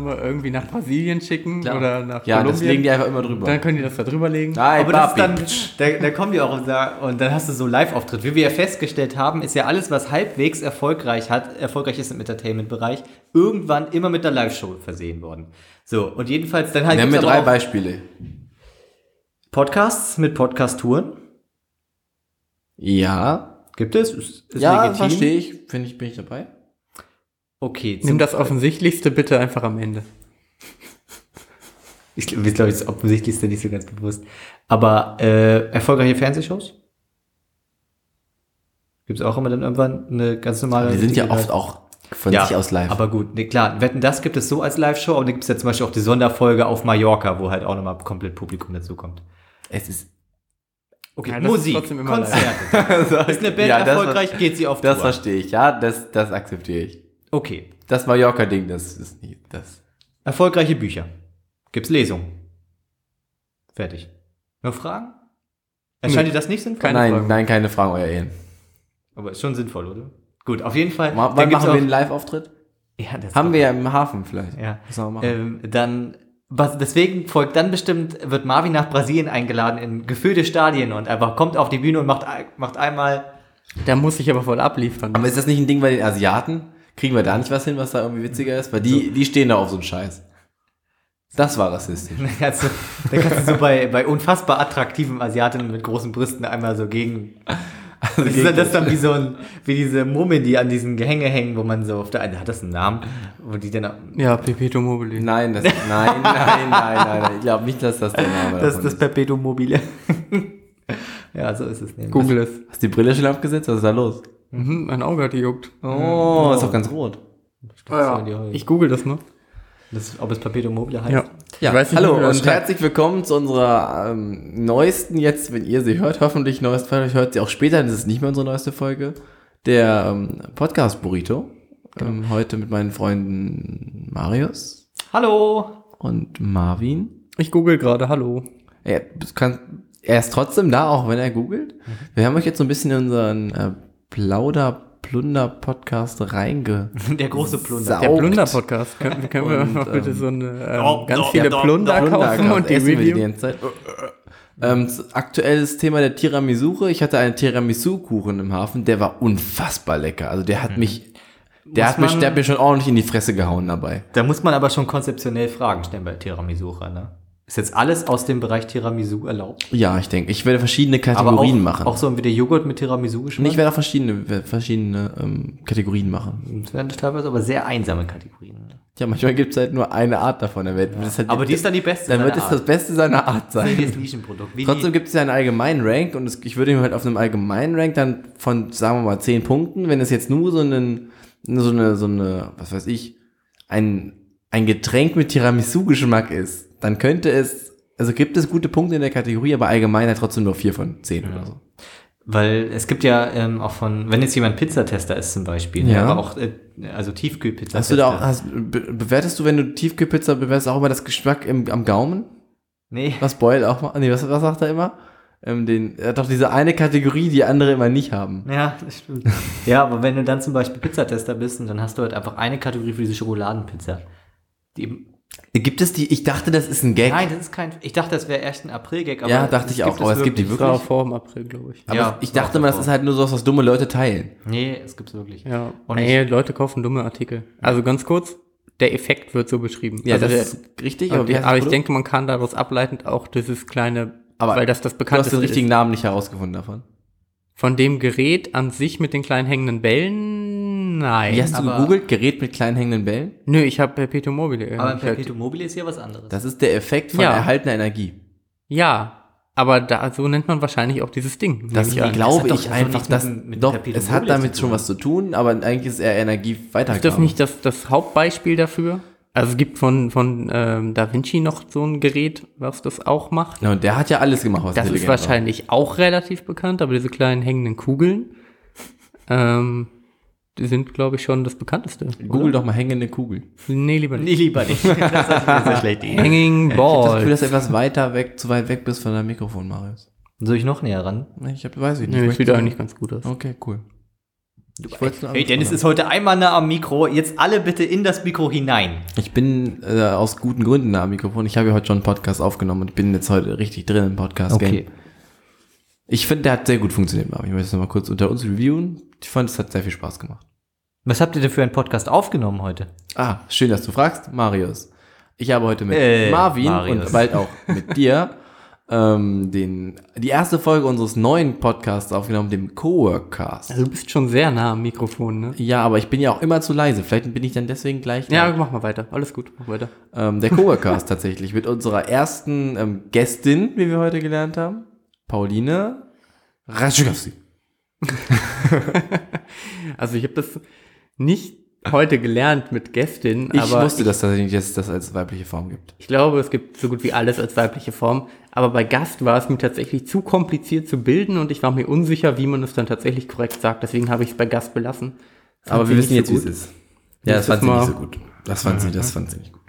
Podcastaufnahme irgendwie nach Brasilien schicken Klar. oder nach Ja, das Kolumbien. legen die einfach immer drüber. Dann können die das da drüber legen. Nein, Aber das ist Papi. dann, da, da kommen die auch und, sagen, und dann hast du so Live-Auftritt. Wie wir ja festgestellt haben, ist ja alles, was halbwegs erfolgreich hat, erfolgreich ist im Entertainment-Bereich, irgendwann immer mit einer Live-Show versehen worden. So, und jedenfalls dann halt Wir haben ja gibt's aber drei Beispiele. Podcasts mit Podcast-Touren. Ja. Gibt es? Ist, ist ja, legitim. verstehe ich. Finde ich, bin ich dabei. Okay, Nimm das Offensichtlichste bitte einfach am Ende. Ich glaube, glaub, das Offensichtlichste nicht so ganz bewusst. Aber äh, erfolgreiche Fernsehshows? Gibt es auch immer dann irgendwann eine ganz normale. Die sind ja oft auch von sich aus live. Aber gut, ne, klar, Wetten, das gibt es so als Live-Show, aber dann gibt es ja zum Beispiel auch die Sonderfolge auf Mallorca, wo halt auch nochmal komplett Publikum dazukommt. es ist. Okay, Ja, Musik, trotzdem immer Konzerte. ist eine Band Ja, erfolgreich, geht sie auf Das Tour. verstehe ich. Ja, das, das akzeptiere ich. Okay. Das Mallorca-Ding, das ist nicht das. Erfolgreiche Bücher. Gibt's Lesungen. Fertig. Noch Fragen? Erscheint dir das nicht sinnvoll? Keine nein, Fragen. nein, keine Fragen, euer Ehren. Aber ist schon sinnvoll, oder? Gut, auf jeden Fall. Ma- Wann machen wir auch- einen Live-Auftritt? Ja, das Haben wir ja im Hafen vielleicht. Ja. Müssen wir machen. Ähm, dann, was, deswegen folgt dann bestimmt, wird Marvin nach Brasilien eingeladen in gefüllte Stadien und einfach kommt auf die Bühne und macht, macht einmal. Da muss ich aber voll abliefern. Aber ist das nicht ein Ding bei den Asiaten? Kriegen wir da nicht was hin, was da irgendwie witziger ist? Weil die, die stehen da auf so einen Scheiß. Das war rassistisch. Dann kannst du, dann kannst du so bei, bei unfassbar attraktiven Asiatinnen mit großen Brüsten einmal so gegen. Also Das ist, dann- das ist dann wie so ein, wie diese Mumien, die an diesen Gehänge hängen, wo man so auf der einen, hat das einen Namen? Wo die dann, ja, Pepito Mobile. Nein, das, nein, nein, nein, nein, nein. Ich glaube nicht, dass das der Name das davon ist das Perpetuum mobile. ja, so ist es nämlich. Google es. Hast du die Brille schon abgesetzt? Was ist da los? Mhm, mein Auge hat gejuckt. Oh, ist doch ganz rot. Ah, ja. Ich google das mal. Das, ob es Perpetuum mobile heißt? Ja. Ja, Ich weiß nicht, hallo und schreibt. herzlich willkommen zu unserer ähm, neuesten, jetzt, wenn ihr sie hört, hoffentlich neueste Folge, hört sie auch später, das ist nicht mehr unsere neueste Folge, der ähm, Podcast Burrito. Ähm, heute mit meinen Freunden Marius Hallo! und Marvin. Ich google gerade, hallo. Er, du kannst- er ist trotzdem da, auch wenn er googelt. Wir haben euch jetzt so ein bisschen in unseren äh, Plauder-Plunder-Podcast reinge... Der große Plunder. Der Augt. Plunder-Podcast. Können, können wir Und, mal bitte ähm, so eine, ähm, doch, ganz doch, viele doch, Plunder doch, kaufen Plunder und die essen wir die Review? ganze Zeit. Ähm, aktuelles Thema der Tiramisu. Ich hatte einen Tiramisu-Kuchen im Hafen, der war unfassbar lecker. Also der hat mich, der Muss hat, mich, man- der hat mir schon ordentlich in die Fresse gehauen dabei. Da muss man aber schon konzeptionell Fragen stellen bei Tiramisu, ne? Ist jetzt alles aus dem Bereich Tiramisu erlaubt? Ja, ich denke, ich werde verschiedene Aber auch, Kategorien machen. auch so wie der Joghurt mit Tiramisu-Geschmack? Und ich werde auch verschiedene, verschiedene ähm, Kategorien machen. Das werden teilweise aber sehr einsame Kategorien. ne? Ja, manchmal gibt es halt nur eine Art davon. Dann wird, das halt Aber die ist dann die beste Dann wird es das. Beste seiner Art Das sein. ist ein Nischenprodukt. Wie Trotzdem gibt es ja einen allgemeinen Rank und es, ich würde ihm halt auf einem allgemeinen Rank dann von, sagen wir mal, 10 Punkten, wenn es jetzt nur so einen, so eine, so eine, was weiß ich, ein, ein Getränk mit Tiramisu-Geschmack ist, dann könnte es, also gibt es gute Punkte in der Kategorie, aber allgemein halt trotzdem nur 4 von 10 oder so. weil es gibt ja ähm, auch von, wenn jetzt jemand Pizzatester ist zum Beispiel, Ja. aber auch, äh, also Tiefkühlpizza. Hast du da auch, hast, be bewertest du, wenn du Tiefkühlpizza bewertest, auch immer das Geschmack im, am Gaumen? Nee. Was Boyle auch mal, nee, was, was sagt er immer? Ähm, den, er hat doch diese eine Kategorie, die andere immer nicht haben. Ja, das stimmt. ja, aber wenn du dann zum Beispiel Pizzatester bist und dann hast du halt einfach eine Kategorie für diese Schokoladenpizza. Die, Gibt es die, ich dachte, das ist ein Gag. nein, das ist kein, ich dachte, das wäre erst ein April-Gag, Ja, dachte ich auch, aber es gibt die Das wirklich. war vor dem April, glaube ich. Aber Ja, ich das dachte mal, das ist halt nur so was, was dumme Leute teilen. Nee, es gibt's wirklich. Ja. Und nee, Leute kaufen dumme Artikel. Also ganz kurz, der Effekt wird so beschrieben. Ja, also das der, ist richtig, aber, wie heißt das aber ich denke, man kann daraus ableitend auch dieses kleine, Aber weil das das du hast den richtigen ist. Namen nicht herausgefunden davon. Von dem Gerät an sich mit den kleinen hängenden Bällen, nein. Wie hast du gegoogelt? Gerät mit kleinen hängenden Bällen? Nö, ich habe Perpetuum mobile. Aber halt- Perpetuum mobile ist ja was anderes. Das ist der Effekt von Ja. erhaltener Energie. Ja, aber da, so nennt man wahrscheinlich auch dieses Ding. Das ich glaube Das ich doch einfach, dass, mit- mit doch, Perpetuum es hat damit schon was zu tun, aber eigentlich ist eher Energie Ist das weitergabe. nicht das, das Hauptbeispiel dafür? Also es gibt von, von ähm, Da Vinci noch so ein Gerät, was das auch macht. Ja, und der hat ja alles gemacht, was Das ist intelligent war. wahrscheinlich auch relativ bekannt, aber diese kleinen hängenden Kugeln, ähm, sind, glaube ich, schon das bekannteste. Google oder? doch mal hängende Kugel. Nee, lieber nee, nicht. lieber nicht. Das ist eine schlechte Idee. Hanging Ich habe das Gefühl, Ball. dass du etwas weiter weg, zu weit weg bist von deinem Mikrofon, Marius. Soll ich noch näher ran? Nee, Ich hab, weiß ich nicht. Nee, sieht du- eigentlich ganz gut aus. Okay, cool. Ich wollte es nur Hey, Dennis ist heute einmal nah am Mikro. Jetzt alle bitte in das Mikro hinein. Ich bin äh, aus guten Gründen nah am Mikrofon. Ich habe ja heute schon einen Podcast aufgenommen und bin jetzt heute richtig drin im Podcast-Game. Ich finde, der hat sehr gut funktioniert, Marvin. Ich möchte es nochmal kurz unter uns reviewen. Ich fand, es hat sehr viel Spaß gemacht. Was habt ihr denn für einen Podcast aufgenommen heute? Ah, schön, dass du fragst. Marius. Ich habe heute mit Äh, Marvin Marius. und bald auch mit dir ähm, den, die erste Folge unseres neuen Podcasts aufgenommen, dem Coworkcast. Also du bist schon sehr nah am Mikrofon, ne? Ja, aber ich bin ja auch immer zu leise. Vielleicht bin ich dann deswegen gleich. Ja, laut. mach mal weiter. Alles gut, mach weiter. Ähm, der Coworkcast tatsächlich mit unserer ersten ähm, Gästin, wie wir heute gelernt haben, Pauline Raschkowski. Also ich habe das nicht heute gelernt mit Gästin, Ich aber wusste das tatsächlich, dass es das als weibliche Form gibt. ich glaube, es gibt so gut wie alles als weibliche Form. Aber bei Gast war es mir tatsächlich zu kompliziert zu bilden und ich war mir unsicher, wie man es dann tatsächlich korrekt sagt. Deswegen habe ich es bei Gast belassen. Fand Aber sie wir wissen jetzt, so wie es ist. Ja, das fand sie nicht so gut. Das fand sie, das fand sie nicht gut.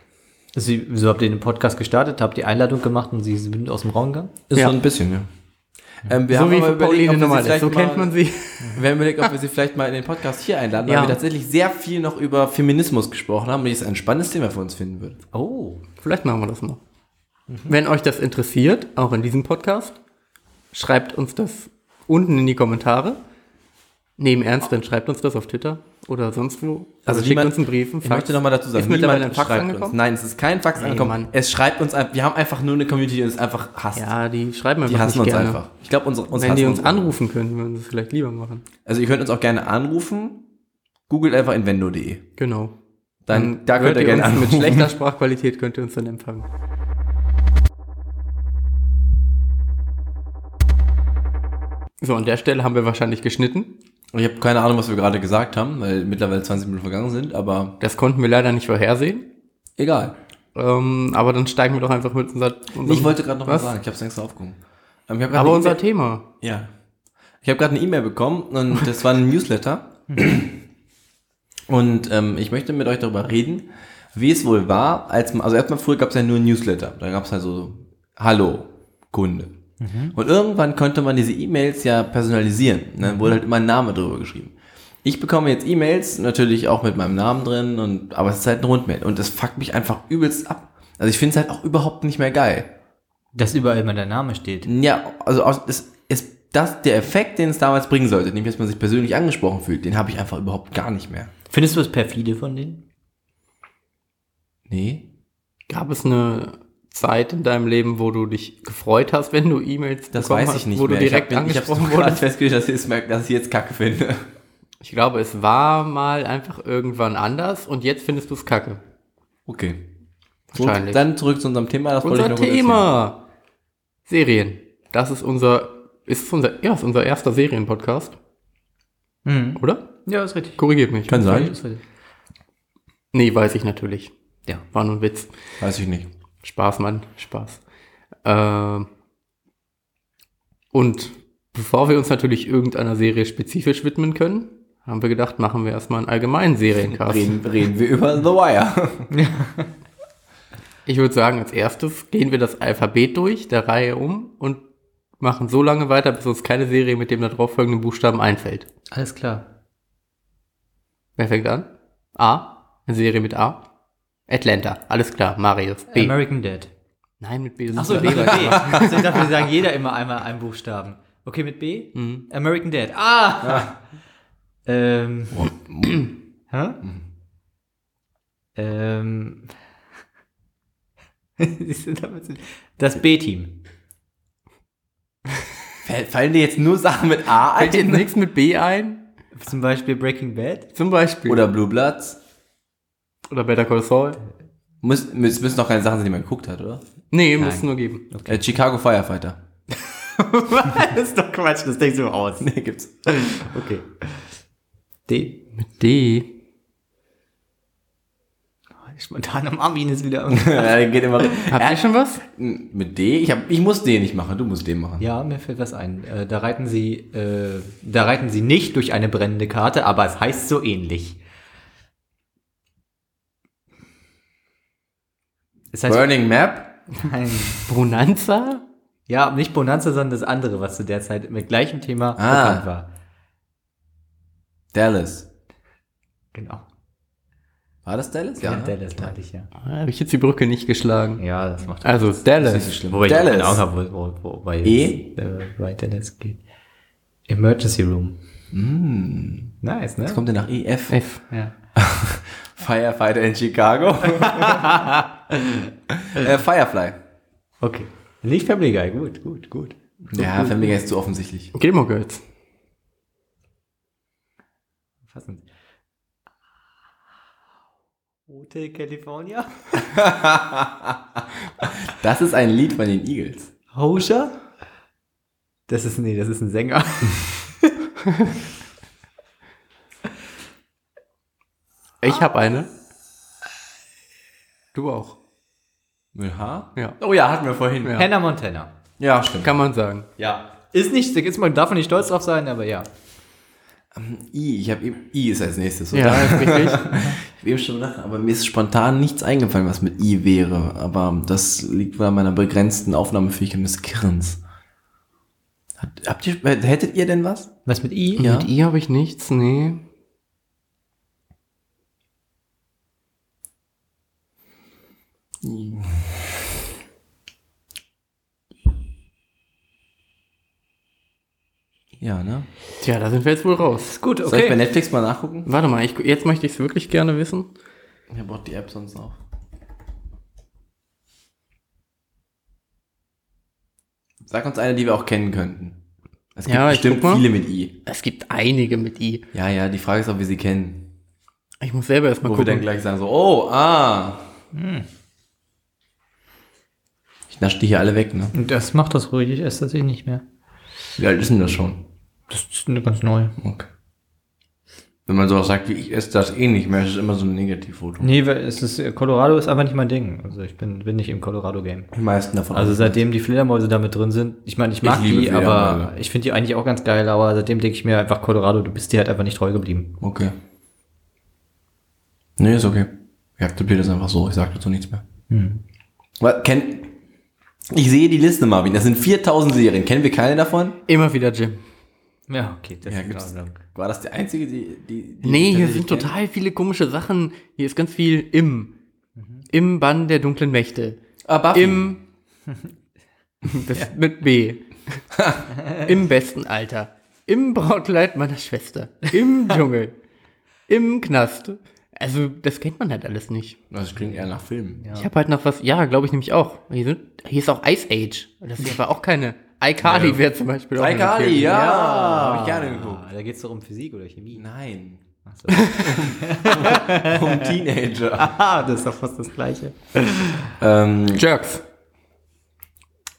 Sie, so habt ihr den Podcast gestartet, habt die Einladung gemacht und sie sind aus dem Raum gegangen? Ist Ja. so ein bisschen, ja. Ähm, wir so wie aber für überlegt, Pauline normal ist. So kennt man sie. Wir haben überlegt, ob wir sie vielleicht mal in den Podcast hier einladen, weil Ja. wir tatsächlich sehr viel noch über Feminismus gesprochen haben und ich es ein spannendes Thema für uns finden würde. Oh. Vielleicht machen wir das mal. Wenn euch das interessiert, auch in diesem Podcast, schreibt uns das unten in die Kommentare. Im Ernst, dann schreibt uns das auf Twitter oder sonst wo. Also, schickt niemand- uns einen Brief, einen Ich möchte nochmal dazu sagen, Ist mittlerweile ein Fax angekommen? Uns. Nein, es ist kein Fax Nee, angekommen. Mann. Es schreibt uns einfach, wir haben einfach nur eine Community, die uns einfach hasst. Ja, die schreiben einfach die hassen nicht uns gerne. einfach. Ich glaube, unsere, uns Wenn die uns einfach. anrufen könnten, würden sie es vielleicht lieber machen. Also ihr könnt uns auch gerne anrufen. Googelt einfach invendo.de. Genau. Dann, da könnt ihr gerne uns anrufen. mit schlechter Sprachqualität könnt ihr uns dann empfangen. So, an der Stelle haben wir wahrscheinlich geschnitten. Ich habe keine Ahnung, was wir gerade gesagt haben, weil mittlerweile 20 Minuten vergangen sind, aber Das konnten wir leider nicht vorhersehen. egal. Ähm, aber dann steigen wir doch einfach mit unser. Ich wollte gerade noch Was? sagen, ich habe es längst aufgehoben. Ähm, Aber unser Thema. Ja. Ich habe gerade eine E-Mail bekommen und das war ein Newsletter. Und ähm, ich möchte mit euch darüber reden, wie es wohl war, als man, also erstmal früher gab es ja nur Newsletter. Da gab es halt so, Hallo, Kunde. Und irgendwann konnte man diese E-Mails ja personalisieren. Und dann wurde halt immer ein Name drüber geschrieben. Ich bekomme jetzt E-Mails, natürlich auch mit meinem Namen drin, und, aber es ist halt ein Rundmail. Und das fuckt mich einfach übelst ab. Also ich finde es halt auch überhaupt nicht mehr geil. Dass überall immer der Name steht. Ja, also aus, es ist das der Effekt, den es damals bringen sollte, nämlich dass man sich persönlich angesprochen fühlt, den habe ich einfach überhaupt gar nicht mehr. Findest du das perfide von denen? Nee. Gab es eine Zeit in deinem Leben, wo du dich gefreut hast, wenn du E-Mails Das bekommen weiß hast, ich nicht wo mehr. du direkt ich habe angesprochen gerade wurdest? festgestellt, dass ich, es dass ich jetzt Kacke finde. Ich glaube, es war mal einfach irgendwann anders und jetzt findest du es kacke. Okay. Wahrscheinlich. Gut, dann zurück zu unserem Thema. Das Unser ich Thema. Serien. Das ist unser, ist unser, ja, ist unser erster Serienpodcast, Mhm. oder? Ja, ist richtig. Korrigiert mich. Kann sein. Nee, weiß ich natürlich. Ja. War nur ein Witz. Weiß ich nicht. Spaß, Mann. Spaß. Ähm, und bevor wir uns natürlich irgendeiner Serie spezifisch widmen können, haben wir gedacht, machen wir erstmal einen allgemeinen Seriencast. Reden, reden wir über The Wire. Ich würde sagen, als erstes gehen wir das Alphabet durch, der Reihe um und machen so lange weiter, bis uns keine Serie mit dem darauf folgenden Buchstaben einfällt. Alles klar. Wer fängt an? A? Eine Serie mit A? Atlanta. Alles klar. Marius. B. American Dad. Nein, mit B. Achso, B mit B. Also ich dachte, wir sagen jeder immer einmal einen Buchstaben. Okay, mit B? Mhm. American Dad. Ah! Ähm. Hä? Ähm. Du, damit sind- Das B-Team. Fall- Fallen dir jetzt nur Sachen mit A Fällt dir ein? nichts mit B ein? Zum Beispiel Breaking Bad. Zum Beispiel. Oder Blue Bloods? Oder Better Call Saul? Muss, es müssen doch keine Sachen sein, die man geguckt hat, oder? Nee, muss es nur geben. Äh, Chicago Firefighter. das ist doch Quatsch, das denkst du aus. Nee, gibt's. Okay. D. Mit D. Spontan am Armin ist wieder. ja, geht immer. Habt ihr schon was? Mit D? Ich, hab, ich muss D nicht machen, du musst D machen. Ja, mir fällt was ein. Äh, da reiten sie, äh, da reiten sie nicht durch eine brennende Karte, aber es heißt so ähnlich. Es heißt Burning Map? Nein. Bonanza? Ja, nicht Bonanza, sondern das andere, was zu der Zeit mit gleichem Thema Ah. bekannt war. Dallas. Genau. War das Dallas? Ja, ne? Dallas meinte ich, ja. Habe ich jetzt die Brücke nicht geschlagen. Ja, das macht Also Das ist Dallas. nicht so schlimm. Wobei ich Dallas. Ahnung habe, wo, wo, wo E? äh, bei Dallas geht. Emergency Room. Mm. Nice, ne? Was kommt denn nach EF? F. Ja. Firefighter in Chicago. äh, Firefly. Okay. Nicht Family Guy, gut, gut, gut. Ja, Family Guy ist zu offensichtlich. Gilmore Girls. Fassen. Hotel California? Das ist ein Lied von den Eagles. Hosha? Das ist, nee, das ist ein Sänger. Ich habe eine. Du auch. Mit H? Ja. Oh ja, hatten wir vorhin. Ja. Hannah Montana. Ja, stimmt. Kann man sagen. Ja. Ist nicht, ist man darf man nicht stolz drauf sein, aber ja. I, ich habe eben, I ist als nächstes. Ja, oder? ist richtig. Ich habe eben schon gedacht, aber mir ist spontan nichts eingefallen, was mit I wäre. Aber das liegt wohl an meiner begrenzten Aufnahmefähigkeit des Kirns. Hat, habt ihr, hättet ihr denn was? Was mit I? Ja. Mit I habe ich nichts, nee. Ja, ne? Tja, da sind wir jetzt wohl raus. Gut, Soll ich bei okay. Netflix mal nachgucken? Warte mal, ich, jetzt möchte ich es wirklich gerne wissen. Habe auch die App sonst auf. Sag uns eine, die wir auch kennen könnten. Es gibt Ja, bestimmt viele mit I. Es gibt einige mit I. Ja, ja, die Frage ist, ob wir sie kennen. Ich muss selber erstmal Wo wir dann gucken. gleich sagen so, oh, ah. Ich nasche die hier alle weg, ne? Das macht das ruhig, ich esse das eh nicht mehr. Wie alt ist denn das schon? Das ist eine ganz neu. Okay. Wenn man sowas sagt wie ich esse das eh nicht mehr, ist es immer so ein Negativfoto. Nee, weil es ist, Colorado ist einfach nicht mein Ding. Also ich bin, bin nicht im Colorado-Game. Die meisten davon. Also seitdem die Fledermäuse da mit drin sind, ich meine, ich mag Ich die, aber ich finde die eigentlich auch ganz geil, aber seitdem denke ich mir einfach, Colorado, du bist dir halt einfach nicht treu geblieben. Okay. Nee, ist okay. Ich akzeptiere das einfach so. Ich sage dazu nichts mehr. Was, kenn, ich sehe die Liste, Marvin. Das sind 4000 Serien. Kennen wir keine davon? Immer wieder Jim. Ja, okay, das Ja, ist gibt's, in Ordnung. war das die einzige, die, die, die Nee, hier sind total viele komische Sachen. Hier ist ganz viel im. Im Bann der dunklen Mächte. Ah, Buffy. Im. das mit B. Im besten Alter. Im Brautkleid meiner Schwester. Im Dschungel. Im Knast. Also, das kennt man halt alles nicht. Das klingt eher nach Film. Ich habe halt noch was, ja, glaube ich nämlich auch. Hier, sind, hier ist auch Ice Age. Das ist aber auch keine. iCarly wäre zum Beispiel auch iCarly, Empfehlung. ja. Hab ich gerne geguckt. Ah, da geht es doch um Physik oder Chemie. Nein. Achso. Um Teenager. ah, das ist doch fast das Gleiche. ähm, Jerks.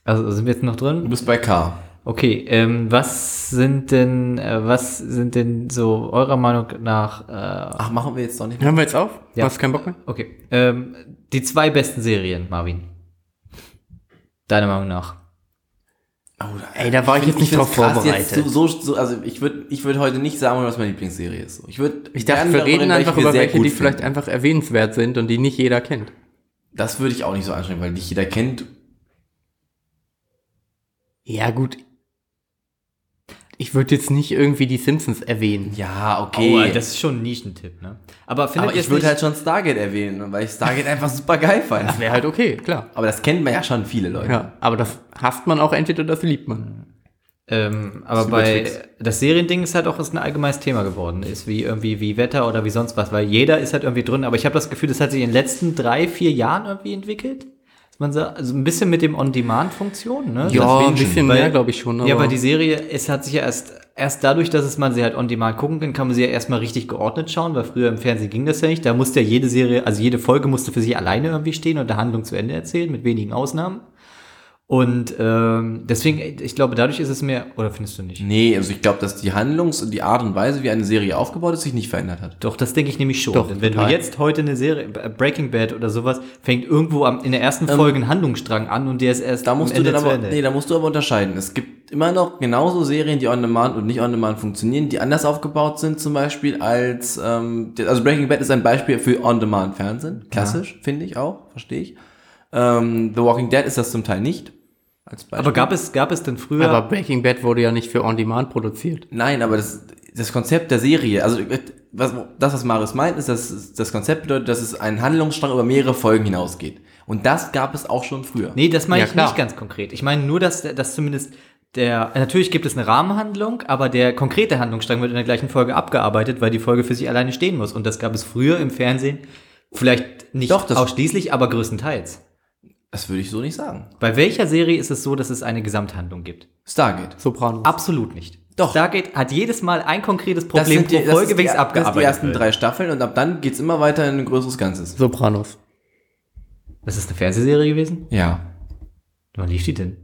Also sind wir jetzt noch du drin? bist bei K. Okay, ähm, was sind denn, äh, was sind denn so eurer Meinung nach, äh, Ach, machen wir jetzt doch nicht mehr. Hören wir jetzt auf? Ja. Hast keinen Bock mehr? okay, ähm, die zwei besten Serien, Marvin? Deiner Meinung nach? Oh, Ey, da war ich jetzt nicht find's drauf vorbereitet. So, so, so, also ich würde ich würd heute nicht sagen, was meine Lieblingsserie ist. Ich, würd Ich dachte, wir reden einfach über welche, die vielleicht finden. einfach erwähnenswert sind und die nicht jeder kennt. Das würde ich auch nicht so anstrengen, weil nicht jeder kennt. Ja, gut. Ich würde jetzt nicht irgendwie die Simpsons erwähnen. Ja, okay. Oh, das ist schon ein Nischentipp, ne? Aber findet aber ich würde halt schon Stargate erwähnen, weil ich Stargate einfach super geil fand. Das wäre halt okay, klar. Aber das kennt man ja schon viele Leute. Ja, aber das hasst man auch entweder oder das liebt man. ähm, aber Das bei, das Seriending ist halt auch ist ein allgemeines Thema geworden. Ist wie irgendwie wie Wetter oder wie sonst was, weil jeder ist halt irgendwie drin, aber ich habe das Gefühl, das hat sich in den letzten drei, vier Jahren irgendwie entwickelt. Man sagt, also ein bisschen mit dem On-Demand-Funktion, ne? Ja, ein bisschen weil- mehr, glaube ich schon. Aber Ja, weil die Serie, es hat sich ja erst, erst dadurch, dass es man sie halt on demand gucken kann, kann man sie ja erstmal richtig geordnet schauen, weil früher im Fernsehen ging das ja nicht. Da musste ja jede Serie, also jede Folge musste für sich alleine irgendwie stehen und der Handlung zu Ende erzählen, mit wenigen Ausnahmen. Und ähm, deswegen, ich glaube, dadurch ist es mehr, oder findest du nicht? Nee, also ich glaube, dass die Handlungs- und die Art und Weise, wie eine Serie aufgebaut ist, sich nicht verändert hat. Doch, das denke ich nämlich schon. Doch, Denn wenn total. du jetzt heute eine Serie, äh, Breaking Bad oder sowas, fängt irgendwo am, in der ersten Folge ein Handlungsstrang an und der ist erst Ähm, Da musst am du Ende dann zu aber, Ende. nee, da musst du aber unterscheiden. Es gibt immer noch genauso Serien, die on demand und nicht on demand funktionieren, die anders aufgebaut sind, zum Beispiel als, ähm, also Breaking Bad ist ein Beispiel für on demand Fernsehen. Klassisch, finde ich auch, verstehe ich. Ähm, The Walking Dead ist das zum Teil nicht. Als Beispiel. aber gab es, gab es denn früher, aber Breaking Bad wurde ja nicht für On Demand produziert. Nein, aber das, das Konzept der Serie, also äh, was, das, was Marius meint, ist, dass das Konzept bedeutet, dass es ein Handlungsstrang über mehrere Folgen hinausgeht. Und das gab es auch schon früher. Nee, das meine Ja, ich klar. nicht ganz konkret. Ich meine nur, dass, dass zumindest der, natürlich gibt es eine Rahmenhandlung, aber der konkrete Handlungsstrang wird in der gleichen Folge abgearbeitet, weil die Folge für sich alleine stehen muss. Und das gab es früher im Fernsehen, vielleicht nicht Doch, das- ausschließlich, aber größtenteils. Das würde ich so nicht sagen. Bei welcher Serie ist es so, dass es eine Gesamthandlung gibt? Stargate. Sopranos. Absolut nicht. Doch. Stargate hat jedes Mal ein konkretes Das Problem die, pro das Folge, wenn die, es das sind abgearbeitet die ersten wird. drei Staffeln und ab dann geht's immer weiter in ein größeres Ganzes. Sopranos. Das ist eine Fernsehserie gewesen? Ja. Wann lief die denn?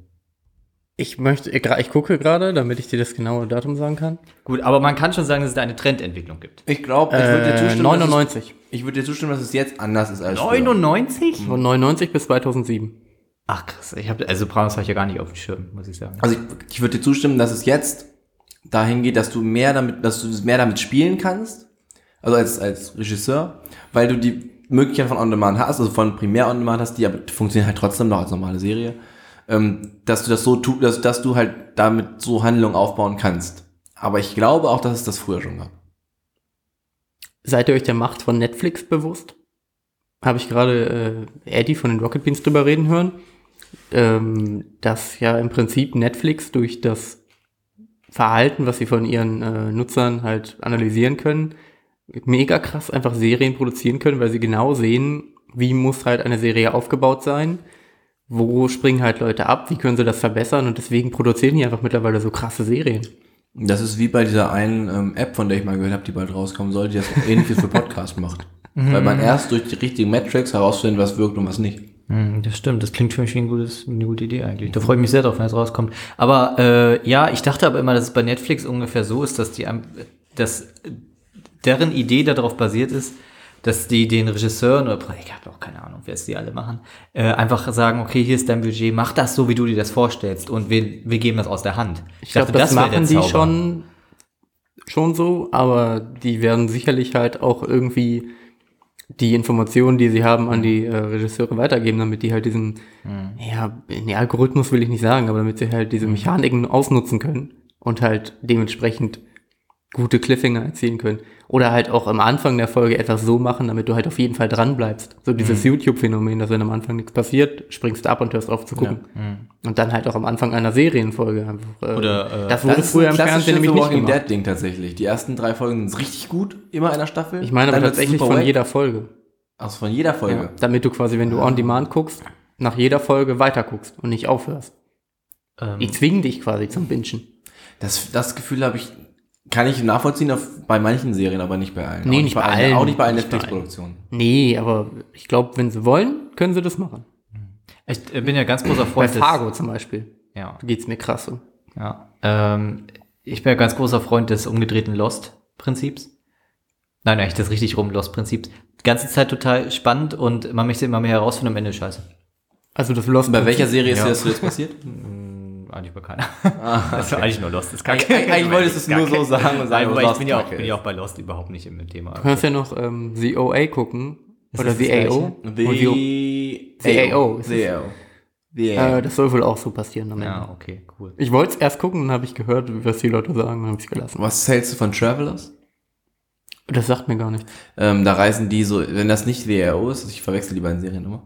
Ich möchte, ich, ich gucke gerade, damit ich dir das genaue Datum sagen kann. Gut, aber man kann schon sagen, dass es da eine Trendentwicklung gibt. Ich glaube, ich würde dir Äh, zustimmen. 99. Dass es, ich würde dir zustimmen, dass es jetzt anders ist als früher. 99? Von 99 bis 2007. Ach krass, ich habe also Sopranos habe ich ja gar nicht auf dem Schirm, muss ich sagen. Also ich, ich würde dir zustimmen, dass es jetzt dahin geht, dass du mehr damit, dass du mehr damit spielen kannst, also als, als Regisseur, weil du die Möglichkeit von On-Demand hast, also von Primär On-Demand hast, die aber funktionieren halt trotzdem noch als normale Serie, ähm, dass du das so tust, dass, dass du halt damit so Handlungen aufbauen kannst. Aber ich glaube auch, dass es das früher schon gab. Seid ihr euch der Macht von Netflix bewusst? Habe ich gerade äh, Eddie von den Rocket Beans drüber reden hören, ähm, dass ja im Prinzip Netflix durch das Verhalten, was sie von ihren äh, Nutzern halt analysieren können, mega krass einfach Serien produzieren können, weil sie genau sehen, wie muss halt eine Serie aufgebaut sein, wo springen halt Leute ab, wie können sie das verbessern und deswegen produzieren die einfach mittlerweile so krasse Serien. Das ist wie bei dieser einen ähm, App, von der ich mal gehört habe, die bald rauskommen soll, die das ähnliches für Podcast macht. Weil man erst durch die richtigen Metrics herausfindet, was wirkt und was nicht. Hm, das stimmt, das klingt für mich wie ein gutes, eine gute Idee eigentlich. Da freue ich mich sehr drauf, wenn es rauskommt. Aber äh, ja, ich dachte aber immer, dass es bei Netflix ungefähr so ist, dass die dass deren Idee darauf basiert ist, dass die den Regisseuren oder ich habe auch keine Ahnung, wer es die alle machen, äh, einfach sagen, okay, hier ist dein Budget, mach das so, wie du dir das vorstellst und wir, wir geben das aus der Hand. Ich glaube, dachte, das, der machen die schon, schon so, aber die werden sicherlich halt auch irgendwie die Informationen, die sie haben, an die äh, Regisseure weitergeben, damit die halt diesen, ja, nee, Algorithmus will ich nicht sagen, aber damit sie halt diese Mechaniken ausnutzen können und halt dementsprechend gute Cliffhanger erzielen können. Oder halt auch am Anfang der Folge etwas so machen, damit du halt auf jeden Fall dran bleibst. So dieses YouTube-Phänomen, dass wenn am Anfang nichts passiert, springst du ab und hörst auf zu gucken. Und dann halt auch am Anfang einer Serienfolge. Einfach, äh, Oder, äh, das wurde früher im Fernsehen nämlich nicht Walking. Dead Ding tatsächlich. Die ersten drei Folgen sind richtig gut, immer in der Staffel. Ich meine aber tatsächlich von jeder Folge. Also von jeder Folge. Ja, damit du quasi, wenn du on demand guckst, nach jeder Folge weiter guckst und nicht aufhörst. Ähm, Die zwingen dich quasi zum Bingen. Das, das Gefühl habe ich, kann ich nachvollziehen auf, bei manchen Serien, aber nicht bei allen. Nee, auch nicht bei allen. allen. Auch nicht bei allen bei Netflix-Produktionen. Nee, aber ich glaube, wenn sie wollen, können sie das machen. ich äh, bin ja ganz großer Bei Freund des- Fargo zum Beispiel. Ja. Geht's mir krass so. Ja. Ähm, ich bin ja ganz großer Freund des umgedrehten Lost-Prinzips. Nein, eigentlich das richtig rum Lost-Prinzips. Die ganze Zeit total spannend und man möchte immer mehr herausfinden, am Ende scheiße. Also das Lost Bei welcher Serie ist Ja. dir das zuletzt passiert? Eigentlich bei keiner. Das war eigentlich nur Lost. Das ist kacke. Eigentlich- eigentlich wolltest du es nur so sagen und sagen, Nein, ich bin ja, auch, bin ja auch bei Lost überhaupt nicht im Thema. Du kannst ja noch ähm, The OA gucken. Ist oder The AO. The AO ist The. AO. AO. Äh, das soll wohl auch so passieren am Ende. Ja, okay, cool. Ich wollte es erst gucken, dann habe ich gehört, was die Leute sagen, dann habe ich es gelassen. Was hältst du von Travelers? Das sagt mir gar nichts. Ähm, da reisen die so, wenn das nicht The AO ist, ich verwechsel die beiden Serien immer,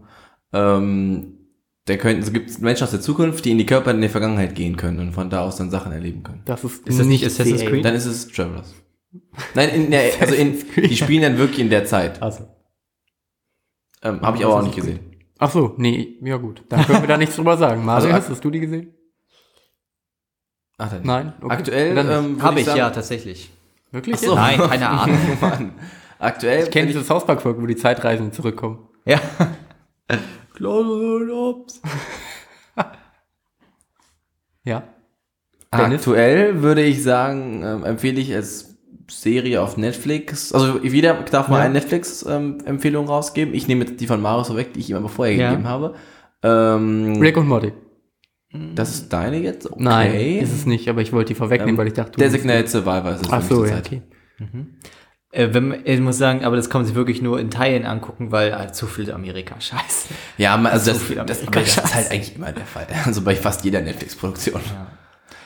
ähm, da könnten, es gibt Menschen aus der Zukunft, die in die Körper in die Vergangenheit gehen können und von da aus dann Sachen erleben können. Das ist, Ist das nicht Assassin's. Creed? Dann ist es Travelers. Nein, in der, also in, die spielen dann wirklich in der Zeit. Also. Ähm, Habe ich aber auch nicht gesehen. Ach so, nee, ja gut. Dann können wir da nichts drüber sagen. Mario, Also, hast du die gesehen? Ach, dann Nein? Okay. Aktuell ähm, Habe ich, sagen- ja, tatsächlich. Wirklich? Ach so. Nein, keine Ahnung. Mann. Aktuell Ich kenne wenn diese South Park-Folge, wo die Zeitreisenden zurückkommen. Ja. Ja. Dennis? Aktuell würde ich sagen, ähm, empfehle ich als Serie auf Netflix. Also jeder darf mal Ja. eine Netflix-Empfehlung rausgeben. Ich nehme jetzt die von Marius vorweg, die ich ihm aber vorher Ja. gegeben habe. Ähm, Rick und Morty. das ist deine jetzt? Okay. Nein, ist es nicht, aber ich wollte die vorwegnehmen, Ähm, weil ich dachte, du Designated Survivor ist es Ach so, ja, okay. Äh, wenn, ich muss sagen, aber das kann man sich wirklich nur in Teilen angucken, weil äh, zu viel Amerika-Scheiß. Ja, also So das, viel das, das ist halt eigentlich immer der Fall. Also bei fast jeder Netflix-Produktion.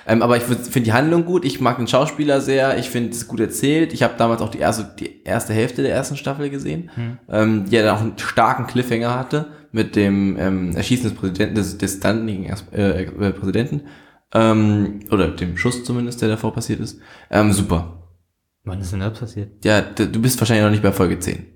Ähm, aber ich finde die Handlung gut, ich mag den Schauspieler sehr, ich finde es gut erzählt. Ich habe damals auch die erste, die erste Hälfte der ersten Staffel gesehen, ähm, die ja dann auch einen starken Cliffhanger hatte mit dem ähm, Erschießen des Präsidenten, des, des standigen äh, äh, Präsidenten. Ähm, oder dem Schuss zumindest, der davor passiert ist. Ähm, super. Wann ist denn das passiert? Ja, du bist wahrscheinlich noch nicht bei Folge 10.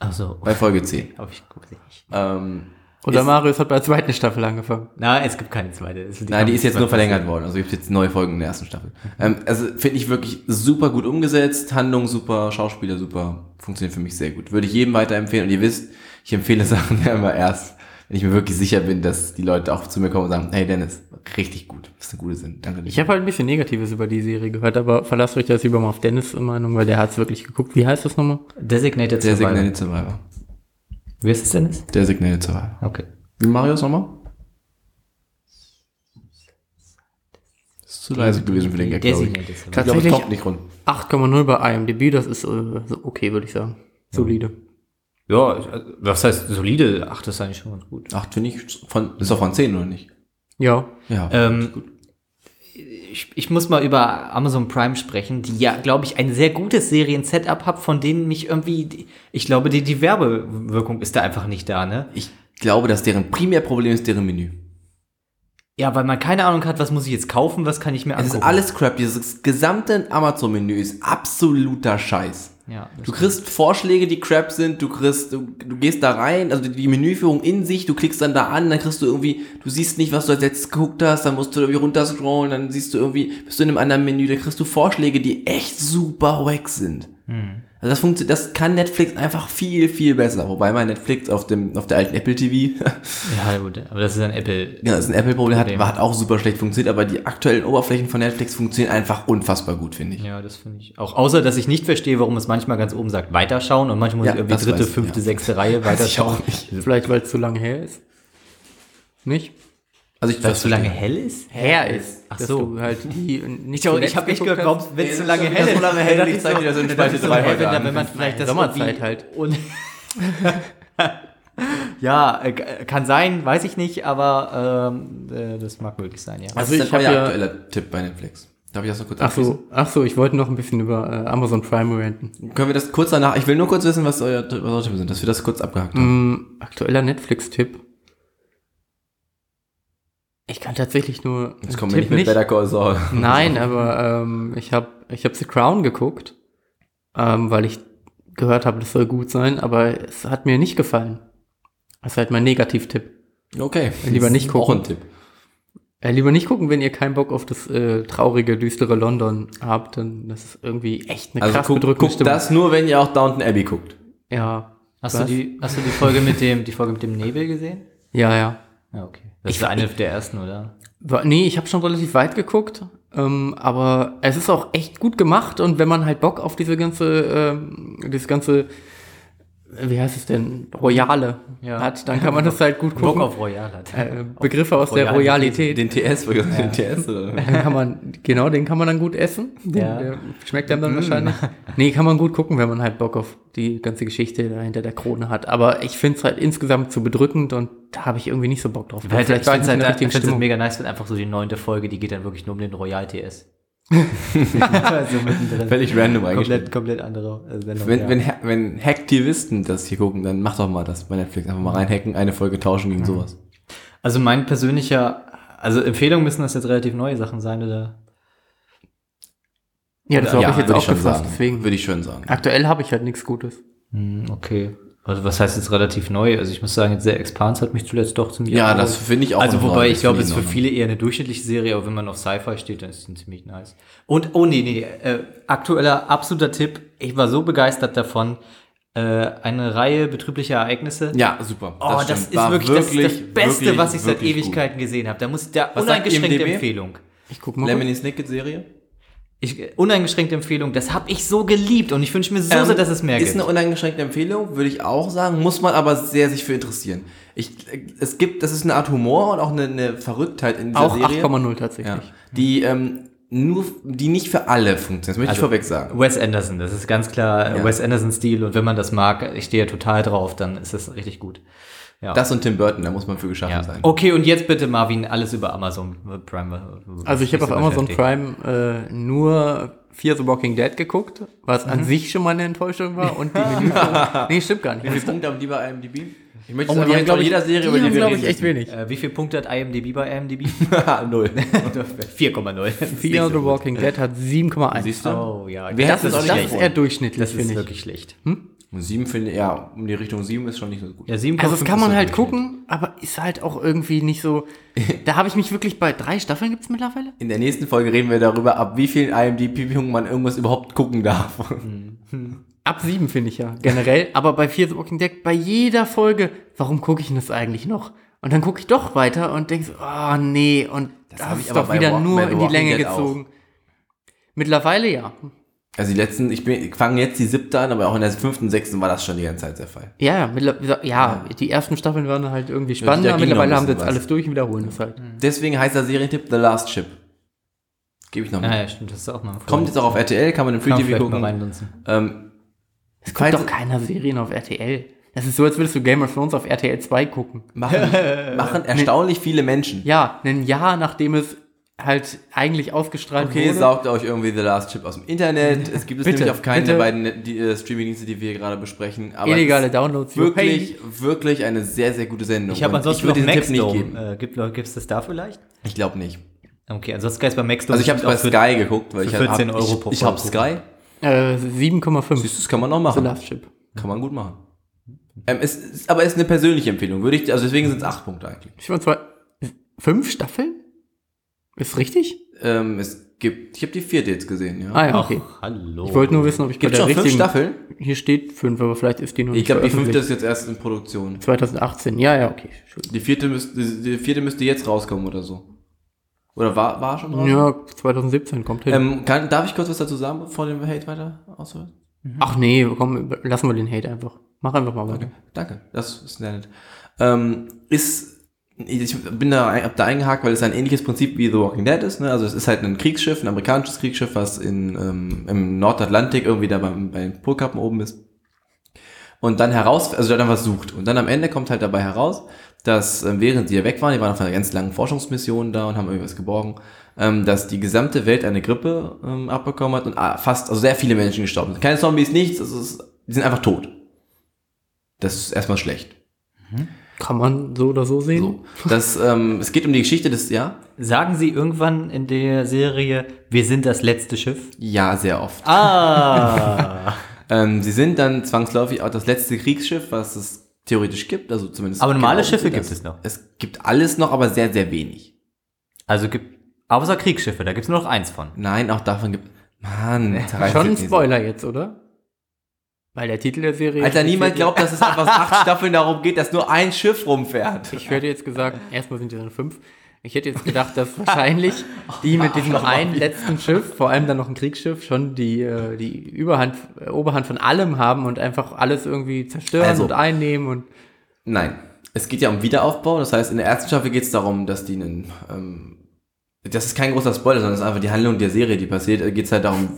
Ach so. Bei Folge 10. Aber ich gucke nicht. Ähm, Oder ist- Marius hat bei der zweiten Staffel angefangen. Na, es gibt keine zweite. Es- Nein, die ist jetzt nur verlängert worden. Also gibt jetzt neue Folgen in der ersten Staffel. Ähm, also finde ich wirklich super gut umgesetzt, Handlung super, Schauspieler super, funktioniert für mich sehr gut. Würde ich jedem weiterempfehlen. Und ihr wisst, ich empfehle Sachen ja immer erst, wenn ich mir wirklich sicher bin, dass die Leute auch zu mir kommen und sagen, hey Dennis, richtig gut, das ist eine gute Sinn. Danke dir. Ich habe halt ein bisschen Negatives über die Serie gehört, aber verlasst euch das lieber mal auf Dennis' Meinung, weil der hat es wirklich geguckt. Wie heißt das nochmal? Designated Survivor. Designated Survivor. Wie ist es denn? jetzt? Designated Survivor. Okay. Wie Marius nochmal? Das ist zu leise gewesen für den Gag, glaube ich. Tatsächlich kommt nicht rund. 8,0 bei IMDb, das ist äh, okay, würde ich sagen. Solide. Ja, also, was heißt solide? Ach, das ist eigentlich schon ganz gut. Acht finde ich, von, ist doch von 10, oder nicht? Ja. Ja. Ähm, ich, ich muss mal über Amazon Prime sprechen, die ja, glaube ich, ein sehr gutes Serien-Setup hat, von denen mich irgendwie, ich glaube, die, die Werbewirkung ist da einfach nicht da, ne? Ich glaube, dass deren Primärproblem ist deren Menü. Ja, weil man keine Ahnung hat, was muss ich jetzt kaufen, was kann ich mir Es angucken. ist alles Crap. Dieses gesamte Amazon-Menü ist absoluter Scheiß. Ja, Du kriegst Vorschläge, die Crap sind, du kriegst, du, du gehst da rein, also die, Menüführung in sich, du klickst dann da an, dann kriegst du irgendwie, du siehst nicht, was du als letztes geguckt hast, dann musst du irgendwie runterscrollen, dann siehst du irgendwie, bist du in einem anderen Menü, da kriegst du Vorschläge, die echt super wack sind. Also das funktioniert, das kann Netflix einfach viel, viel besser. Wobei mein Netflix auf dem, auf der alten Apple TV, ja, gut, aber das ist ein Apple. ja, das ist ein Apple-Problem, hat, hat auch super schlecht funktioniert, aber die aktuellen Oberflächen von Netflix funktionieren einfach unfassbar gut, finde ich. Ja, das finde ich auch. Außer, dass ich nicht verstehe, warum es manchmal ganz oben sagt, weiterschauen und manchmal muss Ja, ich irgendwie dritte, weiß fünfte, ja. sechste Reihe Weiß ich weiterschauen. auch nicht. Vielleicht, weil es zu lange her ist. Nicht? Also ich Weil es so lange hell ist? Her ist. Ach so. halt die nicht Ich, ich habe echt geguckt gehört, hast. warum, wenn es so lange ist hell so ist. lange hell, dann ist zeig so- dir das in dann Spalte ist so drei hell, heute wenn, wenn man vielleicht das Sommerzeit halt. Und ja, äh, kann sein, weiß ich nicht, aber ähm, äh, das mag möglich sein, ja. Was Also ist ich denn euer ja- aktueller Tipp bei Netflix? Darf ich das noch kurz Ach so, ach so, ich wollte noch ein bisschen über äh, Amazon Prime ranten. Können wir das kurz danach, ich will nur kurz wissen, was euer, was eure Tipps sind, dass wir das kurz abgehakt haben. Mm, aktueller Netflix-Tipp. Ich kann tatsächlich nur. Kommen wir Tipp nicht mit Better Call Saul. Nein, aber ähm, ich habe ich hab The Crown geguckt, ähm, weil ich gehört habe, das soll gut sein, aber es hat mir nicht gefallen. Das ist halt mein Negativtipp. Okay. Lieber nicht Auch gucken. ein Tipp. Äh, lieber nicht gucken, wenn ihr keinen Bock auf das äh, traurige, düstere London habt, denn das ist irgendwie echt eine Also krass guckt, bedrückende guckt das nur, wenn ihr auch Downton Abbey guckt. Ja. Hast du, Was? die, hast du die Folge mit dem, die Folge mit dem Nebel gesehen? Ja, ja. Ja, okay. Das ist eine der ersten, oder? Nee, ich habe schon relativ weit geguckt, ähm, aber es ist auch echt gut gemacht und wenn man halt Bock auf diese ganze, ähm, dieses ganze, äh, wie heißt es denn, Royale Ja. hat, dann kann man das halt gut Bock gucken. auf Royal hat. äh, Begriffe aus der Royalität. Den TS, ja. den TS oder? Den kann man, genau, den kann man dann gut essen. Den, Ja. Der schmeckt einem dann wahrscheinlich. Nee, kann man gut gucken, wenn man halt Bock auf die ganze Geschichte da hinter der Krone hat. Aber ich finde es halt insgesamt zu bedrückend und da habe ich irgendwie nicht so Bock drauf. Vielleicht, ich finde es halt, halt mega nice, wenn einfach so die neunte Folge, die geht dann wirklich nur um den Royal TS. also mittendrin. Völlig random eingestellt. komplett, komplett andere äh, Sendung. Wenn, ja. wenn, wenn Hacktivisten das hier gucken, dann macht doch mal das bei Netflix. Einfach mal reinhacken, eine Folge tauschen gegen sowas. Also mein persönlicher, also Empfehlungen müssen das jetzt relativ neue Sachen sein, oder? Ja, das habe ich jetzt auch schon gefasst, sagen. deswegen. Würde ich schon sagen. Aktuell habe ich halt nichts Gutes. Hm, okay. Also was heißt jetzt relativ neu? Also ich muss sagen, jetzt der Expans hat mich zuletzt doch ziemlich Ja, das finde ich auch. Also wobei Ordnung. ich glaube, Das es ist für ich viele eher eine durchschnittliche Serie, aber wenn man auf Sci-Fi steht, dann ist die ziemlich nice. Und, oh nee, nee, äh, aktueller, absoluter Tipp. Ich war so begeistert davon. Äh, eine Reihe betrieblicher Ereignisse. Ja, super. Oh, das, stimmt. ist War wirklich, das, das Beste, wirklich, was ich seit wirklich gut. Ewigkeiten gesehen habe. Da muss da Was sagt uneingeschränkte? Empfehlung. Ich guck mal. Lemony Snicket Serie? Ich, uneingeschränkte Empfehlung, das habe ich so geliebt und ich wünsche mir so Ähm, sehr, dass es mehr ist gibt. eine uneingeschränkte Empfehlung, würde ich auch sagen, muss man aber sehr sich für interessieren. Ich, es gibt, das ist eine Art Humor und auch eine, eine Verrücktheit in dieser Auch Serie. 8,0 tatsächlich. Ja, die ähm, nur, die nicht für alle funktioniert. Das möchte ich Also, vorweg sagen. Wes Anderson, das ist ganz klar Ja. Wes Anderson-Stil und wenn man das mag, ich stehe ja total drauf, dann ist das richtig gut. Ja. Das und Tim Burton, da muss man für geschaffen Ja. sein. Okay, und jetzt bitte Marvin, alles über Amazon Prime. Also ich habe auf Amazon. Prime äh, nur Fear the Walking Dead geguckt, was Mhm. an sich schon mal eine Enttäuschung war und die Menüführung. nee, stimmt gar nicht. Wie viele Punkte haben die bei IMDb? Ich möchte Oh, jetzt die einfach haben, jetzt glaub von ich, jeder Serie, die über die glaube reden. ich, echt wenig. Äh, wie viele Punkte hat IMDb bei IMDb? Null. 4,0 Fear the Walking Dead hat 7,1. Siehst du? Oh ja, Das hat ist, das das ist eher durchschnittlich, das ist finde ich. wirklich schlecht. Und sieben finde ja, um die Richtung sieben ist schon nicht so gut. Ja, 7,5 Also das kann man halt gucken, aber ist halt auch irgendwie nicht so. Da habe ich mich wirklich bei drei Staffeln gibt's mittlerweile? In der nächsten Folge reden wir darüber, ab wie vielen IMDb-Punkten man irgendwas überhaupt gucken darf. Ab sieben finde ich ja generell, aber bei Fear the Walking Dead bei jeder Folge, warum gucke ich denn das eigentlich noch? Und dann gucke ich doch weiter und denke so, oh nee, und das, hab ich ist aber doch wieder Wa- nur in die Länge Dead auch. gezogen. Mittlerweile ja. Also die letzten, ich, bin- ich fange jetzt die siebte an, aber auch in der fünften, sechsten war das schon die ganze Zeit der Fall. Ja, ja, mittler- ja, die ersten Staffeln waren halt irgendwie spannender, noch mittlerweile haben sie jetzt was. alles durch und wiederholen das halt. Deswegen heißt der Serientipp The Last Ship. Gebe ich noch Ja, mal. ja, stimmt, das ist auch mal. Kommt jetzt auch auf RTL, kann man im Free TV mal gucken. reinlunzen. Ähm, Es guckt doch keiner Serien auf RTL. Das ist so, als würdest du Game of Thrones auf RTL 2 gucken. machen, machen erstaunlich viele Menschen. Ja, ein Jahr nachdem es halt eigentlich ausgestrahlt Okay, wurde. saugt euch irgendwie The Last Chip aus dem Internet. Es gibt es Bitte, nämlich auf keinen bitte. der beiden die, äh, Streamingdienste, die wir gerade besprechen. Aber Illegale es Downloads. wirklich, wirklich eine sehr, sehr gute Sendung. Ich habe ansonsten würde noch Tipp nicht geben. Äh, gibt es das da vielleicht? Ich glaube nicht. Okay, ansonsten geil ist bei Maxdome. Also ich habe es bei auch für- Sky geguckt, weil für ich halt 14 hab, Euro ich, pro ich habe Sky. Äh, 7,5. Siehst du, das kann man noch The machen. Last Ship. Kann man gut machen. Ähm, es aber es ist eine persönliche Empfehlung. Würde ich, also deswegen sind es acht Punkte eigentlich. Ich war zwar fünf Staffeln? Ist richtig? Ähm, es gibt, ich habe die vierte jetzt gesehen, ja. Ah ja, Ach, okay. hallo. Ich wollte nur wissen, ob ich Gibt bei schon der fünf richtigen... Staffeln? Hier steht fünf, aber vielleicht ist die noch Ich nicht glaube, die fünfte ist jetzt erst in Produktion. 2018, ja, ja, okay. Die vierte müsste, die vierte müsste jetzt rauskommen oder so. Oder war, war schon raus? Ja, 2017 kommt hin. Ähm, kann, darf ich kurz was dazu sagen, bevor den Hate weiter ausholen? Ach nee, komm, lassen wir den Hate einfach. Mach einfach mal weiter. Danke, das ist nett. Ähm, ist, ich bin da, hab da eingehakt, weil es ein ähnliches Prinzip wie The Walking Dead ist. Ne? Also es ist halt ein Kriegsschiff, ein amerikanisches Kriegsschiff, was in, ähm, im Nordatlantik irgendwie da beim, bei den Polkappen oben ist. Und dann heraus, also dann was sucht. Und dann am Ende kommt halt dabei heraus, dass ähm, während die ja weg waren, die waren auf einer ganz langen Forschungsmission da und haben irgendwas geborgen, ähm, dass die gesamte Welt eine Grippe ähm, abbekommen hat und ah, fast, also sehr viele Menschen gestorben sind. Keine Zombies, nichts, es ist, die sind einfach tot. Das ist erstmal schlecht. Kann man so oder so sehen? So. Das, ähm, es geht um die Geschichte des, ja? Sagen Sie irgendwann in der Serie, wir sind das letzte Schiff? Ja, sehr oft. Ah! Ähm, sie sind dann zwangsläufig auch das letzte Kriegsschiff, was es theoretisch gibt, also zumindest. Aber normale glauben Schiffe gibt es noch. Es gibt alles noch, aber sehr, sehr wenig. also gibt, außer Kriegsschiffe, da gibt es nur noch eins von. Nein, auch davon gibt. Mann, Schon ein. Spoiler jetzt, oder? Weil der Titel der Serie. Alter, niemand glaubt, dass es einfach acht Staffeln darum geht, dass nur ein Schiff rumfährt. Ich hätte jetzt gesagt, erstmal sind ja dann fünf. Ich hätte jetzt gedacht, dass wahrscheinlich die mit diesem einen letzten Schiff, vor allem dann noch ein Kriegsschiff, schon die, äh, die Überhand, äh, Oberhand von allem haben und einfach alles irgendwie zerstören Also- und einnehmen und Nein. Es geht ja um Wiederaufbau. Das heißt, in der ersten Staffel geht es darum, dass die einen. Ähm, das ist kein großer Spoiler, sondern das ist einfach die Handlung der Serie, die passiert. Geht es halt darum,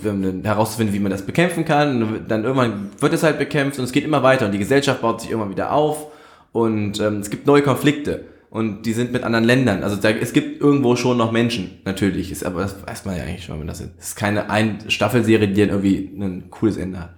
herauszufinden, wie man das bekämpfen kann. Und Dann irgendwann wird es halt bekämpft und es geht immer weiter und die Gesellschaft baut sich irgendwann wieder auf und ähm, es gibt neue Konflikte und die sind mit anderen Ländern. Also da, es gibt irgendwo schon noch Menschen, natürlich. Ist, aber das weiß man ja eigentlich schon, wenn das sind. Es ist keine ein Staffelserie, die dann irgendwie ein cooles Ende hat.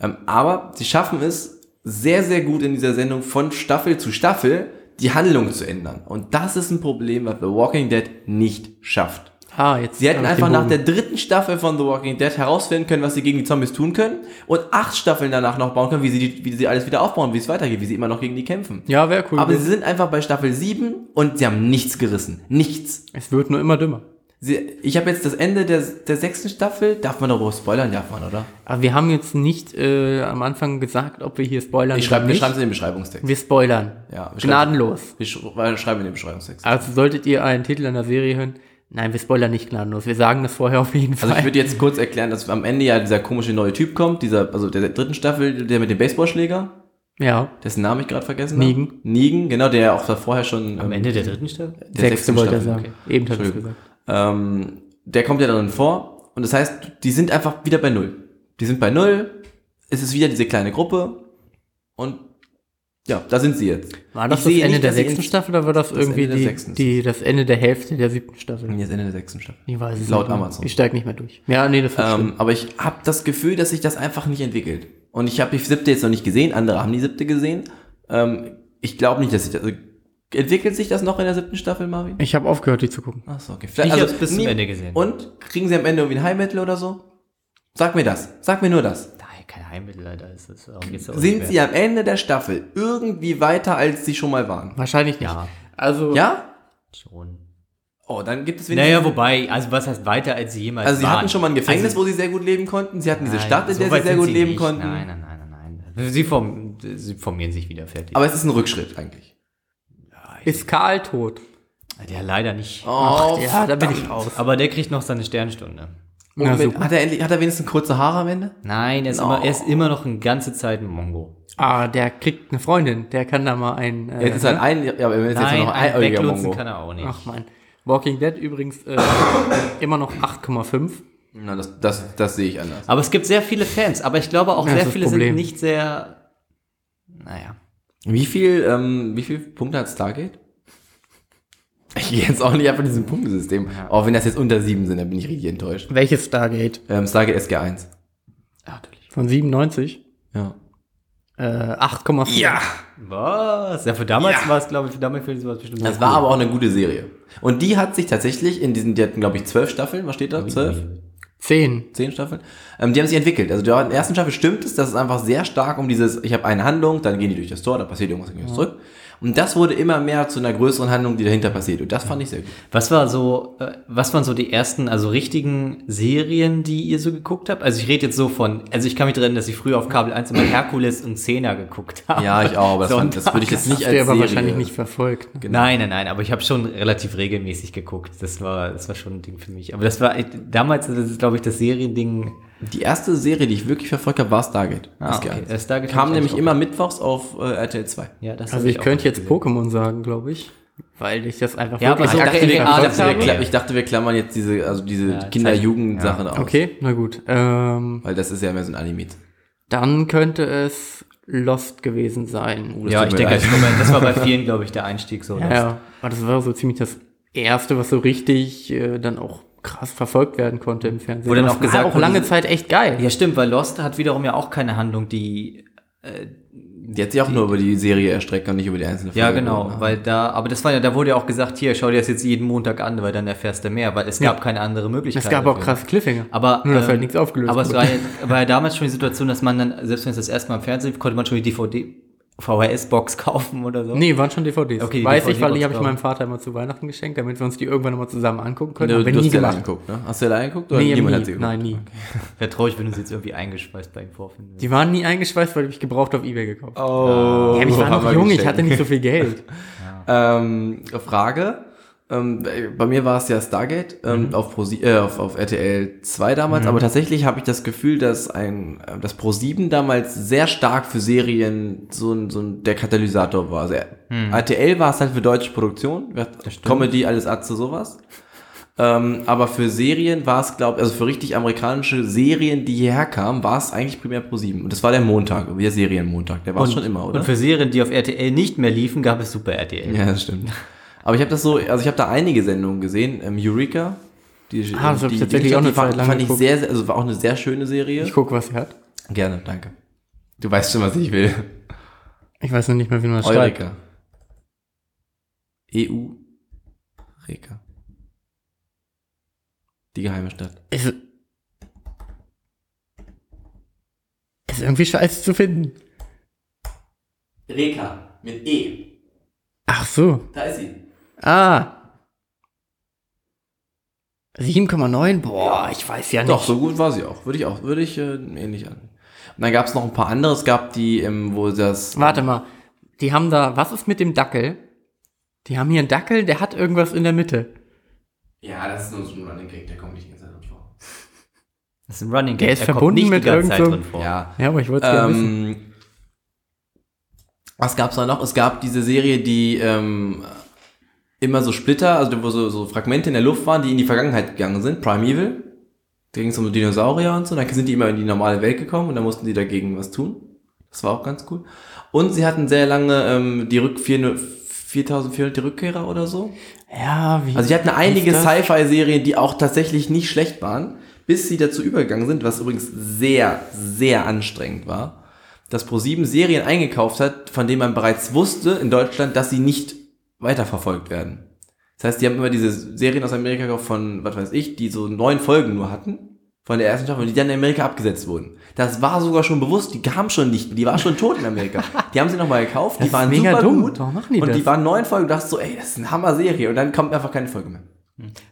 Ähm, aber sie schaffen es sehr, sehr gut in dieser Sendung von Staffel zu Staffel die Handlung zu ändern. Und das ist ein Problem, was The Walking Dead nicht schafft. ah, jetzt. Sie hätten einfach nach der dritten Staffel von The Walking Dead herausfinden können, was sie gegen die Zombies tun können und acht Staffeln danach noch bauen können, wie sie, die, wie sie alles wieder aufbauen, wie es weitergeht, wie sie immer noch gegen die kämpfen. Ja, wäre cool. Aber sie gewesen. sind einfach bei Staffel 7 und sie haben nichts gerissen. Nichts. es wird nur immer dümmer. Sie, ich habe jetzt das Ende der, der sechsten Staffel. Darf man darüber spoilern? Darf man, oder? Aber wir haben jetzt nicht äh, am Anfang gesagt, ob wir hier spoilern Ich schreibe, oder wir nicht. schreiben es in den Beschreibungstext. Wir spoilern. Ja, wir Gnadenlos. Wir sch- schreiben in den Beschreibungstext. Also solltet ihr einen Titel einer Serie hören, nein, wir spoilern nicht gnadenlos. Wir sagen das vorher auf jeden Fall. Also ich würde jetzt kurz erklären, dass am Ende ja dieser komische neue Typ kommt, dieser, also der dritten Staffel, der mit dem Baseballschläger, ja, dessen Namen ich gerade vergessen habe. Negan, genau, der ja auch vorher schon Am ähm, Ende der dritten Staffel? der sechste sechsten wollte er Staffel. sagen. Eben hat es Entschuldigung. gesagt. Ähm, der kommt ja darin vor und das heißt, die sind einfach wieder bei Null. Die sind bei Null, es ist wieder diese kleine Gruppe und Ja, da sind sie jetzt. War das Ich das Ende nicht, der sechsten Staffel oder war das, irgendwie Ende der die, die, das Ende der Hälfte der siebten Staffel? Nee, das Ende der sechsten Staffel. Ich weiß es Laut nicht. Amazon. Ich steig nicht mehr durch. Ja, nee, das ist Ähm, aber ich habe das Gefühl, dass sich das einfach nicht entwickelt. Und ich habe die siebte jetzt noch nicht gesehen, andere haben die siebte gesehen. Ähm, ich glaube nicht, dass sich das. Also, entwickelt sich das noch in der siebten Staffel, Marvin? Ich habe aufgehört, die zu gucken. Achso, okay. Ich hab's bis zum Ende gesehen. Und kriegen sie am Ende irgendwie ein Heilmittel oder so? Sag mir das. Sag mir nur das. Nein, kein Heilmittel, Alter. Ist auch Sind sie am Ende der Staffel irgendwie weiter, als sie schon mal waren? Wahrscheinlich nicht. Ja, Also, Ja? schon. Oh, dann gibt es wenigstens. Naja, wobei, also was heißt weiter, als sie jemals also sie waren? hatten schon mal ein Gefängnis, Also- wo sie sehr gut leben konnten. Sie hatten diese Nein, Stadt, in so der sie sehr gut sie leben nicht. konnten. Nein, nein, nein, nein, nein. Sie, form, sie formieren sich wieder fertig. Aber es ist ein Rückschritt eigentlich. Ist Karl tot? der leider nicht. Oh, ja, da bin ich raus. Aber der kriegt noch seine Sternstunde. Und Na, mit, super. hat, er endlich, hat er wenigstens kurze Haare am Ende? Nein, er ist, immer, er ist immer noch eine ganze Zeit ein Mongo. Ah, der kriegt eine Freundin. Der kann da mal ein. Äh, Jetzt ist halt ein, ja, aber jetzt Nein, ist noch ein ein Mongo. kann er auch nicht. Ach mein. Walking Dead übrigens äh, immer noch 8,5. Na, das, das, das sehe ich anders. Aber es gibt sehr viele Fans, aber ich glaube auch Ja, sehr viele Problem. sind nicht sehr. Naja. Wie viel, ähm, wie viel Punkte hat Stargate? Ich gehe jetzt auch nicht einfach in diesem Punktesystem. Auch wenn das jetzt unter sieben sind, dann bin ich richtig enttäuscht. Welches Stargate? Ähm, Stargate SG1. Ja, natürlich. Von 97? Ja. Äh, 8,4. Ja! Was? Ja, für damals war es, glaube ich, für damals für war es bestimmt. Das war aber auch eine gute Serie. Und die hat sich tatsächlich in diesen, die hatten, glaube ich, zwölf Staffeln. Was steht da? Zwölf? 10. Zehn Staffeln. Ähm, die haben sich entwickelt. Also der- in der ersten Staffel stimmt es, dass es einfach sehr stark um dieses, ich habe eine Handlung, dann gehen die durch das Tor, da passiert irgendwas, dann gehen die zurück. Und das wurde immer mehr zu einer größeren Handlung, die dahinter passiert. Und das fand ich sehr gut. Was war so, äh, was waren so die ersten, also richtigen Serien, die ihr so geguckt habt? Also ich rede jetzt so von, also ich kann mich erinnern, dass ich früher auf Kabel 1 immer Herkules und Xena geguckt habe. Ja, ich auch, aber das, fand, das würde ich jetzt nicht Hast als du aber Serie. wahrscheinlich nicht verfolgt. Ne? Genau. Nein, nein, nein, aber ich habe schon relativ regelmäßig geguckt. Das war, das war schon ein Ding für mich. Aber das war damals, das ist, glaube ich, das Seriending. Die erste Serie, die ich wirklich verfolgt habe, war Stargate. Ah, SG1. okay. Äh, Stargate Kam ich nämlich immer mittwochs auf äh, RTL 2. Ja, das Also ich könnte jetzt gesehen. Pokémon sagen, glaube ich. Weil ich das einfach Ja, aber ich dachte, wir- ah, Wir kla- ich dachte, wir klammern jetzt diese, also diese Ja, Kinder-Jugend-Sachen aus. Okay, na gut. Ähm, Weil das ist ja mehr so ein Anime. dann könnte es Lost gewesen sein. Oh, das Ja, ich denke, leid. das war, bei, das war bei vielen, glaube ich, der Einstieg so. Ja, ja. Aber das war so ziemlich das erste, was so richtig äh, dann auch krass verfolgt werden konnte im Fernsehen. Wo dann Das auch war gesagt auch wurde, lange Zeit echt geil. Ja, stimmt, weil Lost hat wiederum ja auch keine Handlung, die. Die hat sich auch nur über die Serie erstreckt und nicht über die einzelnen Ja, Folgen. genau, Ne? weil da, aber das war ja, da wurde ja auch gesagt, hier, schau dir das jetzt jeden Montag an, weil dann erfährst du mehr, weil es gab keine andere Möglichkeit. Es gab auch krass Cliffhanger. Aber, Nur, dass halt ähm, nichts aufgelöst Aber es wurde. war ja, war ja damals schon die Situation, dass man dann, selbst wenn es das erste Mal im Fernsehen, konnte man schon die DVD, VHS-Box kaufen oder so. Nee, waren schon DVDs. Okay, die Weiß ich, weil DVD die habe ich meinem Vater immer zu Weihnachten geschenkt, damit wir uns die irgendwann nochmal zusammen angucken können. Du, Haben du wir nie hast ja gemacht. angeguckt, ne? Hast du ja angeguckt? Oder Nee, niemand nie. hat sie geguckt? Nein, nie. Wäre traurig, wenn du sie jetzt irgendwie eingeschweißt bei ihm vorfinden würdest. Die waren nie eingeschweißt, weil ich gebraucht auf Ebay gekauft. Oh, ja, ich war noch jung, ich geschenkt. hatte nicht so viel Geld. Ähm, Frage. Ähm, bei mir war es ja Stargate ähm, auf, Pro, äh, auf, auf RTL 2 damals, aber tatsächlich habe ich das Gefühl, dass ein äh, das Pro 7 damals sehr stark für Serien so ein, so ein der Katalysator war. Also, RTL war es halt für deutsche Produktion, Comedy, alles Atze, sowas. Ähm, aber für Serien war es, glaube also für richtig amerikanische Serien, die hierher kamen, war es eigentlich primär Pro 7. Und das war der Montag, der Serienmontag. Der war es schon immer, oder? Und für Serien, die auf RTL nicht mehr liefen, gab es Super RTL. Ja, das stimmt. Aber ich habe das so, also ich habe da einige Sendungen gesehen. Ähm, Eureka. Die, Ah, das hab ich die- tatsächlich die, auch eine Zeit lang fand ich sehr, sehr, also war auch eine sehr schöne Serie. Ich gucke, was sie hat. Gerne, danke. Du weißt schon, was ich will. Ich weiß noch nicht mehr, wie man das schreibt. Eureka. EU. Reka. Die geheime Stadt. Ist, ist irgendwie scheiße zu finden. Reka. Mit E. Ach so. Da ist sie. Ah. 7,9? Boah, ich weiß ja nicht. Doch, so gut war sie auch. Würde ich auch, würde ich äh, ähnlich an. Und dann gab es noch ein paar andere. Es gab die, ähm, wo das. Warte mal. Die haben da, was ist mit dem Dackel? Die haben hier einen Dackel, der hat irgendwas in der Mitte. Ja, das ist nur so ein Running Gag, der kommt nicht in der vor. Das ist ein Running Der Gag. ist er kommt verbunden nicht mit die ganze Zeit irgend so- drin vor. Ja. Ja, aber ich wollte es gerne wissen. Ähm, was gab's da noch? Es gab diese Serie, die ähm, immer so Splitter, also wo so, so Fragmente in der Luft waren, die in die Vergangenheit gegangen sind. Primeval. Da ging es um Dinosaurier und so. Dann sind die immer in die normale Welt gekommen und dann mussten die dagegen was tun. Das war auch ganz cool. Und sie hatten sehr lange ähm, die Rück 4400 die Rückkehrer oder so. Ja, wie. Also sie hatten einige? Sci-Fi-Serien, die auch tatsächlich nicht schlecht waren, bis sie dazu übergegangen sind, was übrigens sehr, sehr anstrengend war, dass ProSieben Serien eingekauft hat, von denen man bereits wusste in Deutschland, dass sie nicht weiterverfolgt werden. Das heißt, die haben immer diese Serien aus Amerika gekauft von, was weiß ich, die so neun Folgen nur hatten, von der ersten Staffel, die dann in Amerika abgesetzt wurden. Das war sogar schon bewusst, die kamen schon nicht, die war schon tot in Amerika. Die haben sie nochmal gekauft, Das die waren ist mega super dumm. gut. Warum machen die und das? die waren neun Folgen, du dachtest so, ey, das ist eine Hammer-Serie. Und dann kommt einfach keine Folge mehr.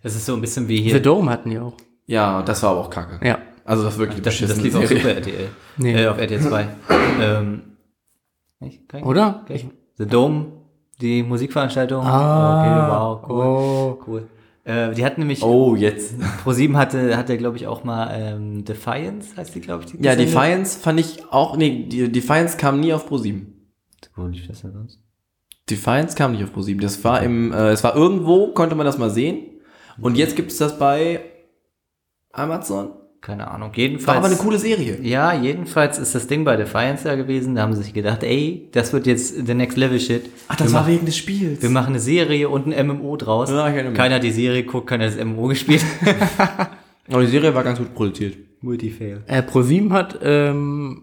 Das ist so ein bisschen wie The hier. Dome hatten die auch. Ja, das war aber auch kacke. Ja. Also das ist wirklich Das, das lief auf. Super RTL. Nee. Äh, auf RTL 2. ähm, Oder? Gleich. The Dome, die Musikveranstaltung. Ah, okay, wow, cool. oh. Cool. Äh, die hatten nämlich, Oh, jetzt. Pro7 hatte, hatte glaube ich, auch mal ähm, Defiance, heißt die, glaube ich. Die Ja, Sendung. Defiance fand ich auch, nee, die Defiance kam nie auf Pro 7. Wo lief das denn sonst? Defiance kam nicht auf Pro 7. Das war im, äh, es war irgendwo, konnte man das mal sehen. Und jetzt gibt es das bei Amazon. Keine Ahnung. War Jedenfalls. aber eine coole Serie. Ja, jedenfalls ist das Ding bei Defiance da gewesen. Da haben sie sich gedacht, ey, das wird jetzt the next level shit. Ach, das wir war machen, wegen des Spiels. wir machen eine Serie und ein MMO draus. Ja, keiner hat die Serie guckt, keiner hat das MMO gespielt. Aber die Serie war ganz gut produziert. Multifail. Äh, ProSieben hat ähm,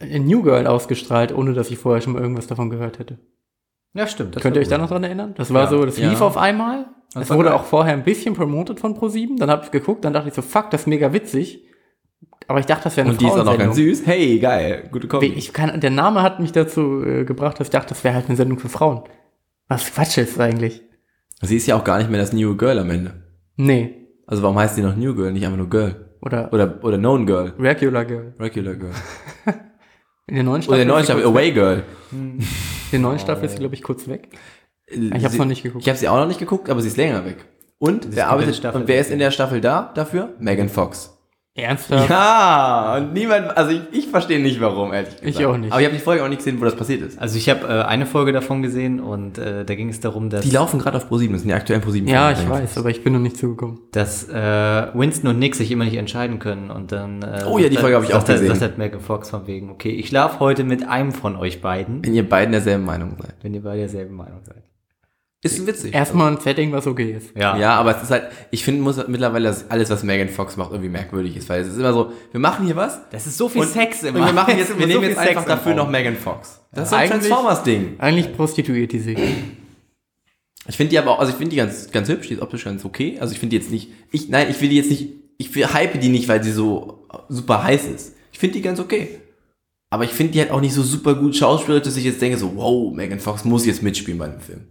New Girl ausgestrahlt, ohne dass ich vorher schon mal irgendwas davon gehört hätte. Ja, stimmt. Könnt ihr euch da noch dran erinnern? Das war Ja. so, das Ja. lief auf einmal. Das Es wurde geil. auch vorher ein bisschen promotet von ProSieben. Dann habe ich geguckt, dann dachte ich so, fuck, das ist mega witzig. Aber ich dachte, das wäre eine Und die ist auch noch ganz süß. Hey, geil. Gute Kombi. Ich kann, der Name hat mich dazu äh, gebracht, dass ich dachte, das wäre halt eine Sendung für Frauen. Was Quatsch ist eigentlich? Sie ist ja auch gar nicht mehr das New Girl am Ende. Nee. Also warum heißt sie noch New Girl, nicht einfach nur Girl? Oder, Oder, oder Known Girl. Regular Girl. Regular Girl. In der neuen Oder Staffel. der neuen Staffel, Away Girl. weg. In der neuen Staffel ist sie, glaube ich, kurz weg. Ich hab's noch nicht geguckt. Ich habe sie auch noch nicht geguckt, aber sie ist länger weg. Und wer arbeitet Staffel und wer ist in der Staffel da dafür? Megan Fox. Ernsthaft? Ja, und niemand, also ich, ich verstehe nicht warum, ehrlich gesagt. Ich auch nicht. Aber ich habe die Folge auch nicht gesehen, wo das passiert ist. Also ich habe äh, eine Folge davon gesehen und äh, da ging es darum, dass, Die laufen gerade auf Pro7, das sind die aktuellen Pro7. Ja, ich weiß, aber ich bin noch nicht zugekommen. dass äh, Winston und Nick sich immer nicht entscheiden können und dann äh, Oh ja, die Folge habe ich auch gesehen. Sagt halt Megan Fox von wegen, okay, ich schlafe heute mit einem von euch beiden, Wenn ihr beiden derselben Meinung seid. wenn ihr beide derselben Meinung seid. Ist witzig. Erstmal ein Setting, was okay ist. Ja. Ja, aber es ist halt, ich finde muss mittlerweile, dass alles, was Megan Fox macht, irgendwie merkwürdig ist, weil es ist immer so, wir machen hier was Das ist so viel und, Sex und wir machen jetzt, wir so nehmen jetzt Sex einfach dafür noch Megan Fox. Das ist so ein Transformers-Ding. Eigentlich prostituiert die sich. Ich finde die aber auch, also ich finde die ganz, ganz hübsch, die ist optisch ganz okay. Also ich finde die jetzt nicht, ich, nein, ich will die jetzt nicht, ich will, hype die nicht, weil sie so super heiß ist. Ich finde die ganz okay. Aber ich finde die halt auch nicht so super gut schauspielerisch, dass ich jetzt denke so, wow, Megan Fox muss jetzt mitspielen bei dem Film.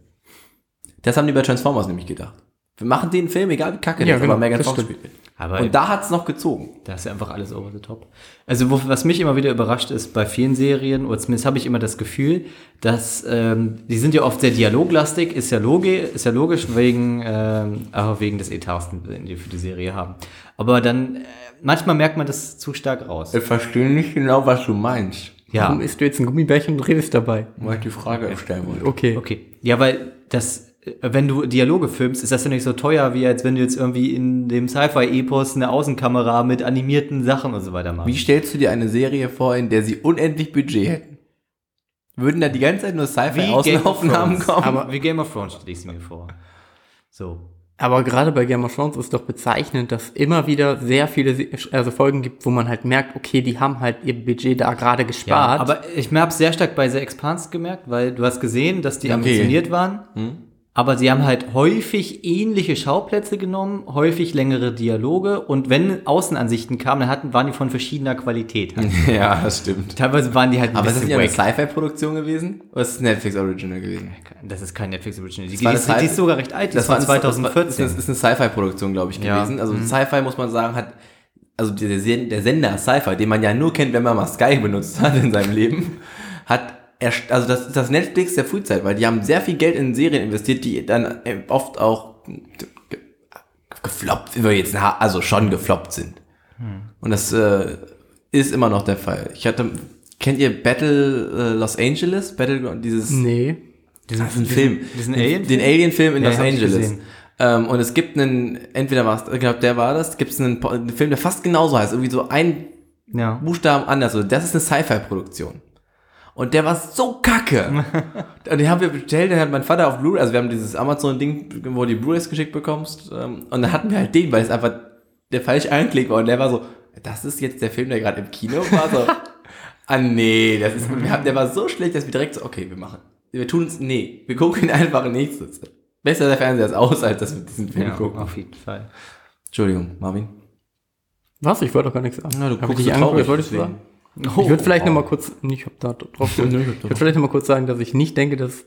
Das haben die bei Transformers nämlich gedacht. Wir machen den Film, egal wie kacke Ja, der ist, genau, aber Megan das Fox stimmt. spielt mit. Aber Und da hat's noch gezogen. Da ist ja einfach alles over the top. Also wo, was mich immer wieder überrascht ist bei vielen Serien, oder zumindest habe ich immer das Gefühl, dass ähm, die sind ja oft sehr dialoglastig, ist ja, logi ist ja logisch, wegen, ähm, auch wegen des Etats, den die für die Serie haben. Aber dann, äh, manchmal merkt man das zu stark raus. Ich verstehe nicht genau, was du meinst. Ja, Warum isst du jetzt ein Gummibärchen und redest dabei? Weil ich die Frage stellen wollte. Okay. okay. Ja, weil das, wenn du Dialoge filmst, ist das ja nicht so teuer, wie als wenn du jetzt irgendwie in dem Sci-Fi-Epos eine Außenkamera mit animierten Sachen und so weiter machst. Wie stellst du dir eine Serie vor, in der sie unendlich Budget hätten? Würden da die ganze Zeit nur Sci-Fi-Außenaufnahmen kommen? Aber wie Game of Thrones stelle ich es mir vor. So. Aber gerade bei Game of Thrones ist doch bezeichnend, dass immer wieder sehr viele also Folgen gibt, wo man halt merkt, okay, die haben halt ihr Budget da gerade Ja, gespart. aber ich habe es sehr stark bei The Expanse gemerkt, weil du hast gesehen, dass die Okay. ambitioniert waren. Aber sie haben halt häufig ähnliche Schauplätze genommen, häufig längere Dialoge und wenn Außenansichten kamen, dann hatten, waren die von verschiedener Qualität. halt. ja, das stimmt. Teilweise waren die halt ein Aber ist das bisschen nicht eine. Sci-Fi-Produktion gewesen? Oder ist es Netflix Original gewesen? Das ist kein Netflix Original. Die, die, die Sci- ist sogar recht alt, die ist war von ein- Das 2014. ist, eine Sci-Fi-Produktion, glaube ich, Ja. gewesen. Also Sci-Fi, muss man sagen, hat, also der, der Sender Sci-Fi, den man ja nur kennt, wenn man mal Sky benutzt hat in seinem Leben, hat also das ist das Netflix der Frühzeit, weil die haben sehr viel Geld in Serien investiert, die dann äh, oft auch ge- gefloppt, über jetzt, also schon gefloppt sind. Und das äh, ist immer noch der Fall. Ich hatte, kennt ihr Battle äh, Los Angeles? Battle, dieses, nee. das ist ein Film. diesen Den- Alien-Film? Den Alien-Film in Ja, Los Angeles. Ähm, und es gibt einen, entweder war es, ich glaube, der war das, gibt es einen, einen Film, der fast genauso heißt, irgendwie so ein ja. Buchstaben anders. Also das ist eine Sci-Fi-Produktion. Und der war so kacke. und den haben wir bestellt, den hat mein Vater auf Blu-ray, also wir haben dieses Amazon-Ding, wo du die Blu-rays geschickt bekommst. ähm, Und dann hatten wir halt den, weil es einfach der falsch anklick war. Und der war so, das ist jetzt der Film, der gerade im Kino war. So, ah nee, das ist, wir haben, der war so schlecht, dass wir direkt so, okay, wir machen. Wir tun es, nee, wir gucken ihn einfach nächstes. Besser der Fernseher ist aus, als dass wir diesen Film Ja, gucken. auf jeden Fall. Entschuldigung, Marvin. Was? Ich wollte doch gar nichts sagen. Na, du Hab guckst ich so dich angeguckt, traurig, wolltest du deswegen. Sagen? Ich würde vielleicht noch mal kurz, ich habe da drauf ich würde vielleicht noch mal kurz sagen, dass ich nicht denke, dass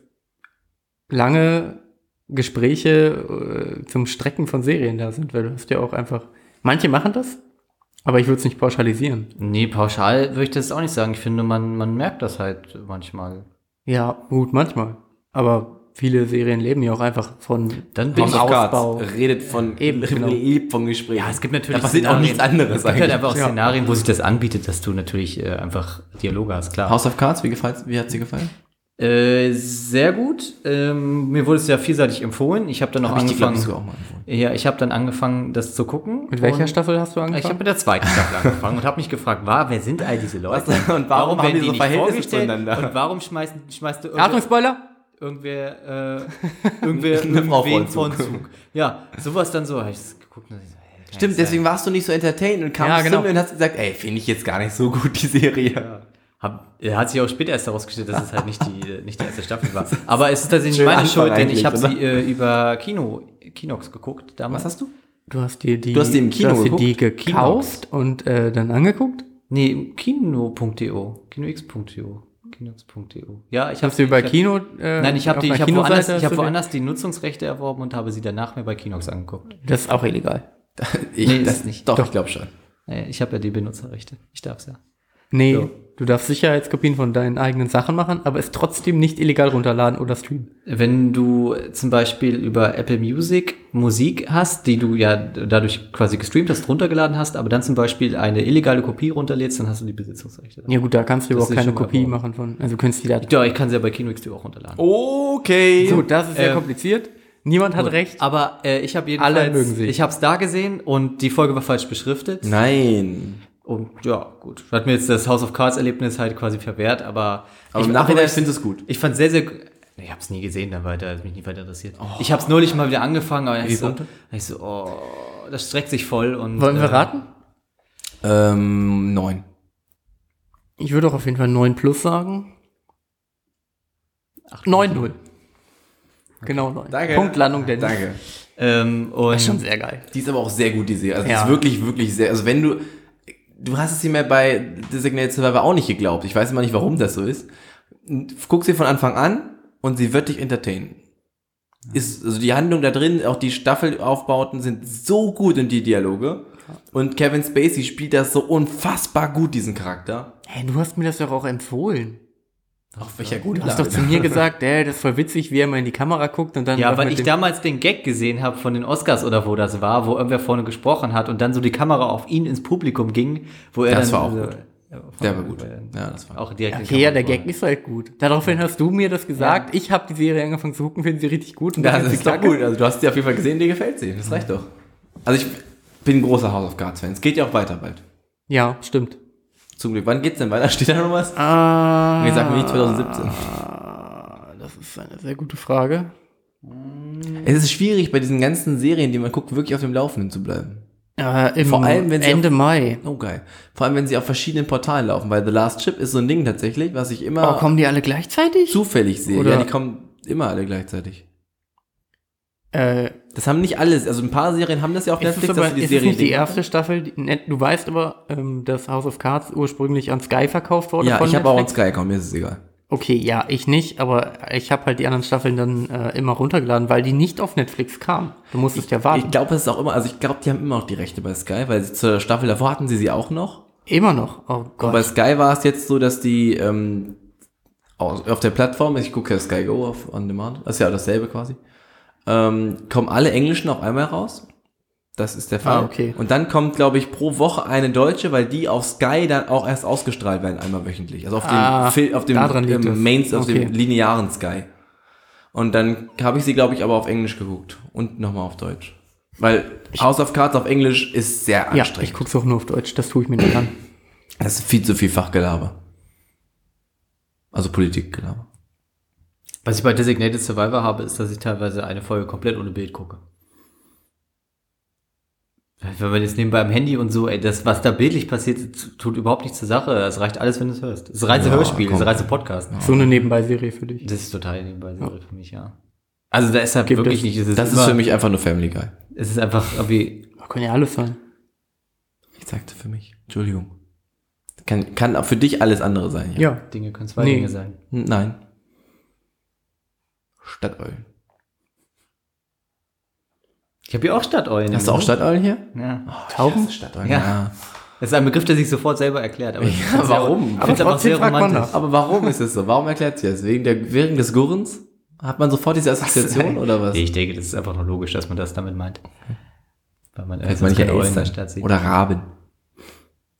lange Gespräche äh, zum Strecken von Serien da sind, weil du hast ja auch einfach, manche machen das, aber ich würde es nicht pauschalisieren. Nee, pauschal würde ich das auch nicht sagen. Ich finde, man, man merkt das halt manchmal. Ja, gut, manchmal. Aber viele Serien leben ja auch einfach von Dann bin ich House of Ausbau. Cards redet von, Eben, genau. lebt von Gesprächen. Ja, es gibt natürlich Da passiert auch nichts anderes Es gibt halt einfach auch Ja. Szenarien, wo sich das anbietet, dass du natürlich äh, einfach Dialoge hast, klar. House of Cards, wie, gefällt, wie hat sie gefallen? Äh, sehr gut. Ähm, mir wurde es ja vielseitig empfohlen. Ich habe dann noch Hab die, angefangen. ich, auch mal empfohlen. ja, ich habe dann angefangen, das zu gucken. Mit welcher Staffel hast du Ich habe angefangen? mit der zweiten Staffel angefangen und habe mich gefragt, war, wer sind all diese Leute? Was? Und warum haben die so nicht Verhältnisse vorgestellt? zueinander? Und warum schmeißt, schmeißt du Achtung, Spoiler! Irgendwer, äh, irgendwer irgendwen von Zug. Ja, sowas dann so. Hab ich geguckt und ich so, hey, Stimmt, sein? deswegen warst du nicht so entertained und kamst Ja, genau. zu mir und hast gesagt, ey, finde ich jetzt gar nicht so gut, die Serie. Hab, äh, hat sich auch später erst herausgestellt, dass es halt nicht die, äh, nicht die erste Staffel war. Aber es ist tatsächlich meine Anfang Schuld, denn ich habe sie äh, über Kino, Kinox geguckt damals. Was hast du? Du hast dir die, Du hast die im Kino du die gekauft und äh, dann angeguckt? Nee, kino.de, kinox.de, kinox.de. Ja, ich habe du über Kino? Äh, Nein, ich habe die, ich habe woanders, ich die- woanders die Nutzungsrechte erworben und habe sie danach mir bei Kinox angeguckt. Das ist auch illegal. Ich, Nee, ist das, nicht. Doch, Doch. ich glaube schon. Ich habe ja die Benutzerrechte. Ich darf's ja. Nee, So. du darfst Sicherheitskopien von deinen eigenen Sachen machen, aber es trotzdem nicht illegal runterladen oder streamen. Wenn du zum Beispiel über Apple Music Musik hast, die du ja dadurch quasi gestreamt hast, runtergeladen hast, aber dann zum Beispiel eine illegale Kopie runterlädst, dann hast du die Besitzungsrechte. Ja gut, da kannst du Das überhaupt keine Kopie machen von. Also du könntest die da. Ja, ich kann sie ja bei KinoXD auch runterladen. Okay. So, das ist sehr Ähm, kompliziert. Niemand hat Gut. recht. Aber äh, ich habe jedenfalls, Alle mögen sie. ich habe es da gesehen und die Folge war falsch beschriftet. Nein. Und ja, gut. Hat mir jetzt das House of Cards Erlebnis halt quasi verwehrt, aber, Aber ich, im Nachhinein ich- findest du es gut. Ich fand sehr, sehr. Ich habe es nie gesehen, dann weiter, hat mich nie weiter interessiert. Ich habe es neulich mal wieder angefangen, aber Wie ich so, ich so, oh, das streckt sich voll und. Wollen wir äh, raten? Ähm, neun. Ich würde auch auf jeden Fall 9 plus sagen. 9-0. Genau 9. Punktlandung der Danke. Ähm, und Das ist schon sehr geil. Die ist aber auch sehr gut, die Serie. Also die Ja. ist wirklich, wirklich sehr. Also wenn du. Du hast es dir mir bei Designated Survivor auch nicht geglaubt. Ich weiß immer nicht, warum das so ist. Guck sie von Anfang an und sie wird dich entertainen. Ist, also die Handlung da drin, auch die Staffelaufbauten sind so gut und die Dialoge. Und Kevin Spacey spielt das so unfassbar gut, diesen Charakter. Hey, du hast mir das doch auch empfohlen. Auf welcher guten Du hast doch zu mir gesagt, ey, das ist voll witzig, wie er mal in die Kamera guckt und dann. ja, weil ich damals den Gag gesehen habe von den Oscars oder wo das war, wo irgendwer vorne gesprochen hat und dann so die Kamera auf ihn ins Publikum ging, wo er Das dann war auch so, gut. Ja, Der war gut. äh, Ja, das war Auch direkt. Okay, ja, der Gag ist halt gut. Daraufhin hast du mir das gesagt. Ich habe die Serie angefangen zu gucken, finde sie richtig gut. Und Ja, das sie ist doch gut. Also du hast sie auf jeden Fall gesehen, dir gefällt sie. Das reicht doch. Also ich bin ein großer House of Cards Fan. Es geht ja auch weiter bald. Ja, stimmt. Zum Glück. Wann geht's denn weiter? Steht da noch was? Ah, Nee, sag mir nicht 2017. Das ist eine sehr gute Frage. Es ist schwierig, bei diesen ganzen Serien, die man guckt, wirklich auf dem Laufenden zu bleiben. Äh, Vor allem, wenn sie Ende Mai. Oh, geil. Vor allem, wenn sie auf verschiedenen Portalen laufen, weil The Last Chip ist so ein Ding tatsächlich, was ich immer Oh, kommen die alle gleichzeitig? zufällig sehe. Oder- Ja, die kommen immer alle gleichzeitig. Äh, Das haben nicht alles, also ein paar Serien haben das ja auf ist Netflix, aber, dass die ist Serie nicht die erste Staffel? Die, du weißt aber, ähm, dass House of Cards ursprünglich an Sky verkauft wurde Ja, ich habe auch einen Netflix? Sky-Account, mir ist es egal. Okay, ja, ich nicht, aber ich habe halt die anderen Staffeln dann äh, immer runtergeladen, weil die nicht auf Netflix kamen. Du musstest ja warten. Ich glaube, es ist auch immer, also ich glaube, die haben immer noch die Rechte bei Sky, weil sie zur Staffel davor hatten sie sie auch noch. immer noch. Oh Und Gott. bei Sky war es jetzt so, dass die ähm, auf auf der Plattform, ich gucke ja Sky Go auf On Demand, das ist ja dasselbe quasi, ähm, kommen alle Englischen auf einmal raus. Das ist der Fall. Ah, okay. Und dann kommt, glaube ich, pro Woche eine deutsche, weil die auf Sky dann auch erst ausgestrahlt werden, einmal wöchentlich. Also auf dem, Ah, Fil- auf dem, ähm. Mains, auf Okay. dem linearen Sky. Und dann habe ich sie, glaube ich, aber auf Englisch geguckt. Und nochmal auf Deutsch. Weil House of Cards auf Englisch ist sehr ja, anstrengend. ich gucke es auch nur auf Deutsch, das tue ich mir nicht an. Das ist viel zu viel Fachgelaber. Also Politik, genau. Was ich bei Designated Survivor habe, ist, dass ich teilweise eine Folge komplett ohne Bild gucke. Wenn man jetzt nebenbei am Handy und so, ey, das, was da bildlich passiert, tut überhaupt nichts zur Sache. Es reicht alles, wenn du es hörst. Es ist ein reines Ja, Hörspiel, es ist komm. ein reines Podcast. So eine Nebenbei-Serie für dich. Das ist total nebenbei Serie für mich, ja. Also da ist halt Gibt wirklich es- nicht, es ist, Das ist immer, für mich einfach nur Family Guy. es ist einfach irgendwie, Das kann ja alles sein. Ich sagte für mich. Entschuldigung. Kann, kann auch für dich alles andere sein, ja? Ja. Dinge können zwei Nee. Dinge sein. Nein. Stadteulen. Ich habe hier auch Stadteulen. Hast du auch Stadteulen hier? Ja. Tauben? Stadteulen, Ja. Das ist ein Begriff, der sich sofort selber erklärt. Aber ich find's warum? Sehr, Aber sehr fragt man romantisch. Aber warum ist es so? Warum erklärt sie das? Wegen, der, wegen des Gurrens? Hat man sofort diese Assoziation oder was? Ich denke, das ist einfach nur logisch, dass man das damit meint. Weil man man nicht keine Eulen in Elster. der Stadt sieht. Oder Raben.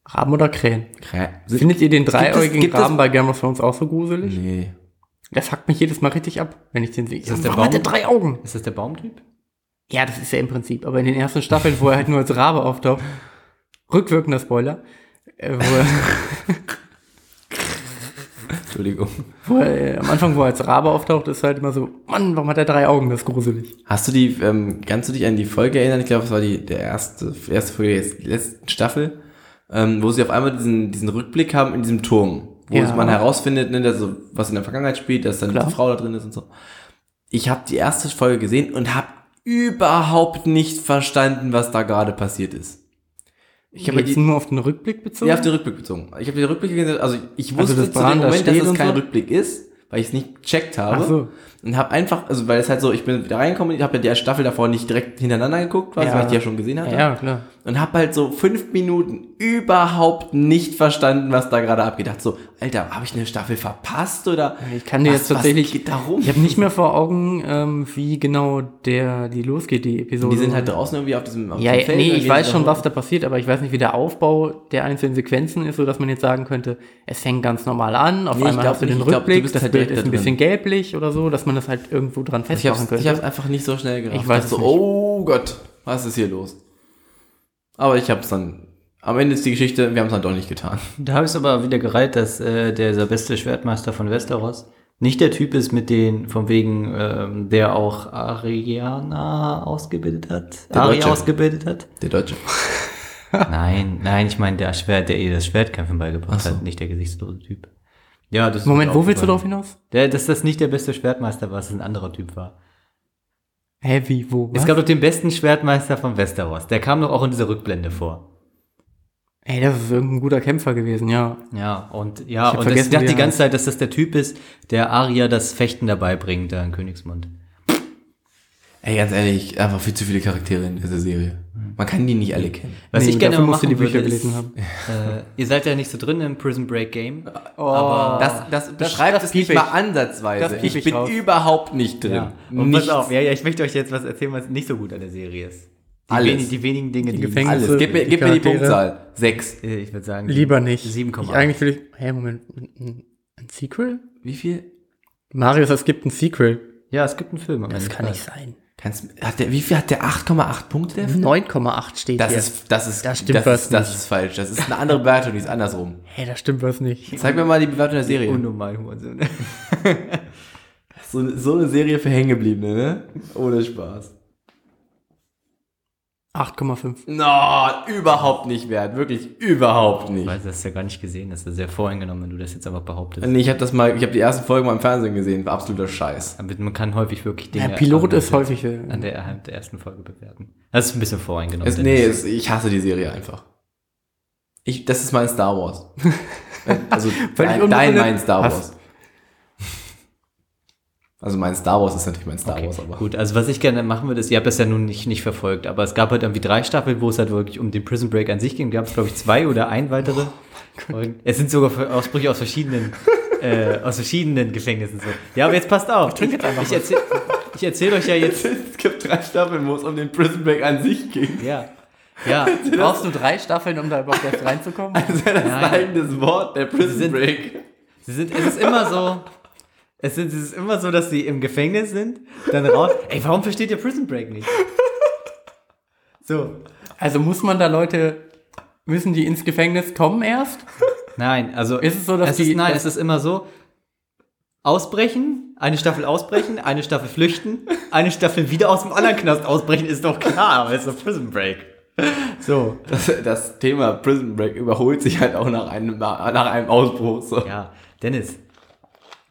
Raben oder Krähen? Krä Findet ihr den dreieugigen Raben bei Game of Thrones auch so gruselig? Nee. Der fuckt mich jedes Mal richtig ab, wenn ich den sehe. das der Warum hat der Baum? drei Augen? Ist das der Baumtyp? Ja, das ist ja im Prinzip. Aber in den ersten Staffeln, wo er halt nur als Rabe auftaucht, rückwirkender Spoiler, äh, wo, er, Entschuldigung. wo er, äh, am Anfang, wo er als Rabe auftaucht, ist halt immer so, Mann, warum hat er drei Augen? Das ist gruselig. Hast du die, ähm, kannst du dich an die Folge erinnern? Ich glaube, es war die der erste, erste Folge der letzten Staffel, ähm, wo sie auf einmal diesen, diesen Rückblick haben in diesem Turm, wo Ja. man herausfindet, ne, dass so, was in der Vergangenheit spielt, dass dann Klar. diese Frau da drin ist und so. Ich habe die erste Folge gesehen und habe überhaupt nicht verstanden, was da gerade passiert ist. Ich habe Jetzt die, nur auf den Rückblick bezogen? ja, auf den Rückblick bezogen. Ich habe den Rückblick gesehen, also ich Also wusste das zu dem da Moment, dass es kein so? Rückblick ist, weil ich es nicht gecheckt habe. Ach so. Und habe einfach, also weil es halt so, ich bin wieder reingekommen, ich habe ja die Staffel davor nicht direkt hintereinander geguckt, quasi, Ja. weil ich die ja schon gesehen hatte. Ja, klar. Und habe halt so fünf Minuten überhaupt nicht verstanden, was da gerade abgeht. Dachte so, Alter, habe ich eine Staffel verpasst oder? Ich kann dir was, jetzt tatsächlich, Was geht darum? ich habe nicht mehr vor Augen, ähm, wie genau der, die losgeht, die Episode. Die sind halt draußen irgendwie auf diesem auf Ja, diesem Feld, nee, ich weiß schon, was da passiert, aber ich weiß nicht, wie der Aufbau der einzelnen Sequenzen ist, so dass man jetzt sagen könnte, es fängt ganz normal an, auf Nee, einmal hast du nicht, den ich glaub, du Rückblick, das halt Bild ist ein bisschen gelblich oder so, dass man das halt irgendwo dran festmachen hab's, ich könnte. hab's einfach nicht so schnell gerafft. Ich weiß so, es nicht. oh Gott, was ist hier los? Aber ich hab's dann, am Ende ist die Geschichte, wir haben es dann doch nicht getan. Da habe ich es aber wieder gereiht, dass äh, der, der beste Schwertmeister von Westeros nicht der Typ ist, mit den, von wegen, ähm, der auch Ariana ausgebildet hat. Der Ari Deutsche. ausgebildet hat. Der Deutsche. nein, nein, ich meine der Schwert, der ihr das Schwertkämpfen beigebracht Ach so. hat, nicht der gesichtslose Typ. Ja, das ist Moment, wo willst du darauf hinaus? Der, dass das nicht der beste Schwertmeister war, dass es ein anderer Typ war. Wie, wo, was? Es gab doch den besten Schwertmeister von Westeros. Der kam doch auch in dieser Rückblende vor. Ey, das ist irgendein guter Kämpfer gewesen, ja. Ja, und Ich ja, hab und das, ich dachte die ganze Zeit, dass das der Typ ist, der Arya das Fechten dabei bringt, da in Königsmund. Ey, ganz ehrlich, einfach viel zu viele Charaktere in dieser Serie. Man kann die nicht alle kennen. Was Nee, ich gerne mal machen die Bücher würde, gelesen ist, haben. Äh, ihr seid ja nicht so drin im Prison Break Game. Oh, aber Das, das beschreibt das es nicht ich. mal ansatzweise. Das ich ich bin raus. überhaupt nicht drin. ja. Und Nichts. pass auf, ja, ja, ich möchte euch jetzt was erzählen, was nicht so gut an der Serie ist. Die, Alles. wenig, die wenigen Dinge, die, Gefängnis- Alles. Gib mir, Die gib mir die. Punktzahl. Sechs. Äh, ich würde sagen, Lieber nicht. 7,8. Ich, eigentlich will ich, hä, Moment, ein, Sequel? Wie viel? Marius, es gibt ein Sequel. Ja, es gibt einen Film. Das kann nicht sein. Kannst, hat der, wie viel hat der 8,8 Punkte? der Film? 9,8 steht Das hier. ist, das ist, Da stimmt das, was ist, das nicht. ist falsch. Das ist eine andere Bewertung, die ist andersrum. Hä, da stimmt was nicht. Zeig mir mal die Bewertung der Serie. Unnormal Hurensohn. So, so eine Serie für Hängengebliebene, ne? Ohne Spaß. 8,5. No, überhaupt nicht wert. Wirklich überhaupt Ich nicht. weiß, das ist ja gar nicht gesehen. Das ist sehr voreingenommen, wenn du das jetzt einfach behauptest. Nee, ich habe das mal, ich habe die ersten Folgen mal im Fernsehen gesehen. War absoluter Scheiß. Aber Man kann häufig wirklich Der Dinge Pilot an- ist häufig. äh, an der, anhand der ersten Folge bewerten. Das ist ein bisschen voreingenommen. Es, nee, es, ich hasse die Serie einfach. Ich, das ist mein Star Wars. also dein, dein mein Star. Wars. Also mein Star Wars ist natürlich mein Star Okay, Wars, aber. gut, also was ich gerne machen würde, ist, ihr habt das ja nun nicht, nicht verfolgt, aber es gab halt irgendwie drei Staffeln, wo es halt wirklich um den Prison Break an sich ging. Gab es, glaube ich, zwei oder ein weitere. Folgen. es sind sogar Ausbrüche aus verschiedenen, äh, aus verschiedenen Gefängnissen so. Ja, aber jetzt passt auf. Ich, ich erzähle ich erzähl euch ja jetzt. es gibt drei Staffeln, wo es um den Prison Break an sich geht. Ja. Ja. Brauchst du drei Staffeln, um da überhaupt erst reinzukommen? Das ist Nein. eigenes Wort, der Prison sind- Break. Sie sind, es ist immer so. Es, sind, es ist immer so, dass sie im Gefängnis sind, dann raus. Ey, warum versteht ihr Prison Break nicht? So. Also muss man da Leute, müssen die ins Gefängnis kommen erst? Nein, also Ist es so, dass es die- ist, nein, es ist immer so. ausbrechen, eine Staffel ausbrechen, eine Staffel flüchten, eine Staffel wieder aus dem anderen Knast ausbrechen, ist doch klar, aber es ist doch Prison Break. So, Das, das Thema Prison Break überholt sich halt auch nach einem, nach einem Ausbruch. So. ja, Dennis.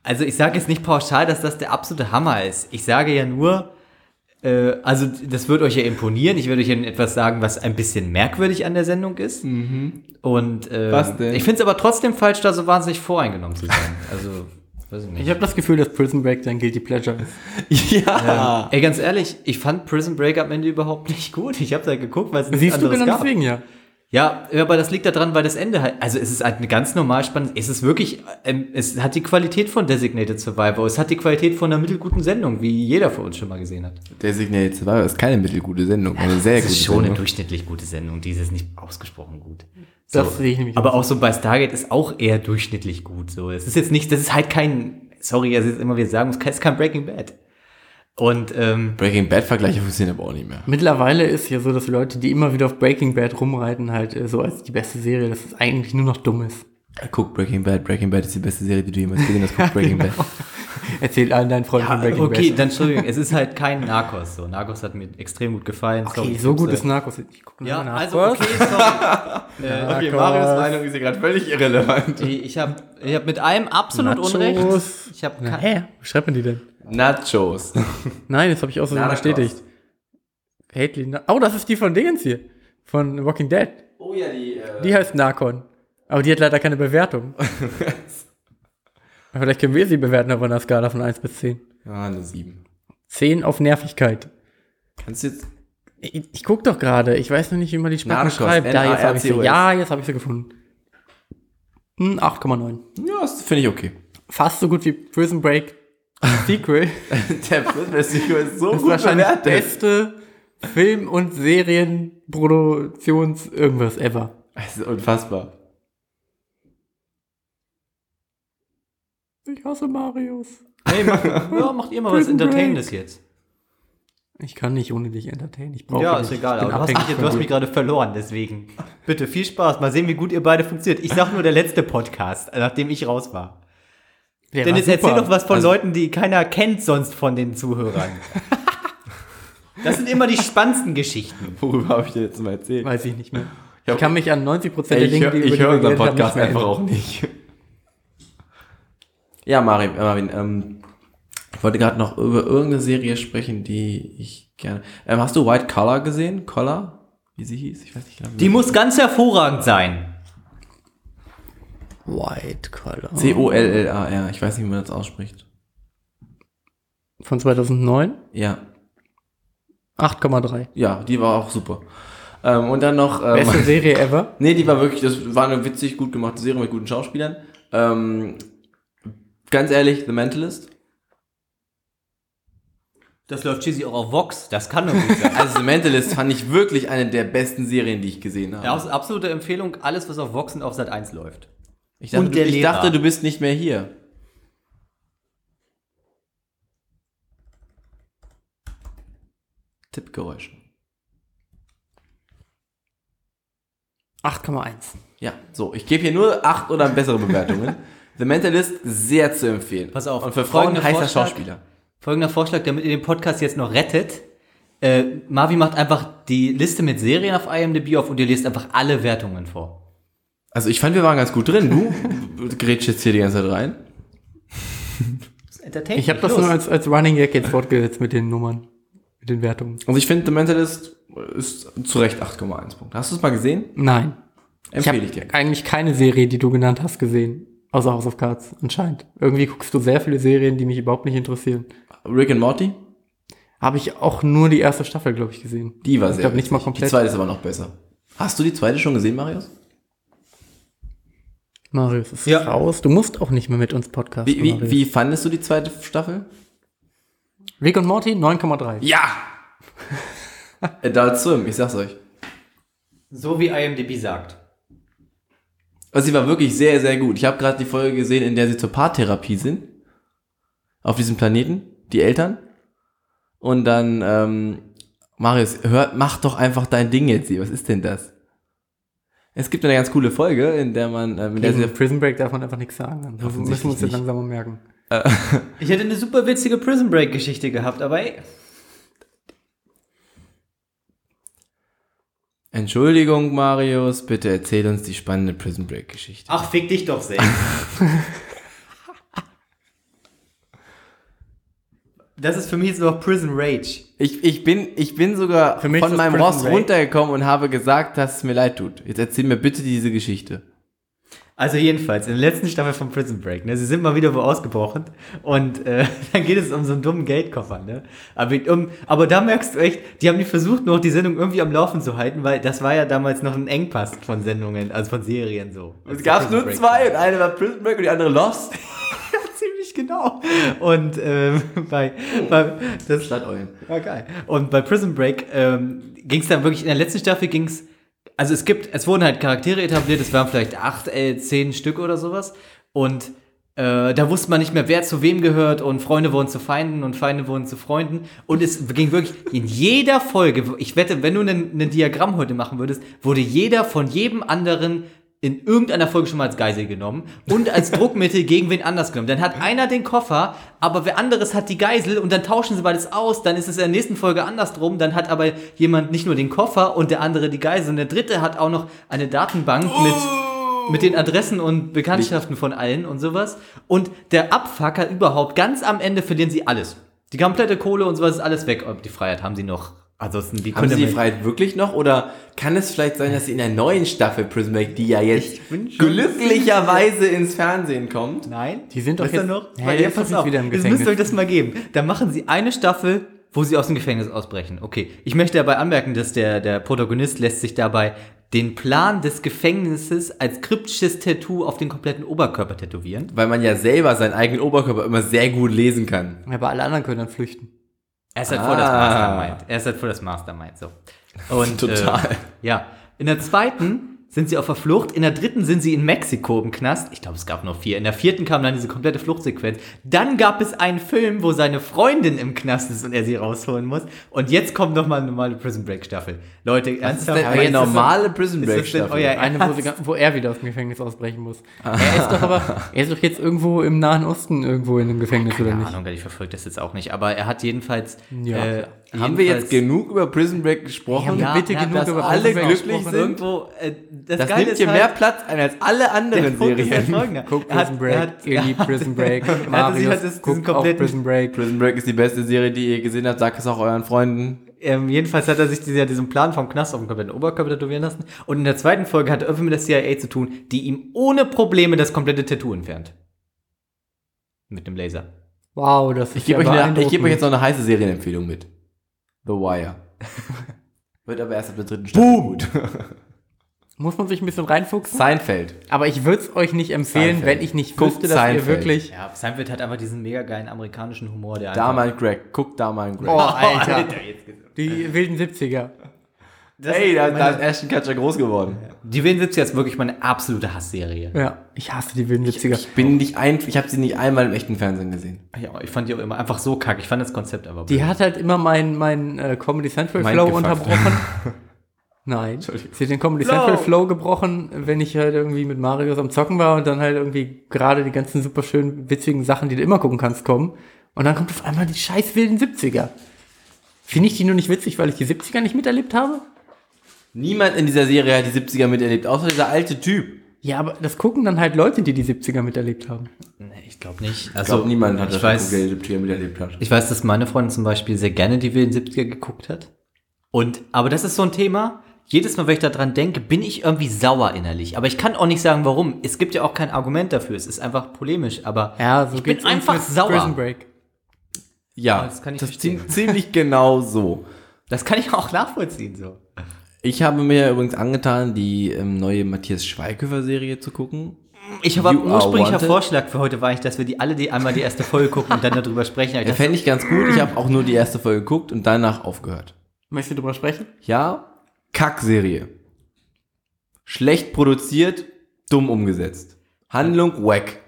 Also ich sage jetzt nicht pauschal, dass das der absolute Hammer ist. Ich sage ja nur, äh, also das wird euch ja imponieren. Ich werde euch ja etwas sagen, was ein bisschen merkwürdig an der Sendung ist. Und äh, Was denn? ich finde es aber trotzdem falsch, da so wahnsinnig voreingenommen zu sein. Also, weiß ich nicht. Ich habe das Gefühl, dass Prison Break dein Guilty Pleasure ist. Ja. Ey, ganz ehrlich, ich fand Prison Break am Ende überhaupt nicht gut. Ich habe da geguckt, weil es nichts Siehst du genau gab. deswegen, ja. Ja, aber das liegt daran, weil das Ende halt, also es ist halt eine ganz normal spannend, es ist wirklich, ähm, es hat die Qualität von Designated Survivor, es hat die Qualität von einer mittelguten Sendung, wie jeder von uns schon mal gesehen hat. Designated Survivor ist keine mittelgute Sendung, eine sehr Es gute ist schon eine Sendung. durchschnittlich gute Sendung, die ist jetzt nicht ausgesprochen gut. Das sehe ich nämlich Aber auch so bei Stargate ist auch eher durchschnittlich gut, so. Es ist jetzt nicht, das ist halt kein, sorry, es ist immer wieder sagen, es ist kein Breaking Bad. Und, ähm, Breaking Bad Vergleiche funktionieren aber auch nicht mehr. Mittlerweile ist ja so, dass Leute, die immer wieder auf Breaking Bad rumreiten, halt äh, so als die beste Serie, dass es eigentlich nur noch dumm ist. Guck Breaking Bad. Breaking Bad ist die beste Serie, die du jemals gesehen hast. Guck Breaking Bad. Erzähl allen deinen Freunden von ja, Breaking okay, Bad. dann Entschuldigung, es ist halt kein Narcos, so. Narcos hat mir extrem gut gefallen. sorry, Okay, ich so gut äh, ist Narcos. Ich guck Ja, mal also Narcos. okay, sorry. äh, Okay, Narcos. Marius Meinung ist hier gerade völlig irrelevant. ich habe ich hab mit allem absolut Nachos. Unrecht. Ich habe Na, hä? Wie schreibt man die denn? Nachos. Nein, das habe ich auch so bestätigt. Caitlin. Na- Oh, das ist die von Dingens hier. Von Walking Dead. Oh ja, die. Äh, Die heißt Narcon. Aber die hat leider keine Bewertung. Vielleicht können wir sie bewerten auf einer Skala von 1 bis 10. ah, eine 7. 10 auf Nervigkeit. Kannst du jetzt. Ich, ich guck doch gerade. Ich weiß noch nicht, wie man die Sprache schreibt. Da, jetzt habe ich sie. Ja, jetzt habe ich sie gefunden. Hm, 8,9. Ja, das finde ich okay. Fast so gut wie Prison Break Sequel. Der Prisoners-Sequel ist so Das ist gut wahrscheinlich bewertet. beste Film- und Serienproduktions irgendwas ever. Das ist unfassbar. Ich hasse Marius. Hey, mach, ja, macht ihr mal was. Entertainendes jetzt. Ich kann nicht ohne dich entertainen. Ich brauche Ja, ist egal, Ich bin aber du hast, abhängig mich, du hast mich gerade verloren, deswegen. Bitte, viel Spaß. Mal sehen, wie gut ihr beide funktioniert. Ich sag nur der letzte Podcast, nachdem ich raus war. Der Denn war jetzt erzähl doch was von Also- Leuten, die keiner kennt sonst von den Zuhörern. Das sind immer die spannendsten Geschichten. Worüber habe ich dir jetzt mal erzählt? Weiß ich nicht mehr. Ich Ich kann mich an 90% der Ey, ich Dinge, höre die ich die hör wir unseren Podcast nicht mehr einfach erinnern. auch nicht. Ja, Marvin, äh, Marvin ähm, ich wollte gerade noch über irgendeine Serie sprechen, die ich gerne. Ähm, hast du White Collar gesehen? Collar? Wie sie hieß? Ich weiß nicht genau. Die muss ganz hervorragend sein. White Collar. C-O-L-L-A-R. Ich weiß nicht, wie man das ausspricht. Von 2009? Ja. 8,3. Ja, die war auch super. Ähm, und dann noch. Ähm, Beste Serie ever. Nee, die war wirklich, das war eine witzig gut gemachte Serie mit guten Schauspielern. Ähm, ganz ehrlich, The Mentalist. Das läuft schließlich auch auf Vox. Das kann doch gut sein. Also The Mentalist fand ich wirklich eine der besten Serien, die ich gesehen habe. Ja, aus- absolute Empfehlung, alles, was auf Vox und auf Sat 1 läuft. Ich dachte, und der du, ich Lehrer. dachte, du bist nicht mehr hier. Tippgeräusche. 8,1. Ja, so, ich gebe hier nur acht oder bessere Bewertungen. The Mentalist sehr zu empfehlen. Pass auf, Und für Frauen heißer Vorschlag. Schauspieler. Folgender Vorschlag, damit ihr den Podcast jetzt noch rettet. Äh, Marvi macht einfach die Liste mit Serien auf IMDb auf und ihr lest einfach alle Wertungen vor. Also ich fand, wir waren ganz gut drin. Du grätsch jetzt hier die ganze Zeit rein. Das Ich habe das los. nur als, als Running Gag jetzt fortgesetzt mit den Nummern. Mit den Wertungen. Also ich finde, The Mentalist ist zu Recht 8,1 Punkte. Hast du es mal gesehen? Nein. Ich Empfehle habe ich dir. eigentlich keine Serie, die du genannt hast, gesehen. Außer House of Cards, anscheinend. Irgendwie guckst du sehr viele Serien, die mich überhaupt nicht interessieren. Rick and Morty? Habe ich auch nur die erste Staffel, glaube ich, gesehen. Die war ich sehr glaube nicht mal witzig. Die komplett. zweite ist aber noch besser. Hast du die zweite schon gesehen, Marius? Marius ist Ja. raus. Du musst auch nicht mehr mit uns podcasten. Wie, wie, wie fandest du die zweite Staffel? Rick und Morty 9,3. Ja! Adult Swim, ich sag's euch. So wie IMDb sagt. Also sie war wirklich sehr, sehr gut. Ich habe gerade die Folge gesehen, in der sie zur Paartherapie sind. Auf diesem Planeten, die Eltern. Und dann, ähm, Marius, hör, mach doch einfach dein Ding jetzt hier. Was ist denn das? Es gibt eine ganz coole Folge, in der man, ähm, in der sie Prison Break darf man einfach nichts sagen. Das müssen wir uns jetzt langsam mal merken. Ich hätte eine super witzige Prison Break Geschichte gehabt, aber ey. Entschuldigung, Marius, bitte erzähl uns die spannende Prison Break Geschichte. Ach, fick dich doch selbst. das ist für mich jetzt noch Prison Rage. Ich, ich, bin, ich bin sogar Für mich ist von meinem Prison Ross Break. runtergekommen und habe gesagt, dass es mir leid tut. Jetzt erzähl mir bitte diese Geschichte. Also jedenfalls, in der letzten Staffel von Prison Break, ne, sie sind mal wieder wo ausgebrochen und äh, dann geht es um so einen dummen Geldkoffer, ne? Aber, um, aber da merkst du echt, die haben die versucht, noch die Sendung irgendwie am Laufen zu halten, weil das war ja damals noch ein Engpass von Sendungen, also von Serien so. Es gab nur zwei und eine war Prison Break und die andere Lost. Genau. Und ähm, bei, bei das Stadteulen. war geil. Und bei Prison Break ähm, ging es dann wirklich, in der letzten Staffel ging es, also es gibt, es wurden halt Charaktere etabliert, es waren vielleicht acht, äh, zehn Stück oder sowas. Und äh, da wusste man nicht mehr, wer zu wem gehört und Freunde wurden zu Feinden und Feinde wurden zu Freunden. Und es ging wirklich in jeder Folge, ich wette, wenn du ein Diagramm heute machen würdest, wurde jeder von jedem anderen in irgendeiner Folge schon mal als Geisel genommen und als Druckmittel gegen wen anders genommen. Dann hat einer den Koffer, aber wer anderes hat die Geisel und dann tauschen sie beides aus. Dann ist es in der nächsten Folge andersrum. Dann hat aber jemand nicht nur den Koffer und der andere die Geisel. Und der dritte hat auch noch eine Datenbank mit, mit den Adressen und Bekanntschaften von allen und sowas. Und der Abfucker überhaupt, ganz am Ende verlieren sie alles. Die komplette Kohle und sowas ist alles weg. Die Freiheit haben sie noch. Ansonsten, wie Haben sie die Freiheit wirklich noch? Oder kann es vielleicht sein, dass sie in der neuen Staffel Prison Break, die ja jetzt glücklicherweise ins Fernsehen kommt? Nein. Die sind doch jetzt- noch? Ja, doch pass jetzt auf, wieder im Jetzt Gefängnis. müsst ihr euch das mal geben. Da machen sie eine Staffel, wo sie aus dem Gefängnis ausbrechen. Okay. Ich möchte dabei anmerken, dass der, der Protagonist lässt sich dabei den Plan des Gefängnisses als kryptisches Tattoo auf den kompletten Oberkörper tätowieren. Weil man ja selber seinen eigenen Oberkörper immer sehr gut lesen kann. Aber alle anderen können dann flüchten. Er ist halt voll das Ah. Mastermind. Er ist halt voll das Mastermind, so. Und, Total. Äh, ja. In der zweiten sind sie auf der Flucht. In der dritten sind sie in Mexiko im Knast. Ich glaube, es gab noch vier. In der vierten kam dann diese komplette Fluchtsequenz. Dann gab es einen Film, wo seine Freundin im Knast ist und er sie rausholen muss. Und jetzt kommt noch mal eine normale Prison Break Staffel. Leute, ernsthaft. eine ist so- normale Prison ist Break Staffel? euer Eine, wo, sie, wo er wieder aus dem Gefängnis ausbrechen muss. Er ist doch aber, er ist doch jetzt irgendwo im Nahen Osten irgendwo in einem Gefängnis, oder Keine nicht? Ahnung, ich verfolge das jetzt auch nicht. Aber er hat jedenfalls. Ja. äh, Haben wir jetzt genug über Prison Break gesprochen? Ja, bitte genug dass über alle Prison Break glücklich gesprochen. sind? Irgendwo, äh, das, Das Geile nimmt hier halt, mehr Platz ein als alle der anderen Serien. Guck hat- Prison Break, er hat- ihr liebt Prison Break, Er hat- Marius, hat das- diesen guckt auch Prison Break. Prison Break ist die beste Serie, die ihr gesehen habt. Sagt es auch euren Freunden. Ähm, jedenfalls hat er sich dieser, diesen Plan vom Knast auf dem kompletten Oberkörper tätowieren lassen. Und in der zweiten Folge hat er irgendwie mit der CIA zu tun, die ihm ohne Probleme das komplette Tattoo entfernt. Mit einem Laser. Wow, das ist Ich gebe ja euch, eine- ich gebe euch jetzt noch eine heiße Serienempfehlung mit. The Wire. Wird aber erst ab der dritten Staffel gut. Muss man sich ein bisschen reinfuchsen? Seinfeld. Aber ich würde es euch nicht empfehlen, Seinfeld. wenn ich nicht Guckt wüsste, dass Seinfeld. ihr wirklich... Ja, Seinfeld hat einfach diesen mega geilen amerikanischen Humor, der Da einfach- mal Greg. Guck da mal Greg. Oh, Alter. geht's. Die wilden 70er. Das Hey, da, meine- da ist Ashton Kutcher groß geworden. Die Willen 70 ist wirklich meine absolute Hassserie. Ja, ich hasse die wilden 70er. Ich bin nicht ein, ich habe sie nicht einmal im echten Fernsehen gesehen. Ja, ich fand die auch immer einfach so kacke. Ich fand das Konzept aber Die hat halt immer meinen mein, äh, Comedy Central Mind Flow gefuckt. unterbrochen. Nein. Entschuldigung. Sie hat den Comedy Flow. Central Flow gebrochen, wenn ich halt irgendwie mit Marius am Zocken war und dann halt irgendwie gerade die ganzen super schönen, witzigen Sachen, die du immer gucken kannst, kommen. Und dann kommt auf einmal die scheiß wilden 70er. Finde ich die nur nicht witzig, weil ich die 70er nicht miterlebt habe? Niemand in dieser Serie hat die 70er miterlebt, außer dieser alte Typ. Ja, aber das gucken dann halt Leute, die die 70er miterlebt haben. Nee, ich glaube nicht. Ich glaube, niemand hat ich das weiß, die 70er miterlebt hat. Ich weiß, dass meine Freundin zum Beispiel sehr gerne die wilden 70er geguckt hat. Und, aber das ist so ein Thema. Jedes Mal, wenn ich daran denke, bin ich irgendwie sauer innerlich. Aber ich kann auch nicht sagen, warum. Es gibt ja auch kein Argument dafür. Es ist einfach polemisch. Aber Ja, so ich bin einfach sauer. Prison Break. Ja, Das kann ich das ziemlich genau so. Das kann ich auch nachvollziehen so. Ich habe mir übrigens angetan, die ähm, neue Matthias Schweighöfer-Serie zu gucken. Ich habe ursprünglicher. Vorschlag für heute war ich, dass wir die alle die einmal die erste Folge gucken und dann darüber sprechen. Der das- fände ich ganz gut. Ich habe auch nur die erste Folge geguckt und danach aufgehört. Möchtest du drüber sprechen? Ja, Kackserie. Schlecht produziert, dumm umgesetzt. Handlung, wack.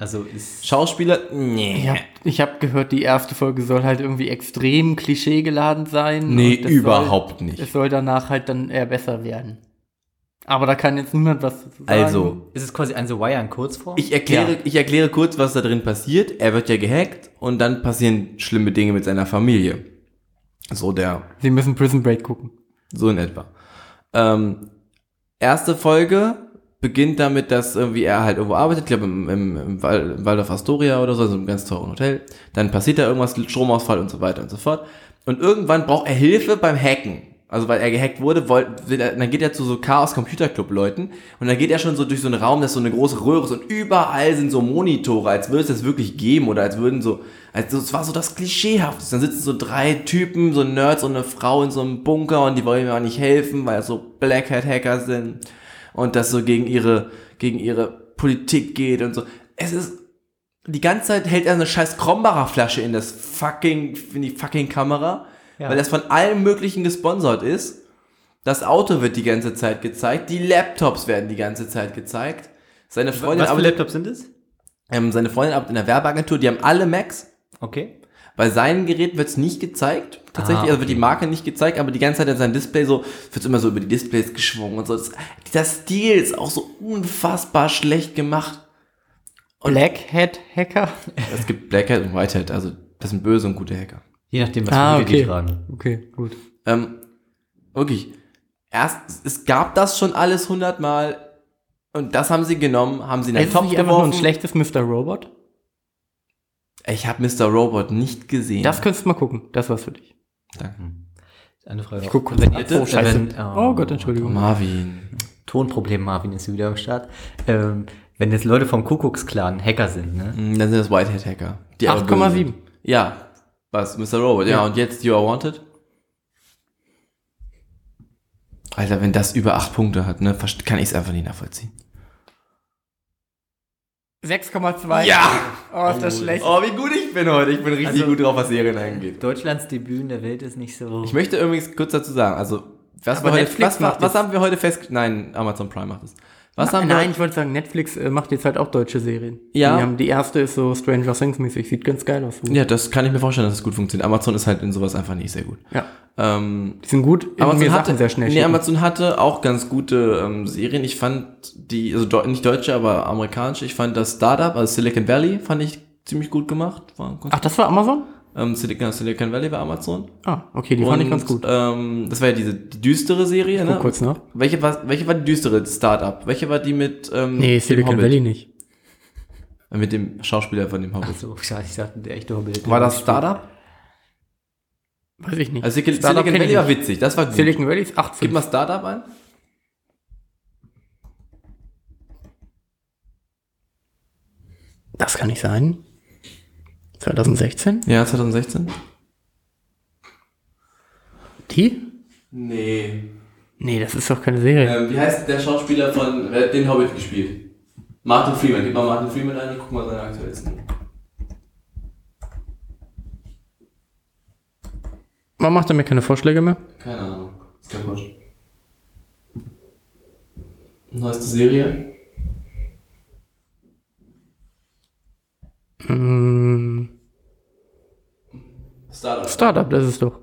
Also ist Schauspieler, nee. Ich habe ich hab gehört, die erste Folge soll halt irgendwie extrem klischeegeladen sein. Nee, überhaupt soll, nicht. Es soll danach halt dann eher besser werden. Aber da kann jetzt niemand was dazu sagen. Also, Ist es quasi ein The Wire in Kurzform? ich erkläre, Ja. ich erkläre kurz, was da drin passiert. Er wird ja gehackt und dann passieren schlimme Dinge mit seiner Familie. So der Sie müssen Prison Break gucken. So in etwa. Ähm, erste Folge beginnt damit, dass irgendwie er halt irgendwo arbeitet, ich glaube im, im, im im Waldorf Astoria oder so, also einem ganz teuren Hotel. Dann passiert da irgendwas, Stromausfall und so weiter und so fort. Und irgendwann braucht er Hilfe beim Hacken. Also weil er gehackt wurde, wollt, dann geht er zu so Chaos Computer Club Leuten und dann geht er schon so durch so einen Raum, das so eine große Röhre ist und überall sind so Monitore, als würde es das wirklich geben oder als würden so, also es war so das Klischeehafte. Dann sitzen so drei Typen, so Nerds und eine Frau in so einem Bunker und die wollen mir auch nicht helfen, weil es so Black Hat Hacker sind und das so gegen ihre, gegen ihre Politik geht und so. Es ist, die ganze Zeit hält er eine scheiß Krombacher Flasche in das fucking, in die fucking Kamera, Ja. weil das von allem möglichen gesponsert ist. Das Auto wird die ganze Zeit gezeigt, die Laptops werden die ganze Zeit gezeigt. Seine Freundin, Was für Laptops sind es? ähm, seine Freundin arbeitet in der Werbeagentur, die haben alle Macs. Okay. Bei seinen Geräten wird es nicht gezeigt. Tatsächlich, Ah, also wird okay. die Marke nicht gezeigt, aber die ganze Zeit in sein Display so, wird immer so über die Displays geschwungen und so. Das, dieser Stil ist auch so unfassbar schlecht gemacht. Black Hat Hacker? Es gibt Black Hat und White Hat, also das sind böse und gute Hacker. Je nachdem, was Ah, für Hüte die okay. tragen. Okay, gut. Ähm, wirklich, erst, es gab das schon alles hundertmal und das haben sie genommen, haben sie in ist Topf nicht einfach nur ein geworfen. schlechtes Mr. Robot? Ich habe Mr. Robot nicht gesehen. Das könntest du mal gucken. Das war's für dich. Danke. Eine Frage. Ich guck kurz wenn Oh, scheiße. Wenn, Oh Gott, Entschuldigung. Marvin. Tonproblem, Marvin ist wieder am Start. Ähm, wenn jetzt Leute vom Kuckucksklan Hacker sind, ne? Mm, Dann sind das White Hat Hacker. die aber böse 8,7. sind. Ja. Was, Mr. Robot, ja. Ja. Und jetzt You Are Wanted? Alter, wenn das über 8 Punkte hat, ne, kann ich es einfach nicht nachvollziehen. 6,2. Ja! Oh, ist das schlecht. Oh, wie gut ich bin heute. Ich bin richtig Also- gut drauf, was Serien angeht. Deutschlands Debüt in der Welt ist nicht so. Ich möchte übrigens kurz dazu sagen, also, was, heute, was, was haben wir heute fest... Nein, Amazon Prime macht es. Was haben wir Nein, heute- ich wollte sagen, Netflix äh, macht jetzt halt auch deutsche Serien. Ja. Die, haben, die erste ist so Stranger Things mäßig, sieht ganz geil aus. Ja, das kann ich mir vorstellen, dass es gut funktioniert. Amazon ist halt in sowas einfach nicht sehr gut. Ja. Ähm, Die sind gut, Amazon mir hatte, Sachen sehr schnell nee, schicken. Amazon hatte auch ganz gute ähm, Serien. Ich fand die, also deu- nicht deutsche, aber amerikanische. Ich fand das Startup, also Silicon Valley, fand ich ziemlich gut gemacht. Ach, das war Amazon? Ähm, Silicon, Silicon Valley war Amazon. Ah, okay, die fand ich ganz gut. Ähm, das war ja diese die düstere Serie, Guck ne? kurz nach. Welche war, welche war die düstere Startup? Welche war die mit ähm, Nee, Silicon Hobbit? Valley nicht. Äh, Mit dem Schauspieler von dem Hobbit. so, schade, ich sagte, der echte Hobbit. War das Startup? Weiß ich nicht. Also Silicon, Startup Silicon Valley war witzig, das war gut. Silicon Valley ist 18. Gib mal Startup ein. Das kann nicht sein. 2016? Ja, 2016. Die? Nee. Nee, das ist doch keine Serie. Ähm, wie heißt der Schauspieler von, wer hat den Hobbit gespielt? Martin Freeman. Gib mal Martin Freeman ein und guck mal seine aktuellsten. Warum macht er mir keine Vorschläge mehr? Keine Ahnung. Ist kaputt. Neueste Serie? Hm, Startup. Startup, das ist doch.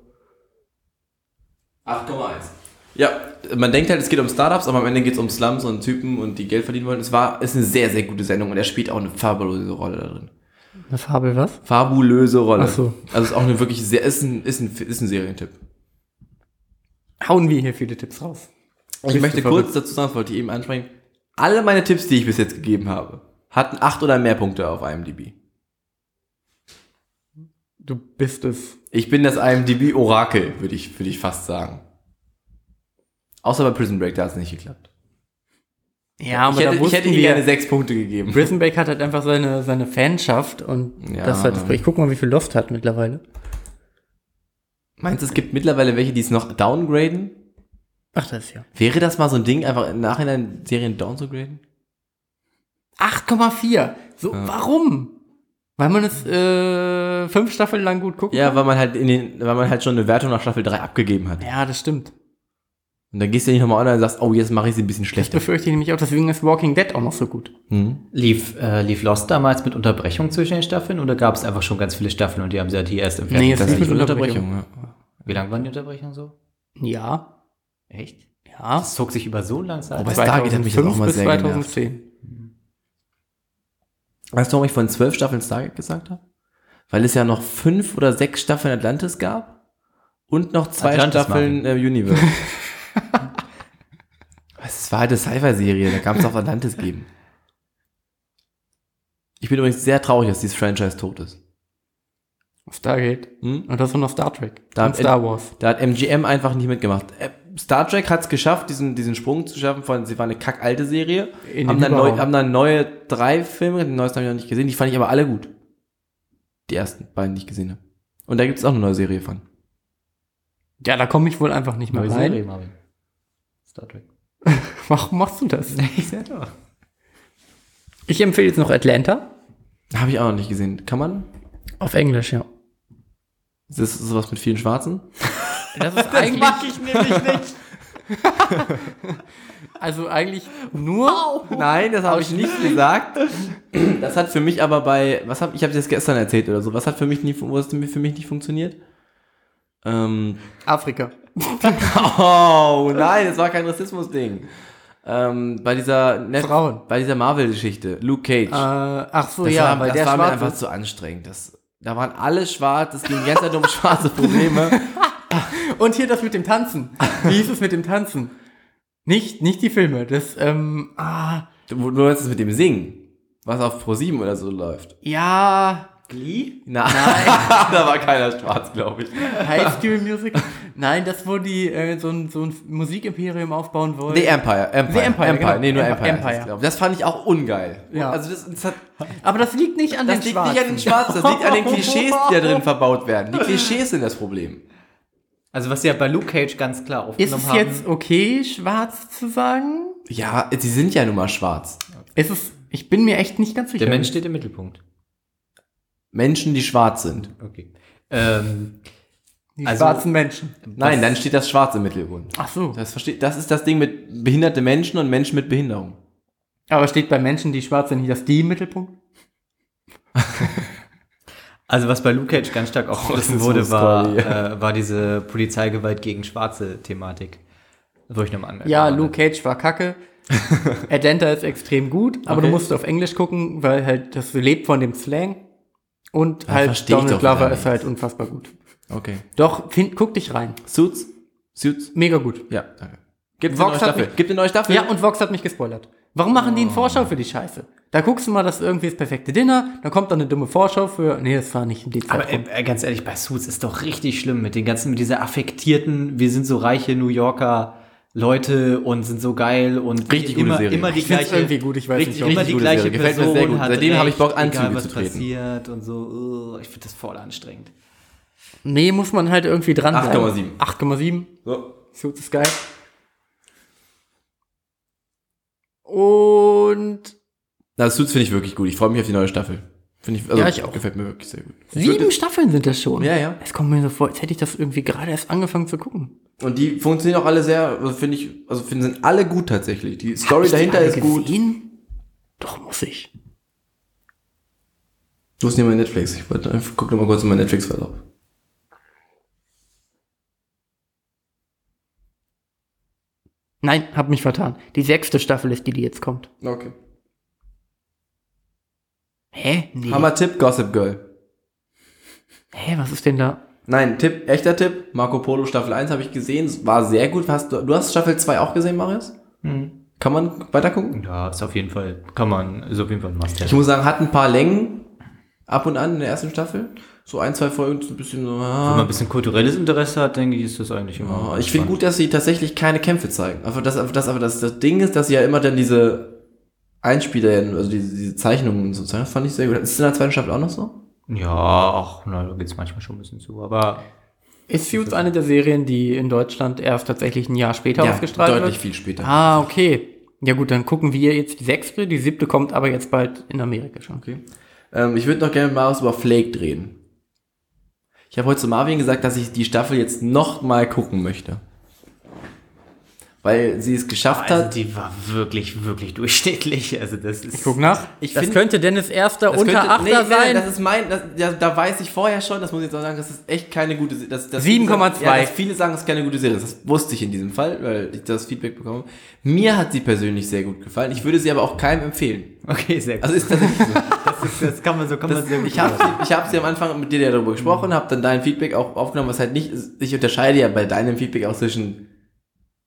8,1. Ja, man denkt halt, es geht um Startups, aber am Ende geht es um Slums und Typen und die Geld verdienen wollen. Es war, ist eine sehr, sehr gute Sendung und er spielt auch eine fabulöse Rolle da drin. Eine Fabel was? Fabulöse Rolle. Ach so. Also ist auch eine wirklich sehr, ist ein, ist ein, ist ein Serientipp. Hauen wir hier viele Tipps raus. Ich Bist möchte kurz dazu sagen, das wollte ich eben ansprechen. Alle meine Tipps, die ich bis jetzt gegeben habe, hatten acht oder mehr Punkte auf IMDb. Du bist es. Ich bin das IMDb-Orakel, würde ich, würde ich fast sagen. Außer bei Prison Break, da hat es nicht geklappt. Ja, ich hätte, ich hätte ihm gerne sechs Punkte gegeben. Prison Break hat halt einfach seine, seine Fanschaft und Ja. das halt das Ich guck mal, wie viel Lost hat mittlerweile. Meinst du, es gibt mittlerweile welche, die es noch downgraden? Ach, das ist ja. Wäre das mal so ein Ding, einfach im Nachhinein Serien downzugraden? 8,4. So, warum? Weil man es äh, fünf Staffeln lang gut gucken Ja, kann? weil man halt in den, weil man halt schon eine Wertung nach Staffel 3 abgegeben hat. Ja, das stimmt. Und dann gehst du nicht nochmal online und sagst, oh, jetzt mache ich sie ein bisschen Das schlechter. befürchte ich nämlich auch, deswegen ist Walking Dead auch noch so gut. Hm? Lief, äh, lief Lost damals mit Unterbrechung zwischen den Staffeln oder gab es einfach schon ganz viele Staffeln und die haben sie halt hier erst im Nee, Fernsehen? es Das lief ist mit Unterbrechung. Unterbrechung, ja. Wie lang waren die Unterbrechungen so? Ja. Echt? Ja. Das zog sich über so lange Zeit. Wobei Stargate hat mich jetzt auch 2005 mal bis sehr genervt. 2010. Weißt du, warum ich von zwölf Staffeln Stargate gesagt habe? Weil es ja noch fünf oder sechs Staffeln Atlantis gab und noch zwei Atlantis, Staffeln äh, Universe. Es war halt eine Sci-Fi-Serie, da kann es auch Atlantis geben. Ich bin übrigens sehr traurig, dass dieses Franchise tot ist. Stargate. Hm? Und das war noch Star Trek. Da- und Star Wars. Da hat MGM einfach nicht mitgemacht. Äh, Star Trek hat es geschafft, diesen, diesen Sprung zu schaffen von, sie war eine kackalte Serie, In haben dann, neu, haben dann neue drei Filme, den neuesten habe ich noch nicht gesehen, die fand ich aber alle gut. Die ersten beiden, die ich gesehen habe. Und da gibt es auch eine neue Serie von. Ja, da komme ich wohl einfach nicht mehr Neue rein. Serie, Marvin. Star Trek. Warum machst du das? Ich sag doch. Ich empfehle jetzt noch Atlanta. Habe ich auch noch nicht gesehen. Kann man? Auf Englisch, ja. Ist das sowas mit vielen Schwarzen? Das ist eigentlich, ich nämlich nicht. Also eigentlich nur, Nein, das habe ich nicht gesagt. Das hat für mich aber bei, was habe ich habe das gestern erzählt oder so. Was hat für mich nie, was für mich nicht funktioniert? Ähm, Afrika. oh nein, das war kein Rassismus-Ding. Ähm, bei dieser Net Frauen. bei dieser Marvel-Geschichte, Luke Cage. Äh, ach so, das ja, war, weil das der war mir einfach zu anstrengend. Das, da waren alle schwarz, es ging Zeit um schwarze Probleme. Und hier das mit dem Tanzen. Wie hieß es mit dem Tanzen? Nicht, nicht die Filme. Das, ähm, ah, Du, du hast es mit dem Singen, was auf Pro 7 oder so läuft. ja, Glee? Nein, da war keiner schwarz, glaube ich. High School Music. Nein, das, wo die äh, so, ein, so ein Musikimperium aufbauen wollen. The Empire, Empire, The Empire, Empire, genau. nee, nur Empire. Empire. ich. Das fand ich auch ungeil. Ja. Also das, das, hat, Aber das liegt nicht an das den liegt Schwarzen. nicht an den Schwarzen, das liegt an den Klischees, die da drin verbaut werden. Die Klischees sind das Problem. Also was sie ja bei Luke Cage ganz klar Ist aufgenommen es haben. jetzt okay, schwarz zu sagen? Ja, sie sind ja nun mal schwarz. Ist es, ich bin mir echt nicht ganz sicher. der Mensch steht im Mittelpunkt. Menschen, die schwarz sind. Okay. Ähm, Die also- schwarzen Menschen. Nein, dann steht das Schwarz im Mittelgrund. Ach so. Das, versteht, das ist das Ding mit behinderte Menschen und Menschen mit Behinderung. Aber steht bei Menschen, die schwarz sind, nicht das die im Mittelpunkt? also was bei Luke Cage ganz stark aufgegriffen so wurde, eine war, Story, äh, war diese Polizeigewalt gegen schwarze Thematik. Wollte ich nochmal anmerken. Ja, Luke Cage war kacke. Atlanta ist extrem gut, aber Okay. du musst auf Englisch gucken, weil halt das lebt von dem Slang. Und Ja, halt Donald Glover ist halt unfassbar gut. Okay. Doch, find, guck dich rein. Suits? Suits? Mega gut. Ja, danke. Gibt eine neue Staffel. mich- Gibt eine neue Staffel? Ja, und Vox hat mich gespoilert. Warum machen Oh. die eine Vorschau für die Scheiße? Da guckst du mal, das ist irgendwie das perfekte Dinner, dann kommt dann eine dumme Vorschau für. Nee, das war nicht in die Aber Zeit. äh, ganz ehrlich, bei Suits ist doch richtig schlimm mit den ganzen, mit dieser affektierten, wir sind so reiche New Yorker Leute und sind so geil und Richtig gute immer, Serie. immer die Ich gleiche, irgendwie gut, ich weiß Richtig, nicht, ob immer richtig die gute gleiche Serie. Gefällt mir Person sehr gut. hat Seitdem habe ich Bock, Anzüge egal, was zu treten. passiert und so. uh, ich finde das voll anstrengend. Nee, muss man halt irgendwie dran 8,7. 8,7. So. Suits ist geil. Und Na, Suits finde ich wirklich gut. Ich freue mich auf die neue Staffel. Finde ich, also, Ja, ich auch. Gefällt mir wirklich sehr gut. sieben Staffeln sind das schon. Ja, ja. Es kommt mir so vor, als hätte ich das irgendwie gerade erst angefangen zu gucken. Und die funktionieren auch alle sehr, also finde ich, also finde, sind alle gut tatsächlich. Die Story die dahinter ist gut. gesehen? Doch, muss ich. Du hast nicht mal Netflix. Ich wollte einfach, guck mal kurz in meinen Netflix-Verlauf. Nein, hab mich vertan. Die sechste Staffel ist die, die jetzt kommt. Okay. Hä? Nee. Hammer Tipp, Gossip Girl. Hä, was ist denn da? Nein, Tipp, echter Tipp. Marco Polo Staffel 1 habe ich gesehen. War sehr gut. Hast du, du hast Staffel 2 auch gesehen, Marius? Kann man weiter gucken? Ja, ist auf jeden Fall, kann man, ist auf jeden Fall ein must Ich muss sagen, hat ein paar Längen ab und an in der ersten Staffel. So ein, zwei Folgen, so ein bisschen so. Wenn man Ah. ein bisschen kulturelles Interesse hat, denke ich, ist das eigentlich immer. Oh, ich finde gut, dass sie tatsächlich keine Kämpfe zeigen. Aber das, aber das, aber das, das Ding ist, dass sie ja immer dann diese Einspieler, also diese, diese Zeichnungen und so zeigen. Das fand ich sehr gut. Ist es in der zweiten Staffel auch noch so? Ja, ach, na, da geht's manchmal schon ein bisschen zu, aber Ist Suits eine der Serien, die in Deutschland erst tatsächlich ein Jahr später ausgestrahlt deutlich wird? viel später. Ah, okay. Ja gut, dann gucken wir jetzt die sechste. Die siebte kommt aber jetzt bald in Amerika schon. Okay. Ähm, ich würde noch gerne mal was über Flake drehen. Ich habe heute zu Marvin gesagt, dass ich die Staffel jetzt noch mal gucken möchte. Weil sie es geschafft Also hat. die war wirklich, wirklich durchschnittlich. Also das ist. Ich guck nach. Ich das find- könnte Dennis Erster Das unter könnte- Achter nee, nee, sein. Das ist mein, das, ja, da weiß ich vorher schon, das muss ich jetzt auch sagen, das ist echt keine gute Serie. Das, das 7,2. Ja, viele sagen, es ist keine gute Serie. Das wusste ich in diesem Fall, weil ich das Feedback bekomme. Mir hat sie persönlich sehr gut gefallen. Ich würde sie aber auch keinem empfehlen. Okay, sehr gut. Also ist tatsächlich so. das, ist, das kann man so kann man sehr gut Ich habe sie, ich hab sie am Anfang mit dir ja darüber gesprochen, habe dann dein Feedback auch aufgenommen, was halt nicht, ich unterscheide ja bei deinem Feedback auch zwischen,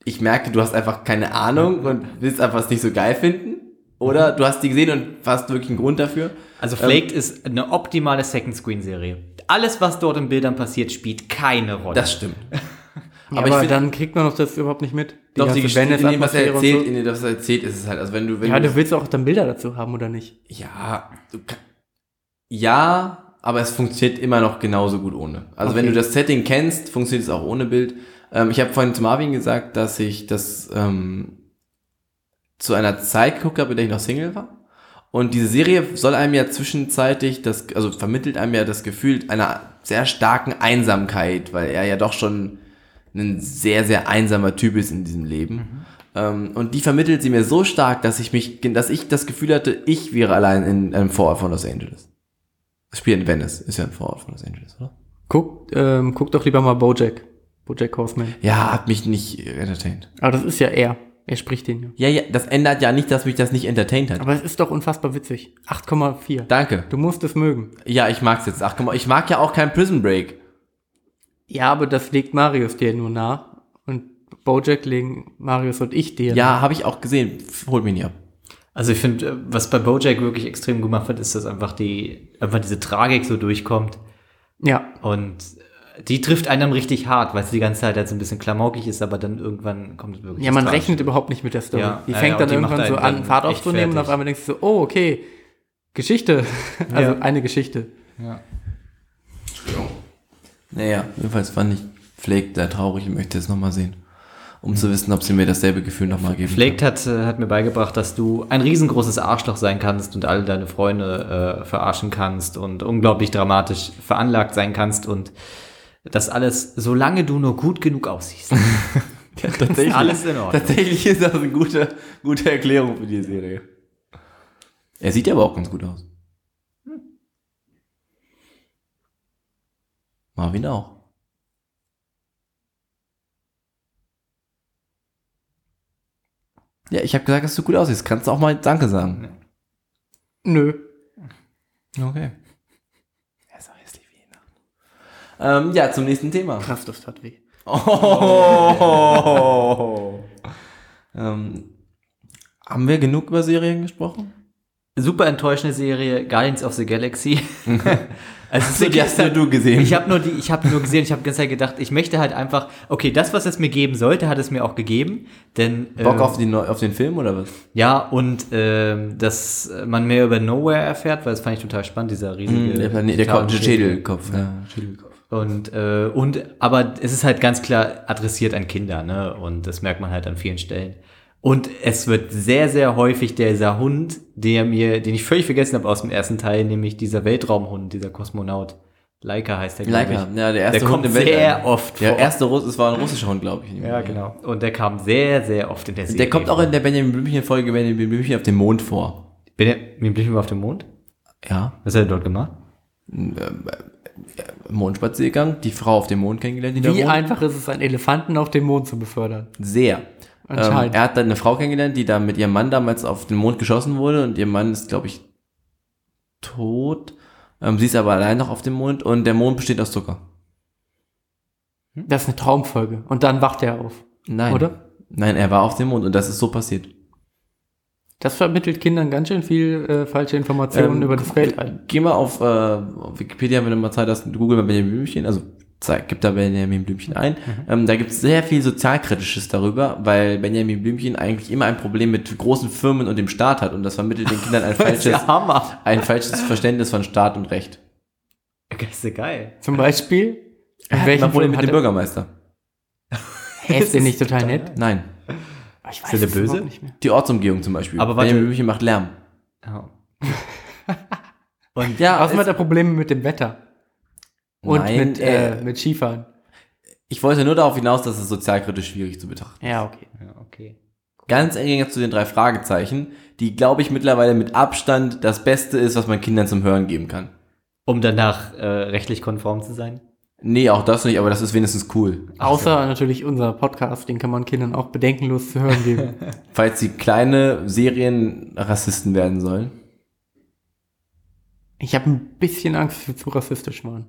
ich merke, du hast einfach keine Ahnung und willst einfach es nicht so geil finden. Oder du hast die gesehen und hast wirklich einen Grund dafür. Also Flaked ist eine optimale Second Screen Serie. Alles, was dort in Bildern passiert, spielt keine Rolle. Das stimmt. aber aber ich find- dann kriegt man doch das überhaupt nicht mit. Doch, die Geschichte, in dem, was er erzählt, so. in dem, was er erzählt, ist es halt, also wenn du, wenn Ja, du, du willst auch dann Bilder dazu haben, oder nicht? ja, du, ka- ja, aber es funktioniert immer noch genauso gut ohne. Also wenn Okay. du das Setting kennst, funktioniert es auch ohne Bild. Ähm, ich habe vorhin zu Marvin gesagt, dass ich das ähm, zu einer Zeit geguckt habe, in der ich noch Single war. Und diese Serie soll einem ja zwischenzeitlich das, also vermittelt einem ja das Gefühl einer sehr starken Einsamkeit, weil er ja doch schon ein sehr, sehr einsamer Typ ist in diesem Leben. Ähm, und die vermittelt sie mir so stark, dass ich mich, dass ich das Gefühl hatte, ich wäre allein in einem Vorort von Los Angeles. Das Spiel in Venice ist ja ein Vorort von Los Angeles, oder? Guck, ähm, guck doch lieber mal Bojack. Bojack Horseman. Ja, hat mich nicht entertained. Aber das ist ja er. Er spricht den ja. Ja, ja, das ändert ja nicht, dass mich das nicht entertained hat. Aber es ist doch unfassbar witzig. 8,4. Danke. Du musst es mögen. Ja, ich mag's jetzt. Ach, guck mal, ich mag ja auch kein Prison Break. Ja, aber das legt Marius dir nur nach. Und Bojack legen Marius und ich dir. Ja, habe ich auch gesehen. Holt mich nie ab. Also ich finde, was bei Bojack wirklich extrem gemacht wird, ist, dass einfach die, einfach diese Tragik so durchkommt. Ja. Und die trifft einem richtig hart, weil sie die ganze Zeit halt so ein bisschen klamaukig ist, aber dann irgendwann kommt es wirklich. Ja, man rechnet Tragische. überhaupt nicht mit der Story. Ja, die fängt ja, dann die irgendwann so an, dann Fahrt aufzunehmen und auf einmal denkst du so, oh, okay. Geschichte. Also Ja. eine Geschichte. Ja. Naja, jedenfalls fand ich Flake sehr traurig und möchte es nochmal sehen. Um zu wissen, ob sie mir dasselbe Gefühl nochmal geben Flaked hat, äh, hat mir beigebracht, dass du ein riesengroßes Arschloch sein kannst und alle deine Freunde äh, verarschen kannst und unglaublich dramatisch veranlagt sein kannst und das alles, solange du nur gut genug aussiehst. kann. Tatsächlich, alles in Ordnung. Tatsächlich ist das eine gute, gute Erklärung für die Serie. Er sieht ja aber auch ganz gut aus. Marvin auch. Ja, ich habe gesagt, dass du gut aussiehst. Kannst du auch mal Danke sagen. Nö. Okay. Er ist auch hässlich wie Weihnachten. Ähm, ja, zum nächsten Thema. Krass, das tat weh. Oh. ähm, haben wir genug über Serien gesprochen? Super enttäuschende Serie, Guardians of the Galaxy. also So, die hast nur du gesehen. Ich habe nur die, ich habe nur gesehen, ich habe die ganze Zeit gedacht, ich möchte halt einfach, okay, das, was es mir geben sollte, hat es mir auch gegeben, denn Bock ähm, auf, die, auf den Film oder was? ja und ähm, dass man mehr über Nowhere erfährt, weil das fand ich total spannend, dieser riesige der Planet, der, Kopf, der Schädelkopf. Ja, Schädelkopf. Und, äh, und, aber es ist halt ganz klar adressiert an Kinder, ne? Und das merkt man halt an vielen Stellen. Und es wird sehr, sehr häufig dieser Hund, der mir, den ich völlig vergessen habe aus dem ersten Teil, nämlich dieser Weltraumhund, dieser Kosmonaut. Leica heißt der, Leica, ich. ja, der erste Der Hund kommt im sehr oft Der vor. erste Russ, es war ein russischer Hund, glaube ich. Ja, genau. Und der kam sehr, sehr oft in der Serie. Der kommt auch in der Benjamin Blümchen-Folge Benjamin Blümchen auf dem Mond vor. Benjamin Blümchen war auf dem Mond? Ja. Was hat er dort gemacht? Mondspaziergang, die Frau auf dem Mond kennengelernt, die da Wie wohnt. einfach ist es, einen Elefanten auf den Mond zu befördern? Sehr. Ähm, Anscheinend. er hat dann eine Frau kennengelernt, die da mit ihrem Mann damals auf den Mond geschossen wurde und ihr Mann ist, glaube ich, tot. Ähm, sie ist aber allein noch auf dem Mond und der Mond besteht aus Zucker. Das ist eine Traumfolge. Und dann wacht er auf. Nein. Oder? Nein, er war auf dem Mond und das ist so passiert. Das vermittelt Kindern ganz schön viel äh, falsche Informationen Ähm, über das Weltall. Geh mal auf, äh, Wikipedia, wenn du mal Zeit hast, google mal Benjamin Blümchen, also zeig, gib da Benjamin Blümchen ein. Ähm, da gibt es sehr viel Sozialkritisches darüber, weil Benjamin Blümchen eigentlich immer ein Problem mit großen Firmen und dem Staat hat und das vermittelt den Kindern ein falsches, Hammer. ein falsches Verständnis von Staat und Recht. Das ist ja geil. Zum Beispiel, Er hat ein Problem mit dem er, Bürgermeister. Ist der nicht total nett? Nein. Ich Ist der es böse? nicht mehr. Die Ortsumgehung zum Beispiel. Aber warte- Benjamin Blümchen macht Lärm. Ja. Und Ja, Außerdem es- hat er Probleme mit dem Wetter. Und Nein, mit, äh, äh, mit Skifahren. Ich wollte nur darauf hinaus, dass es sozialkritisch schwierig zu betrachten. Ja, okay. Ja, okay. Ganz eng jetzt zu den drei Fragezeichen, die, glaube ich, mittlerweile mit Abstand das Beste ist, was man Kindern zum Hören geben kann. Um danach äh, rechtlich konform zu sein. Nee, auch das nicht, aber das ist wenigstens cool. Außer natürlich unser Podcast, den kann man Kindern auch bedenkenlos zu hören geben. Falls sie kleine Serienrassisten werden sollen. ich habe ein bisschen Angst, dass wir zu rassistisch waren.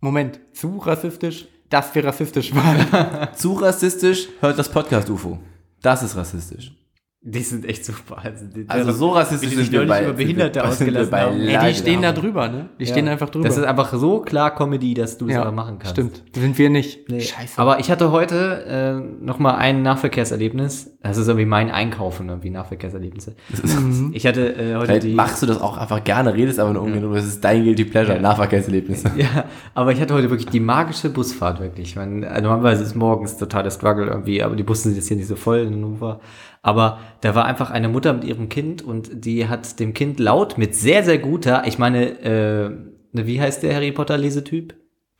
Moment, zu rassistisch, dass wir rassistisch waren. Zu rassistisch, hört das Podcast UFO. Das ist rassistisch. Die sind echt super. Also, die, Also so rassistisch sich neulich über Behinderte sind wir ausgelassen bei haben. Ey, die stehen da drüber, ne? Die Ja. stehen einfach drüber. Das ist einfach so klar Comedy, dass du es ja, aber machen kannst. Stimmt, sind wir nicht. Nee. Scheiße. Aber ich hatte heute äh, noch mal ein Nahverkehrserlebnis. Das ist irgendwie mein Einkaufen, irgendwie Nahverkehrserlebnisse. Mhm. Ich hatte äh, heute Vielleicht die... machst du das auch einfach gerne, redest aber nur ungern drüber. Das ist dein Guilty Pleasure, Ja. Nahverkehrserlebnisse. Ja, aber ich hatte heute wirklich die magische Busfahrt, wirklich. Ich meine, äh, normalerweise ist morgens total der Struggle irgendwie, aber die Busse sind jetzt hier nicht so voll in Hannover. Aber da war einfach eine Mutter mit ihrem Kind und die hat dem Kind laut mit sehr, sehr guter, ich meine, äh, ne, wie heißt der Harry Potter Lesetyp?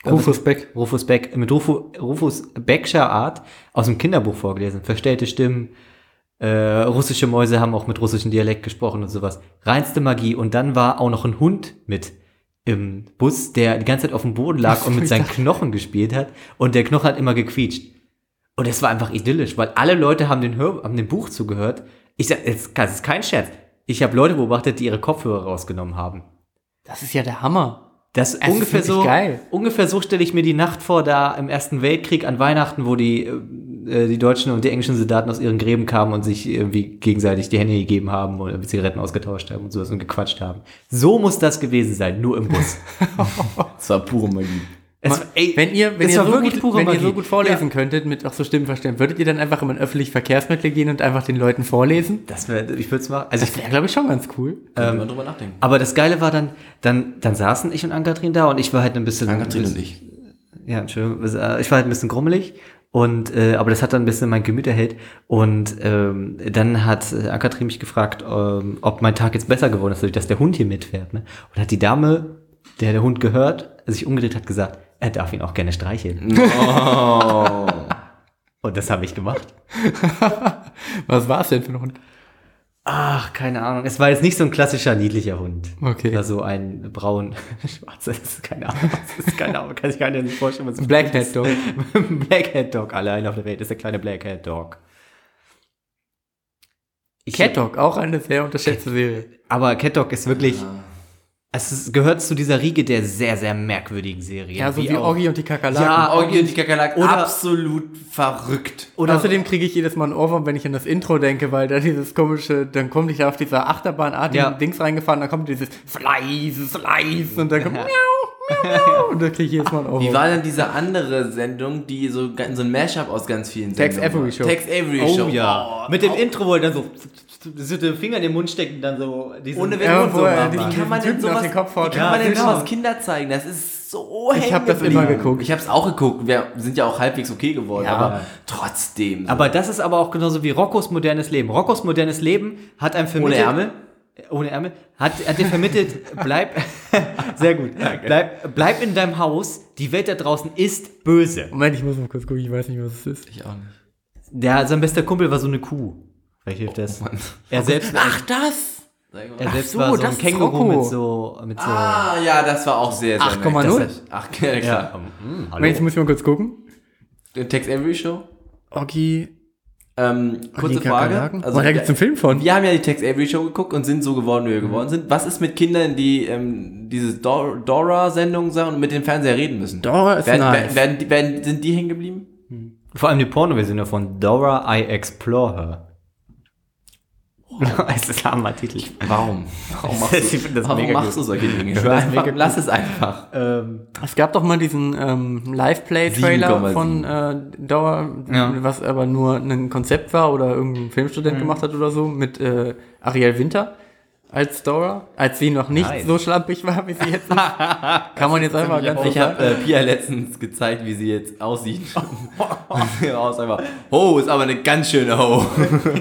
Rufus Beck. Rufus Beck, mit Rufu, Rufus Beckscher Art aus dem Kinderbuch vorgelesen. Verstellte Stimmen, äh, russische Mäuse haben auch mit russischem Dialekt gesprochen und sowas. Reinste Magie. Und dann war auch noch ein Hund mit im Bus, der die ganze Zeit auf dem Boden lag und mit seinen Knochen gespielt hat. Und der Knochen hat immer gequietscht. Und es war einfach idyllisch, weil alle Leute haben, den Hör haben dem Buch zugehört. Ich sag, es das ist kein Scherz. Ich habe Leute beobachtet, die ihre Kopfhörer rausgenommen haben. Das ist ja der Hammer. Das, Das ungefähr so, geil. ungefähr so stelle ich mir die Nacht vor, da im Ersten Weltkrieg an Weihnachten, wo die, äh, die deutschen und die englischen Soldaten aus ihren Gräben kamen und sich irgendwie gegenseitig die Hände gegeben haben oder Zigaretten ausgetauscht haben und sowas und gequatscht haben. So muss das gewesen sein, nur im Bus. Das war pure Magie. Es, ey, Wenn ihr, wenn es ihr, so wirklich gut, wenn ihr so gut vorlesen könntet, mit auch so Stimmenverständnis, würdet ihr dann einfach immer in öffentliche Verkehrsmittel gehen und einfach den Leuten vorlesen? Das wär, ich würde es machen. Also Das wäre, glaube ich, schon ganz cool. Wir drüber nachdenken. aber das Geile war dann, dann, dann saßen ich und Ann-Kathrin da und ich war halt ein bisschen. Ann-Kathrin ein und ich. Ja, Entschuldigung. Äh, Ich war halt ein bisschen grummelig. Und, äh, aber das hat dann ein bisschen mein Gemüt erhellt. Und ähm, dann hat äh, Ankatrin mich gefragt, ähm, ob mein Tag jetzt besser geworden ist, dadurch, dass der Hund hier mitfährt. Ne? Und hat die Dame, der der Hund gehört, sich umgedreht hat, gesagt, er darf ihn auch gerne streicheln. Oh. Und das habe ich gemacht. Was war es denn für ein Hund? Ach, keine Ahnung. Es war jetzt nicht so ein klassischer niedlicher Hund. Okay. Oder so ein braun, schwarzer, das ist keine Ahnung. Das ist keine Ahnung, kann ich gar nicht vorstellen. Was Blackhead Dog. Blackhead Dog, allein auf der Welt ist der kleine Blackhead Dog. Ich, Cat Dog, auch eine sehr unterschätzte Serie. Aber Cat Dog ist wirklich, es ist, gehört zu dieser Riege der sehr, sehr merkwürdigen Serien. Ja, so wie, auch- Oggi und die Kakerlaken. Ja, Augie und die Kakerlaken, Oder- absolut verrückt. Und außerdem kriege ich jedes Mal einen Ohrwurm, wenn ich an das Intro denke, weil da dieses komische, dann kommt ich da auf dieser Achterbahnartigen Ja. Dings reingefahren, dann kommt dieses Slice, Slice und dann kommt miau, und da kriege ich jedes Mal einen Ohrwurm. Wie war denn diese andere Sendung, die so, so ein Mashup aus ganz vielen Sendungen Avery war? Show. Tex Avery Oh Show. ja. Mit dem Intro, wo er dann so, so den Finger in den Mund steckt und dann so diesen Ohne Wenn wo so Wie kann man denn sowas, dem Kopf haut. wie kann man denn genau. sowas Kinder zeigen? Das ist so Ich hab das immer geguckt. Ich hab's auch geguckt. Wir sind ja auch halbwegs okay geworden, Ja. aber trotzdem. so. Aber das ist aber auch genauso wie Roccos modernes Leben. Roccos modernes Leben hat einem ohne vermittelt. Ärmel? Ohne Ärmel. Hat, hat dir vermittelt, bleib, sehr gut. Bleib, bleib in deinem Haus. Die Welt da draußen ist böse. Moment, ich muss mal kurz gucken, ich weiß nicht, was es ist. Ich auch nicht. Der, sein bester Kumpel war so eine Kuh. Vielleicht hilft das. Er selbst, Ach, das! er selbst so, war so das ein Känguru mit so, mit so. Ah, ja, das war auch sehr, sehr 8,0? nett. Das- Ach, ja, klar. ja. Hm, hallo. Moment, jetzt muss ich mal kurz gucken. Tex Avery Show? Oggi. Ähm, kurze die Frage. Kakerlaken? oh, da gibt's einen Film von. Wir haben ja die Tex Avery Show geguckt und sind so geworden, wie wir geworden sind. Was ist mit Kindern, die ähm, diese Dor Dora-Sendung sagen und mit dem Fernseher reden müssen? Dora ist werden, nice. werden, werden, die- werden, sind die hängen geblieben? Vor allem die Porno-Version davon. Dora, I Explore Her. es ist ein hammer Titel. Warum? Warum machst Ich du, das warum machst du solche Dinge? das einfach, mega lass es einfach. Ähm, Es gab doch mal diesen ähm, Live-Play-Trailer 7,7. von äh, Dauer, Ja. was aber nur ein Konzept war oder irgendein Filmstudent gemacht hat oder so, mit äh, Ariel Winter. Als Dora, als sie noch nicht Nice. so schlampig war, wie sie jetzt ist. Kann man jetzt einfach ganz Ich habe äh, Pia letztens gezeigt, wie sie jetzt aussieht. Und sie raus einfach, ho, ist aber eine ganz schöne Ho.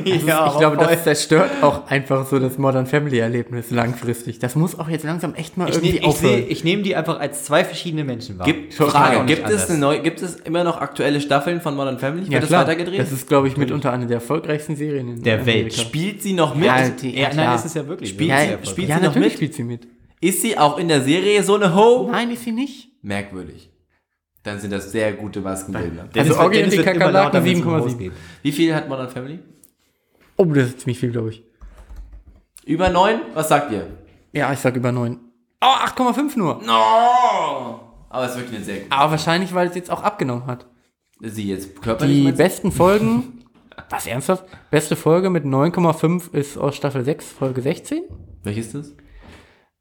ja, ich glaube, das zerstört auch einfach so das Modern Family Erlebnis langfristig. Das muss auch jetzt langsam echt mal ich, irgendwie ne, ich, seh, aufhören. ich nehme die einfach als zwei verschiedene Menschen wahr. Gibt, Frage, gibt es, eine neue, gibt es immer noch aktuelle Staffeln von Modern Family? ja, Wird das klar. weitergedreht? Das ist, glaube ich, mitunter eine der erfolgreichsten Serien in Der Welt. Amerika. Spielt sie noch mit? Ja, die, ja, nein, ist es ja wirklich. Spielt ja, sie- spielt ja, sie noch natürlich mit? spielt sie mit. Ist sie auch in der Serie so eine Ho? Nein, ist sie nicht. Merkwürdig. Dann sind das sehr gute Maskenbildner. Dennis Also Dennis die wird immer Kakerlaken lauter, wenn's um 7,7. Haus geht. Wie viel hat Modern Family? Oh, das ist ziemlich viel, glaube ich. Über neun? Was sagt ihr? Ja, ich sag über 9. Oh, 8,5 nur. No! Aber es ist wirklich eine sehr gute. Aber wahrscheinlich, weil es jetzt auch abgenommen hat. Sie jetzt körperlich Die besten Folgen. Was, ernsthaft? Beste Folge mit 9,5 ist aus Staffel 6, Folge 16. Welches ist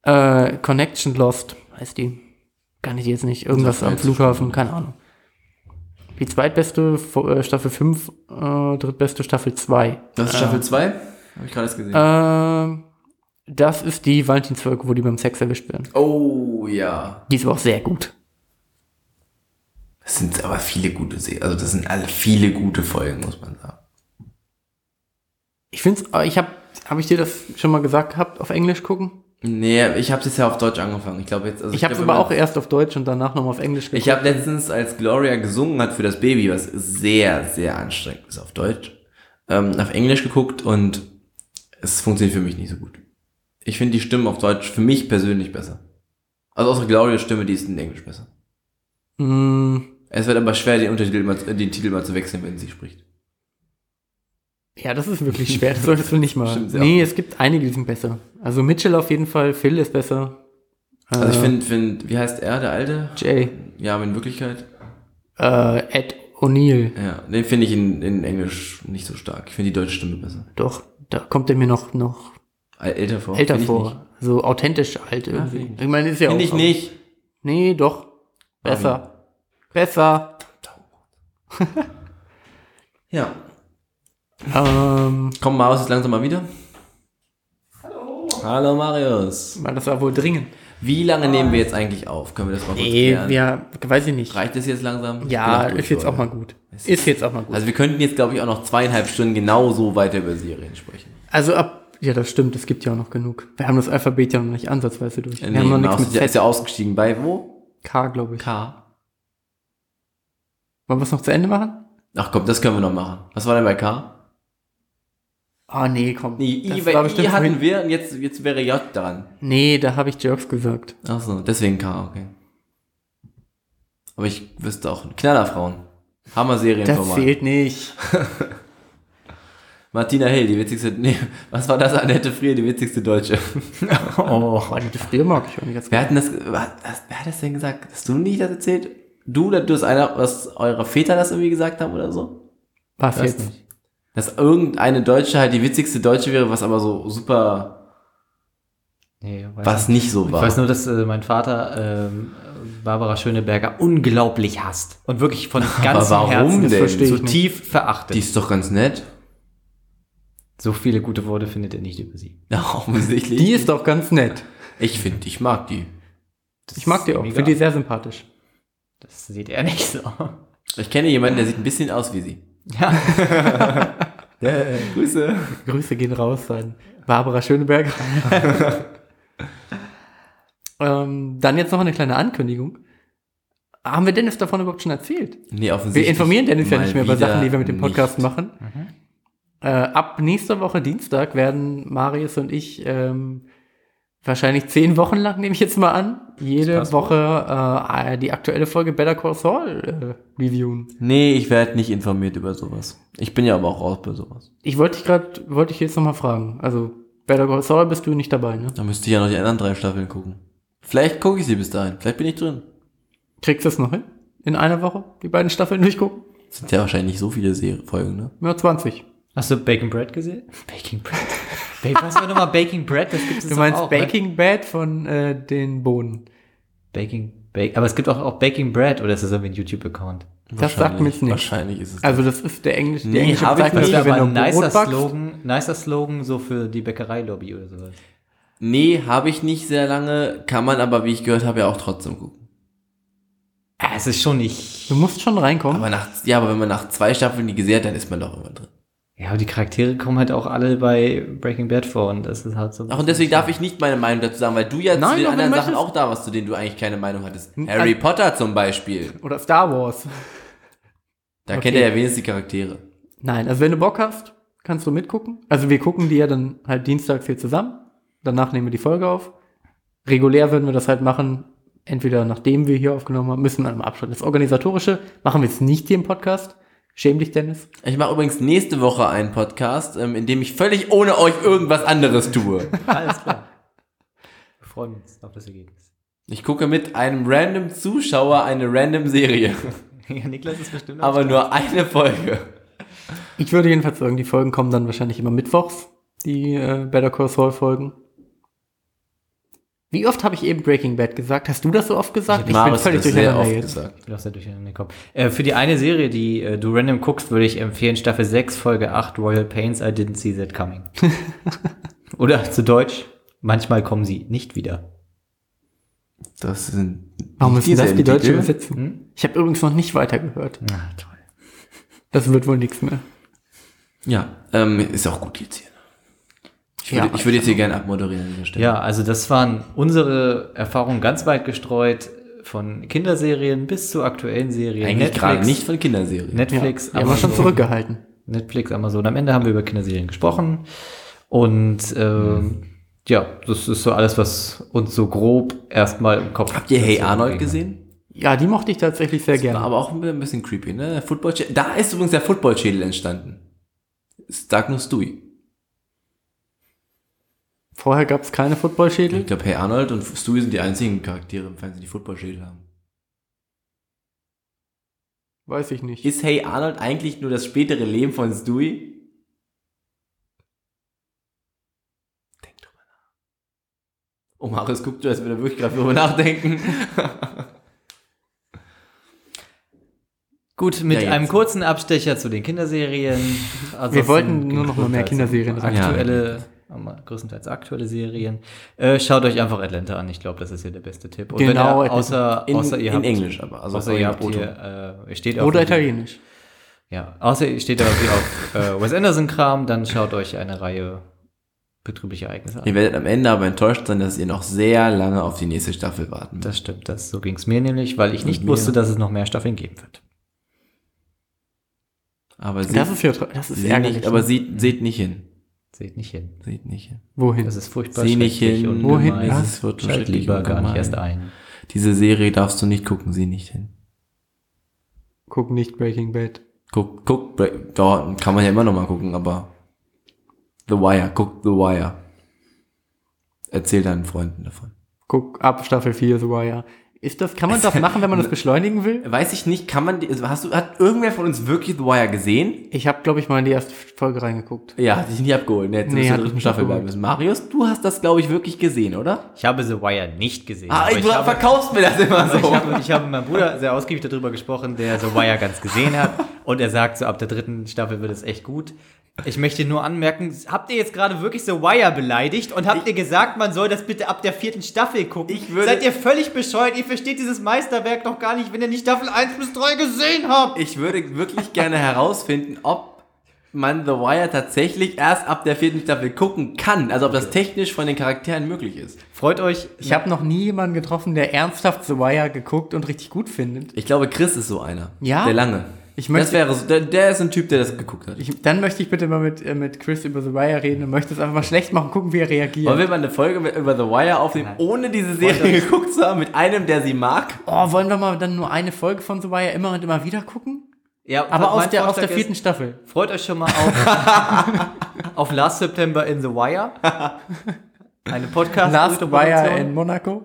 das? Äh, Connection Lost heißt die. Kann ich jetzt nicht. Irgendwas am Flughafen, keine Ahnung. Die zweitbeste äh, Staffel 5, äh, drittbeste Staffel 2. Das ist Staffel 2? Habe ich gerade erst gesehen. Ähm, das ist die Valentinsfolge, wo die beim Sex erwischt werden. oh ja. Die ist aber auch sehr gut. Das sind aber viele gute Serien. Also das sind alle viele gute Folgen, muss man sagen. Ich finde es, ich habe, habe ich dir das schon mal gesagt gehabt, auf Englisch gucken? Nee, ich habe das ja auf Deutsch angefangen. Ich glaube jetzt. Also Ich habe es aber auch erst auf Deutsch und danach nochmal auf Englisch geguckt. Ich habe letztens, als Gloria gesungen hat für das Baby, was sehr, sehr anstrengend ist auf Deutsch, ähm, auf Englisch geguckt und es funktioniert für mich nicht so gut. Ich finde die Stimmen auf Deutsch für mich persönlich besser. Also außer Glorias Stimme, die ist in Englisch besser. Mm, Es wird aber schwer, den Untertitel mal, den Titel mal zu wechseln, wenn sie spricht. Ja, das ist wirklich schwer. Das solltest du nicht mal. Stimmt, ja. nee, es gibt einige, die sind besser. Also Mitchell auf jeden Fall, Phil ist besser. Also ich Äh, finde, find, wie heißt er, der Alte? Jay, Ja, aber in Wirklichkeit. äh, Ed O'Neill, Ja, den finde ich in, in Englisch nicht so stark. Ich finde die deutsche Stimme besser. doch, da kommt er mir noch, noch Älter vor. älter Find vor. So authentisch alt irgendwie. find ich ich meine, ist ja Finde auch. ich nicht. Nee, doch. Besser. Besser. Ja. Ähm, Kommt Marius jetzt langsam mal wieder? Hallo. Hallo Marius. weil das war wohl dringend. Wie lange nehmen wir jetzt eigentlich auf? Können wir das mal kurz Nee, klären? ja, weiß ich nicht. Reicht es jetzt langsam? Ja, auch durch ist jetzt für auch mal gut. Ist jetzt auch mal gut. Also wir könnten jetzt, glaube ich, auch noch zweieinhalb Stunden genauso weiter über Serien sprechen. Also ab, ja, das stimmt, es gibt ja auch noch genug. Wir haben das Alphabet ja noch nicht ansatzweise durch. Wir Nee, haben noch nichts ist mit ja, ist Z. ja ausgestiegen. Bei wo? K, glaube ich. K. Wollen wir es noch zu Ende machen? Ach komm, das können wir noch machen. Was war denn bei K? Ah, nee, komm. Nee, I, das war I hatten vorhin- wir und jetzt, jetzt wäre J dran. Nee, da habe ich Jerks gesagt. Ach so, deswegen K, okay. Aber ich wüsste auch, Knallerfrauen. Hammer-Serien Das zählt nicht. Martina Hill, die witzigste, nee, was war das? Annette Frier, die witzigste Deutsche. Oh, das Frier mag ich auch nicht. Ganz Wer hat denn das, was, wer hat das denn gesagt? Hast du nicht das erzählt? Du oder du hast einer, was eure Väter das irgendwie gesagt haben oder so? Was jetzt? nicht. Dass irgendeine Deutsche halt die witzigste Deutsche wäre, was aber so super, Nee, weiß was nicht so Ich war. weiß nur, dass äh, mein Vater ähm, Barbara Schöneberger unglaublich hasst. Und wirklich von ganzem warum Herzen denn? verstehe ich so nicht. tief verachtet. Die ist doch ganz nett. so viele gute Worte findet er nicht über sie. Ja, offensichtlich. Die ist doch ganz nett. ich finde, ich mag die. Das Ich mag die auch. ihm Finde die sehr sympathisch. Das sieht er nicht so. Ich kenne jemanden, der sieht ein bisschen aus wie sie. Ja. Grüße. Grüße gehen raus an Barbara Schöneberger. ähm, dann jetzt noch eine kleine Ankündigung. Haben wir Dennis davon überhaupt schon erzählt? Nee, offensichtlich. Wir informieren Dennis ja nicht mehr über Sachen, die wir mit dem Podcast nicht. machen. Äh, ab nächster Woche Dienstag werden Marius und ich ähm, wahrscheinlich zehn Wochen lang, nehme ich jetzt mal an, jede Woche äh, die aktuelle Folge Better Call Saul äh, reviewen. Nee, ich werde nicht informiert über sowas. Ich bin ja aber auch raus bei sowas. Ich wollte dich gerade, wollte ich jetzt noch mal fragen. Also Better Call Saul bist du nicht dabei, ne? Da müsste ich ja noch die anderen drei Staffeln gucken. Vielleicht gucke ich sie bis dahin. Vielleicht bin ich drin. Kriegst du es noch hin? In einer Woche die beiden Staffeln durchgucken? Sind ja wahrscheinlich nicht so viele Serie Folgen, ne? Ja, 20. Hast du Baking Bread gesehen? Baking Bread. Was war nochmal Baking Bread? Das gibt es Du meinst auch, ne? Baking Bad von äh, den Bohnen. Baking, Bake. Aber es gibt auch, auch Baking Bread oder ist das irgendwie ein YouTube-Account? Das sagt mir jetzt nicht. Wahrscheinlich ist es. Also das ist der Englisch, die Nee, englische hab ich nicht. aber ein wenn du nicer Brot backst. Slogan, nicer Slogan so für die Bäckereilobby oder sowas. Nee, habe ich nicht sehr lange, kann man aber, wie ich gehört habe, ja auch trotzdem gucken. Ja, es ist schon nicht. Du musst schon reinkommen. Aber nach, ja, aber wenn man nach zwei Staffeln die gesehen hat, dann ist man doch immer drin. Ja, aber die Charaktere kommen halt auch alle bei Breaking Bad vor und das ist halt so. Ach, und deswegen darf ich nicht meine Meinung dazu sagen, weil du ja Nein, zu den anderen Sachen auch da warst, zu denen du eigentlich keine Meinung hattest. Hm, Harry also- Potter zum Beispiel. Oder Star Wars. Da Okay. kennt er ja wenigstens die Charaktere. Nein, also wenn du Bock hast, kannst du mitgucken. Also wir gucken die ja dann halt dienstags hier zusammen. Danach nehmen wir die Folge auf. Regulär würden wir das halt machen, entweder nachdem wir hier aufgenommen haben, müssen wir dann mal abschalten. Das Organisatorische machen wir jetzt nicht hier im Podcast. Schäm dich, Dennis. Ich mache übrigens nächste Woche einen Podcast, ähm, in dem ich völlig ohne euch irgendwas anderes tue. Alles klar. Wir freuen uns auf das Ergebnis. Ich gucke mit einem random Zuschauer eine random Serie, Ja, Niklas ist bestimmt. aber nur eine Folge. Ich würde jedenfalls sagen, die Folgen kommen dann wahrscheinlich immer mittwochs, die äh, Better Call Saul Folgen. Wie oft habe ich eben Breaking Bad gesagt? Hast du das so oft gesagt? Marius hat das sehr durcheinander oft jetzt. gesagt. Ich bin auch sehr durcheinander gekommen. Äh, für die eine Serie, die äh, du random guckst, würde ich empfehlen Staffel 6, Folge 8, Royal Pains, I didn't see that coming. Oder zu Deutsch, manchmal kommen sie nicht wieder. Das sind Warum müssen das die Deutsche Titel. übersetzen? Hm? Ich habe übrigens noch nicht weitergehört. Ah, toll. Das wird wohl nichts mehr. Ja, ähm, ist auch gut jetzt hier. Ich würde, Ja, ich würde jetzt hier gerne abmoderieren an dieser Stelle. Ja, also das waren unsere Erfahrungen ganz weit gestreut, von Kinderserien bis zu aktuellen Serien. Eigentlich gerade nicht von Kinderserien. Netflix, ja, aber schon zurückgehalten. Netflix, Amazon. Am Ende haben wir über Kinderserien gesprochen. Und ähm, ja, das ist so alles, was uns so grob erstmal im Kopf. Habt ihr Hey Arnold gesehen? Ja, die mochte ich tatsächlich sehr War gerne. aber auch ein bisschen creepy, ne? Der Footballschädel. Da ist übrigens der Footballschädel entstanden. Stark nur Stewie. Vorher gab es keine Footballschädel. Ich glaube, Hey Arnold und Stewie sind die einzigen Charaktere im Fernsehen, die Footballschädel haben. Weiß ich nicht. Ist Hey Arnold eigentlich nur das spätere Leben von Stewie? Denk drüber nach. Oh, Marius guckt du, als würde er wirklich gerade drüber nachdenken. Gut, mit Ja, einem kurzen Abstecher zu den Kinderserien. Ansonsten wollten nur noch mal mehr Kinderserien rein. Aktuelle, größtenteils aktuelle Serien. Äh, schaut euch einfach Atlanta an. Ich glaube, das ist hier der beste Tipp. Und Genau, wenn ihr, außer, In, außer ihr in habt, Englisch aber. Also außer ihr habt hier, äh, steht auf Oder italienisch. Ja, außer ihr steht irgendwie auf äh, Wes Anderson-Kram, dann schaut euch eine Reihe betrüblicher Ereignisse an. Ihr werdet am Ende aber enttäuscht sein, dass ihr noch sehr lange auf die nächste Staffel warten müsst. Das stimmt, das, so ging es mir nämlich, weil ich nicht mir. wusste, dass es noch mehr Staffeln geben wird. Aber seht, Das ist ja das ist ärgerlich. nicht, aber ne? seht, seht nicht hin. Seht nicht hin. Seht nicht hin. Wohin? Das ist furchtbar Sieh nicht hin. und Wohin? gemein. Es wird Schalt schrecklich lieber gar nicht erst ein. Diese Serie darfst du nicht gucken, sieh nicht hin. Guck nicht Breaking Bad. Guck, guck, Bra- da kann man ja immer noch mal gucken, aber The Wire, guck The Wire. Erzähl deinen Freunden davon. Guck ab Staffel 4 The Wire. Ist das, kann man das machen, wenn man das beschleunigen will? Weiß ich nicht, kann man, die- also hast du, hat irgendwer von uns wirklich The Wire gesehen? Ich habe, glaube ich, mal in die erste Folge reingeguckt. Ja, hat dich nie abgeholt, ne? Jetzt Nee, zur hat dritten Staffel bleiben müssen. Marius, du hast das, glaube ich, wirklich gesehen, oder? Ich habe The Wire nicht gesehen. Ah, aber du ich habe, verkaufst mir das immer so. ich, habe, ich habe mit meinem Bruder sehr ausgiebig darüber gesprochen, der The Wire ganz gesehen hat. Und er sagt, so ab der dritten Staffel wird es echt gut. Ich möchte nur anmerken, habt ihr jetzt gerade wirklich The Wire beleidigt und habt ihr gesagt, man soll das bitte ab der vierten Staffel gucken? Ich würde- Seid ihr völlig bescheuert? Ihr versteht dieses Meisterwerk noch gar nicht, wenn ihr nicht Staffel 1 bis 3 gesehen habt. Ich würde wirklich gerne herausfinden, ob man The Wire tatsächlich erst ab der vierten Staffel gucken kann. Also ob das technisch von den Charakteren möglich ist. Freut euch. Ich habe noch nie jemanden getroffen, der ernsthaft The Wire geguckt und richtig gut findet. Ich glaube, Chris ist so einer. Ja? Der lange. Ich möchte- das wäre so, der, der ist ein Typ, der das geguckt hat. Ich, dann möchte ich bitte mal mit, äh, mit Chris über The Wire reden und möchte es einfach mal schlecht machen, gucken, wie er reagiert. Wollen wir mal eine Folge mit, über The Wire aufnehmen, ohne diese Serie geguckt zu haben, mit einem, der sie mag? oh, wollen wir mal dann nur eine Folge von The Wire immer und immer wieder gucken? Ja, Aber aus der, aus der vierten ist, Staffel. Freut euch schon mal auf, auf Last September in The Wire. Eine podcast Last Wire in Monaco.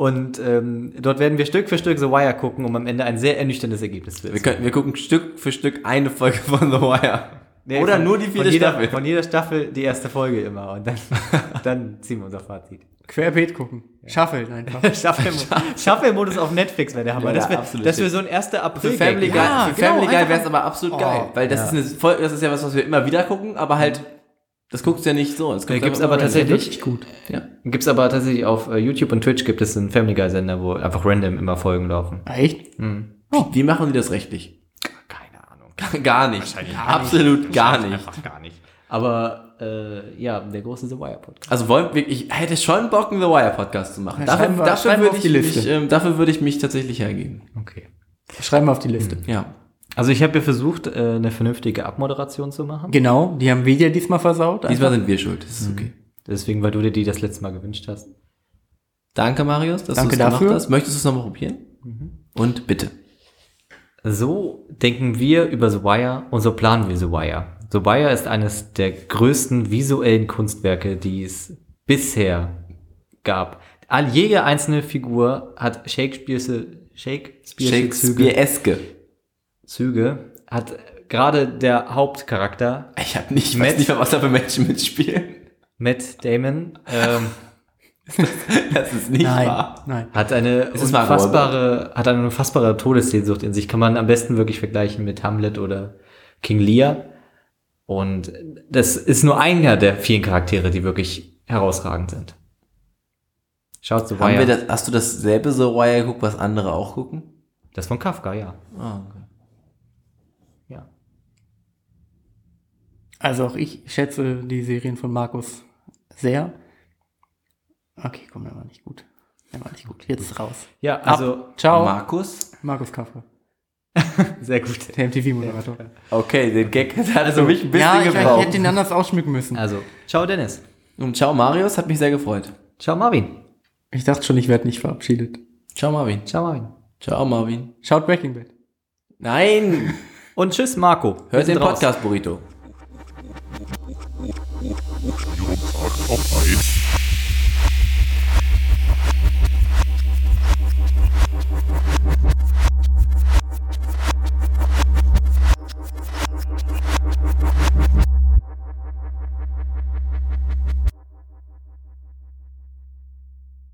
Und ähm, dort werden wir Stück für Stück The Wire gucken, um am Ende ein sehr ernüchterndes Ergebnis zu Wir, können, wir gucken Stück für Stück eine Folge von The Wire. Nee, Oder von- nur die vierte von jeder, Staffel. Von jeder Staffel die erste Folge immer. Und dann, dann ziehen wir unser Fazit. Querbeet gucken. Shuffle einfach. Shuffle- Shuffle-Modus auf Netflix wäre der Hammer. Ja, das wäre das wär so ein 1. Für April. Family Guy, Ja, für genau, Family Guy wäre es aber absolut Oh, geil. Weil das, ja. ist eine Folge, das ist ja was, was wir immer wieder gucken, aber halt Das guckst du ja nicht so. Das gibt's du aber tatsächlich- Richtig gut. Ja. Gibt's aber tatsächlich auf äh, YouTube und Twitch gibt es einen Family Guy Sender, wo einfach random immer Folgen laufen. Echt? Wie machen die das rechtlich? Keine Ahnung. Gar nicht. Absolut gar nicht. Einfach gar nicht. Aber äh, ja, der große The Wire Podcast. Also wollen wir, ich hätte schon Bock, einen The Wire Podcast zu machen. Ja, dafür, schreiben wir- dafür, würde auf ich die mich, Liste. ähm, dafür würde ich mich tatsächlich hergeben. Okay. Schreiben wir auf die Liste. Ja. Also ich habe ja versucht, äh, eine vernünftige Abmoderation zu machen. Genau, die haben wir dir diesmal versaut. Diesmal sind wir schuld. Das ist okay. Deswegen, weil du dir die das letzte Mal gewünscht hast. Danke, Marius, dass Danke du es gemacht dafür. hast. Möchtest du es nochmal probieren? Und bitte. So denken wir über The Wire und so planen wir The Wire. The Wire ist eines der größten visuellen Kunstwerke, die es bisher gab. All, jede einzelne Figur hat Shakespeare's, Shakespeare's Züge, Shakespeare-eske. Züge, hat gerade der Hauptcharakter, Ich habe nicht, ich weiß nicht mehr, was da für Menschen mitspielen. Matt Damon, ähm, Das ist nicht Nein, wahr. nein. hat eine es unfassbare, hat eine unfassbare Todessehnsucht in sich. Kann man am besten wirklich vergleichen mit Hamlet oder King Lear. Und das ist nur einer der vielen Charaktere, die wirklich herausragend sind. Schaut The Haben Wire. wir Das, das, hast du dasselbe so Wire geguckt, was andere auch gucken? von Kafka, ja. Ah, okay. Also auch ich schätze die Serien von Markus sehr. Okay, komm, der war nicht gut. Der war nicht gut. Jetzt ist raus. Ja, also Ciao. Markus? Markus Kafka, sehr gut. der MTV-Moderator. Okay, den Gag hat also mich ein bisschen Ja, ich, ich gebraucht. hätte ihn anders ausschmücken müssen. Also, ciao Dennis. Und ciao Marius, hat mich sehr gefreut. Ciao Marvin. Ich dachte schon, ich werde nicht verabschiedet. Ciao Marvin. Ciao Marvin. Ciao Marvin. Schaut Breaking Bad. Nein! Und tschüss Marco. Hört den raus. Podcast Burrito. Buchstabieren Tag auf ein.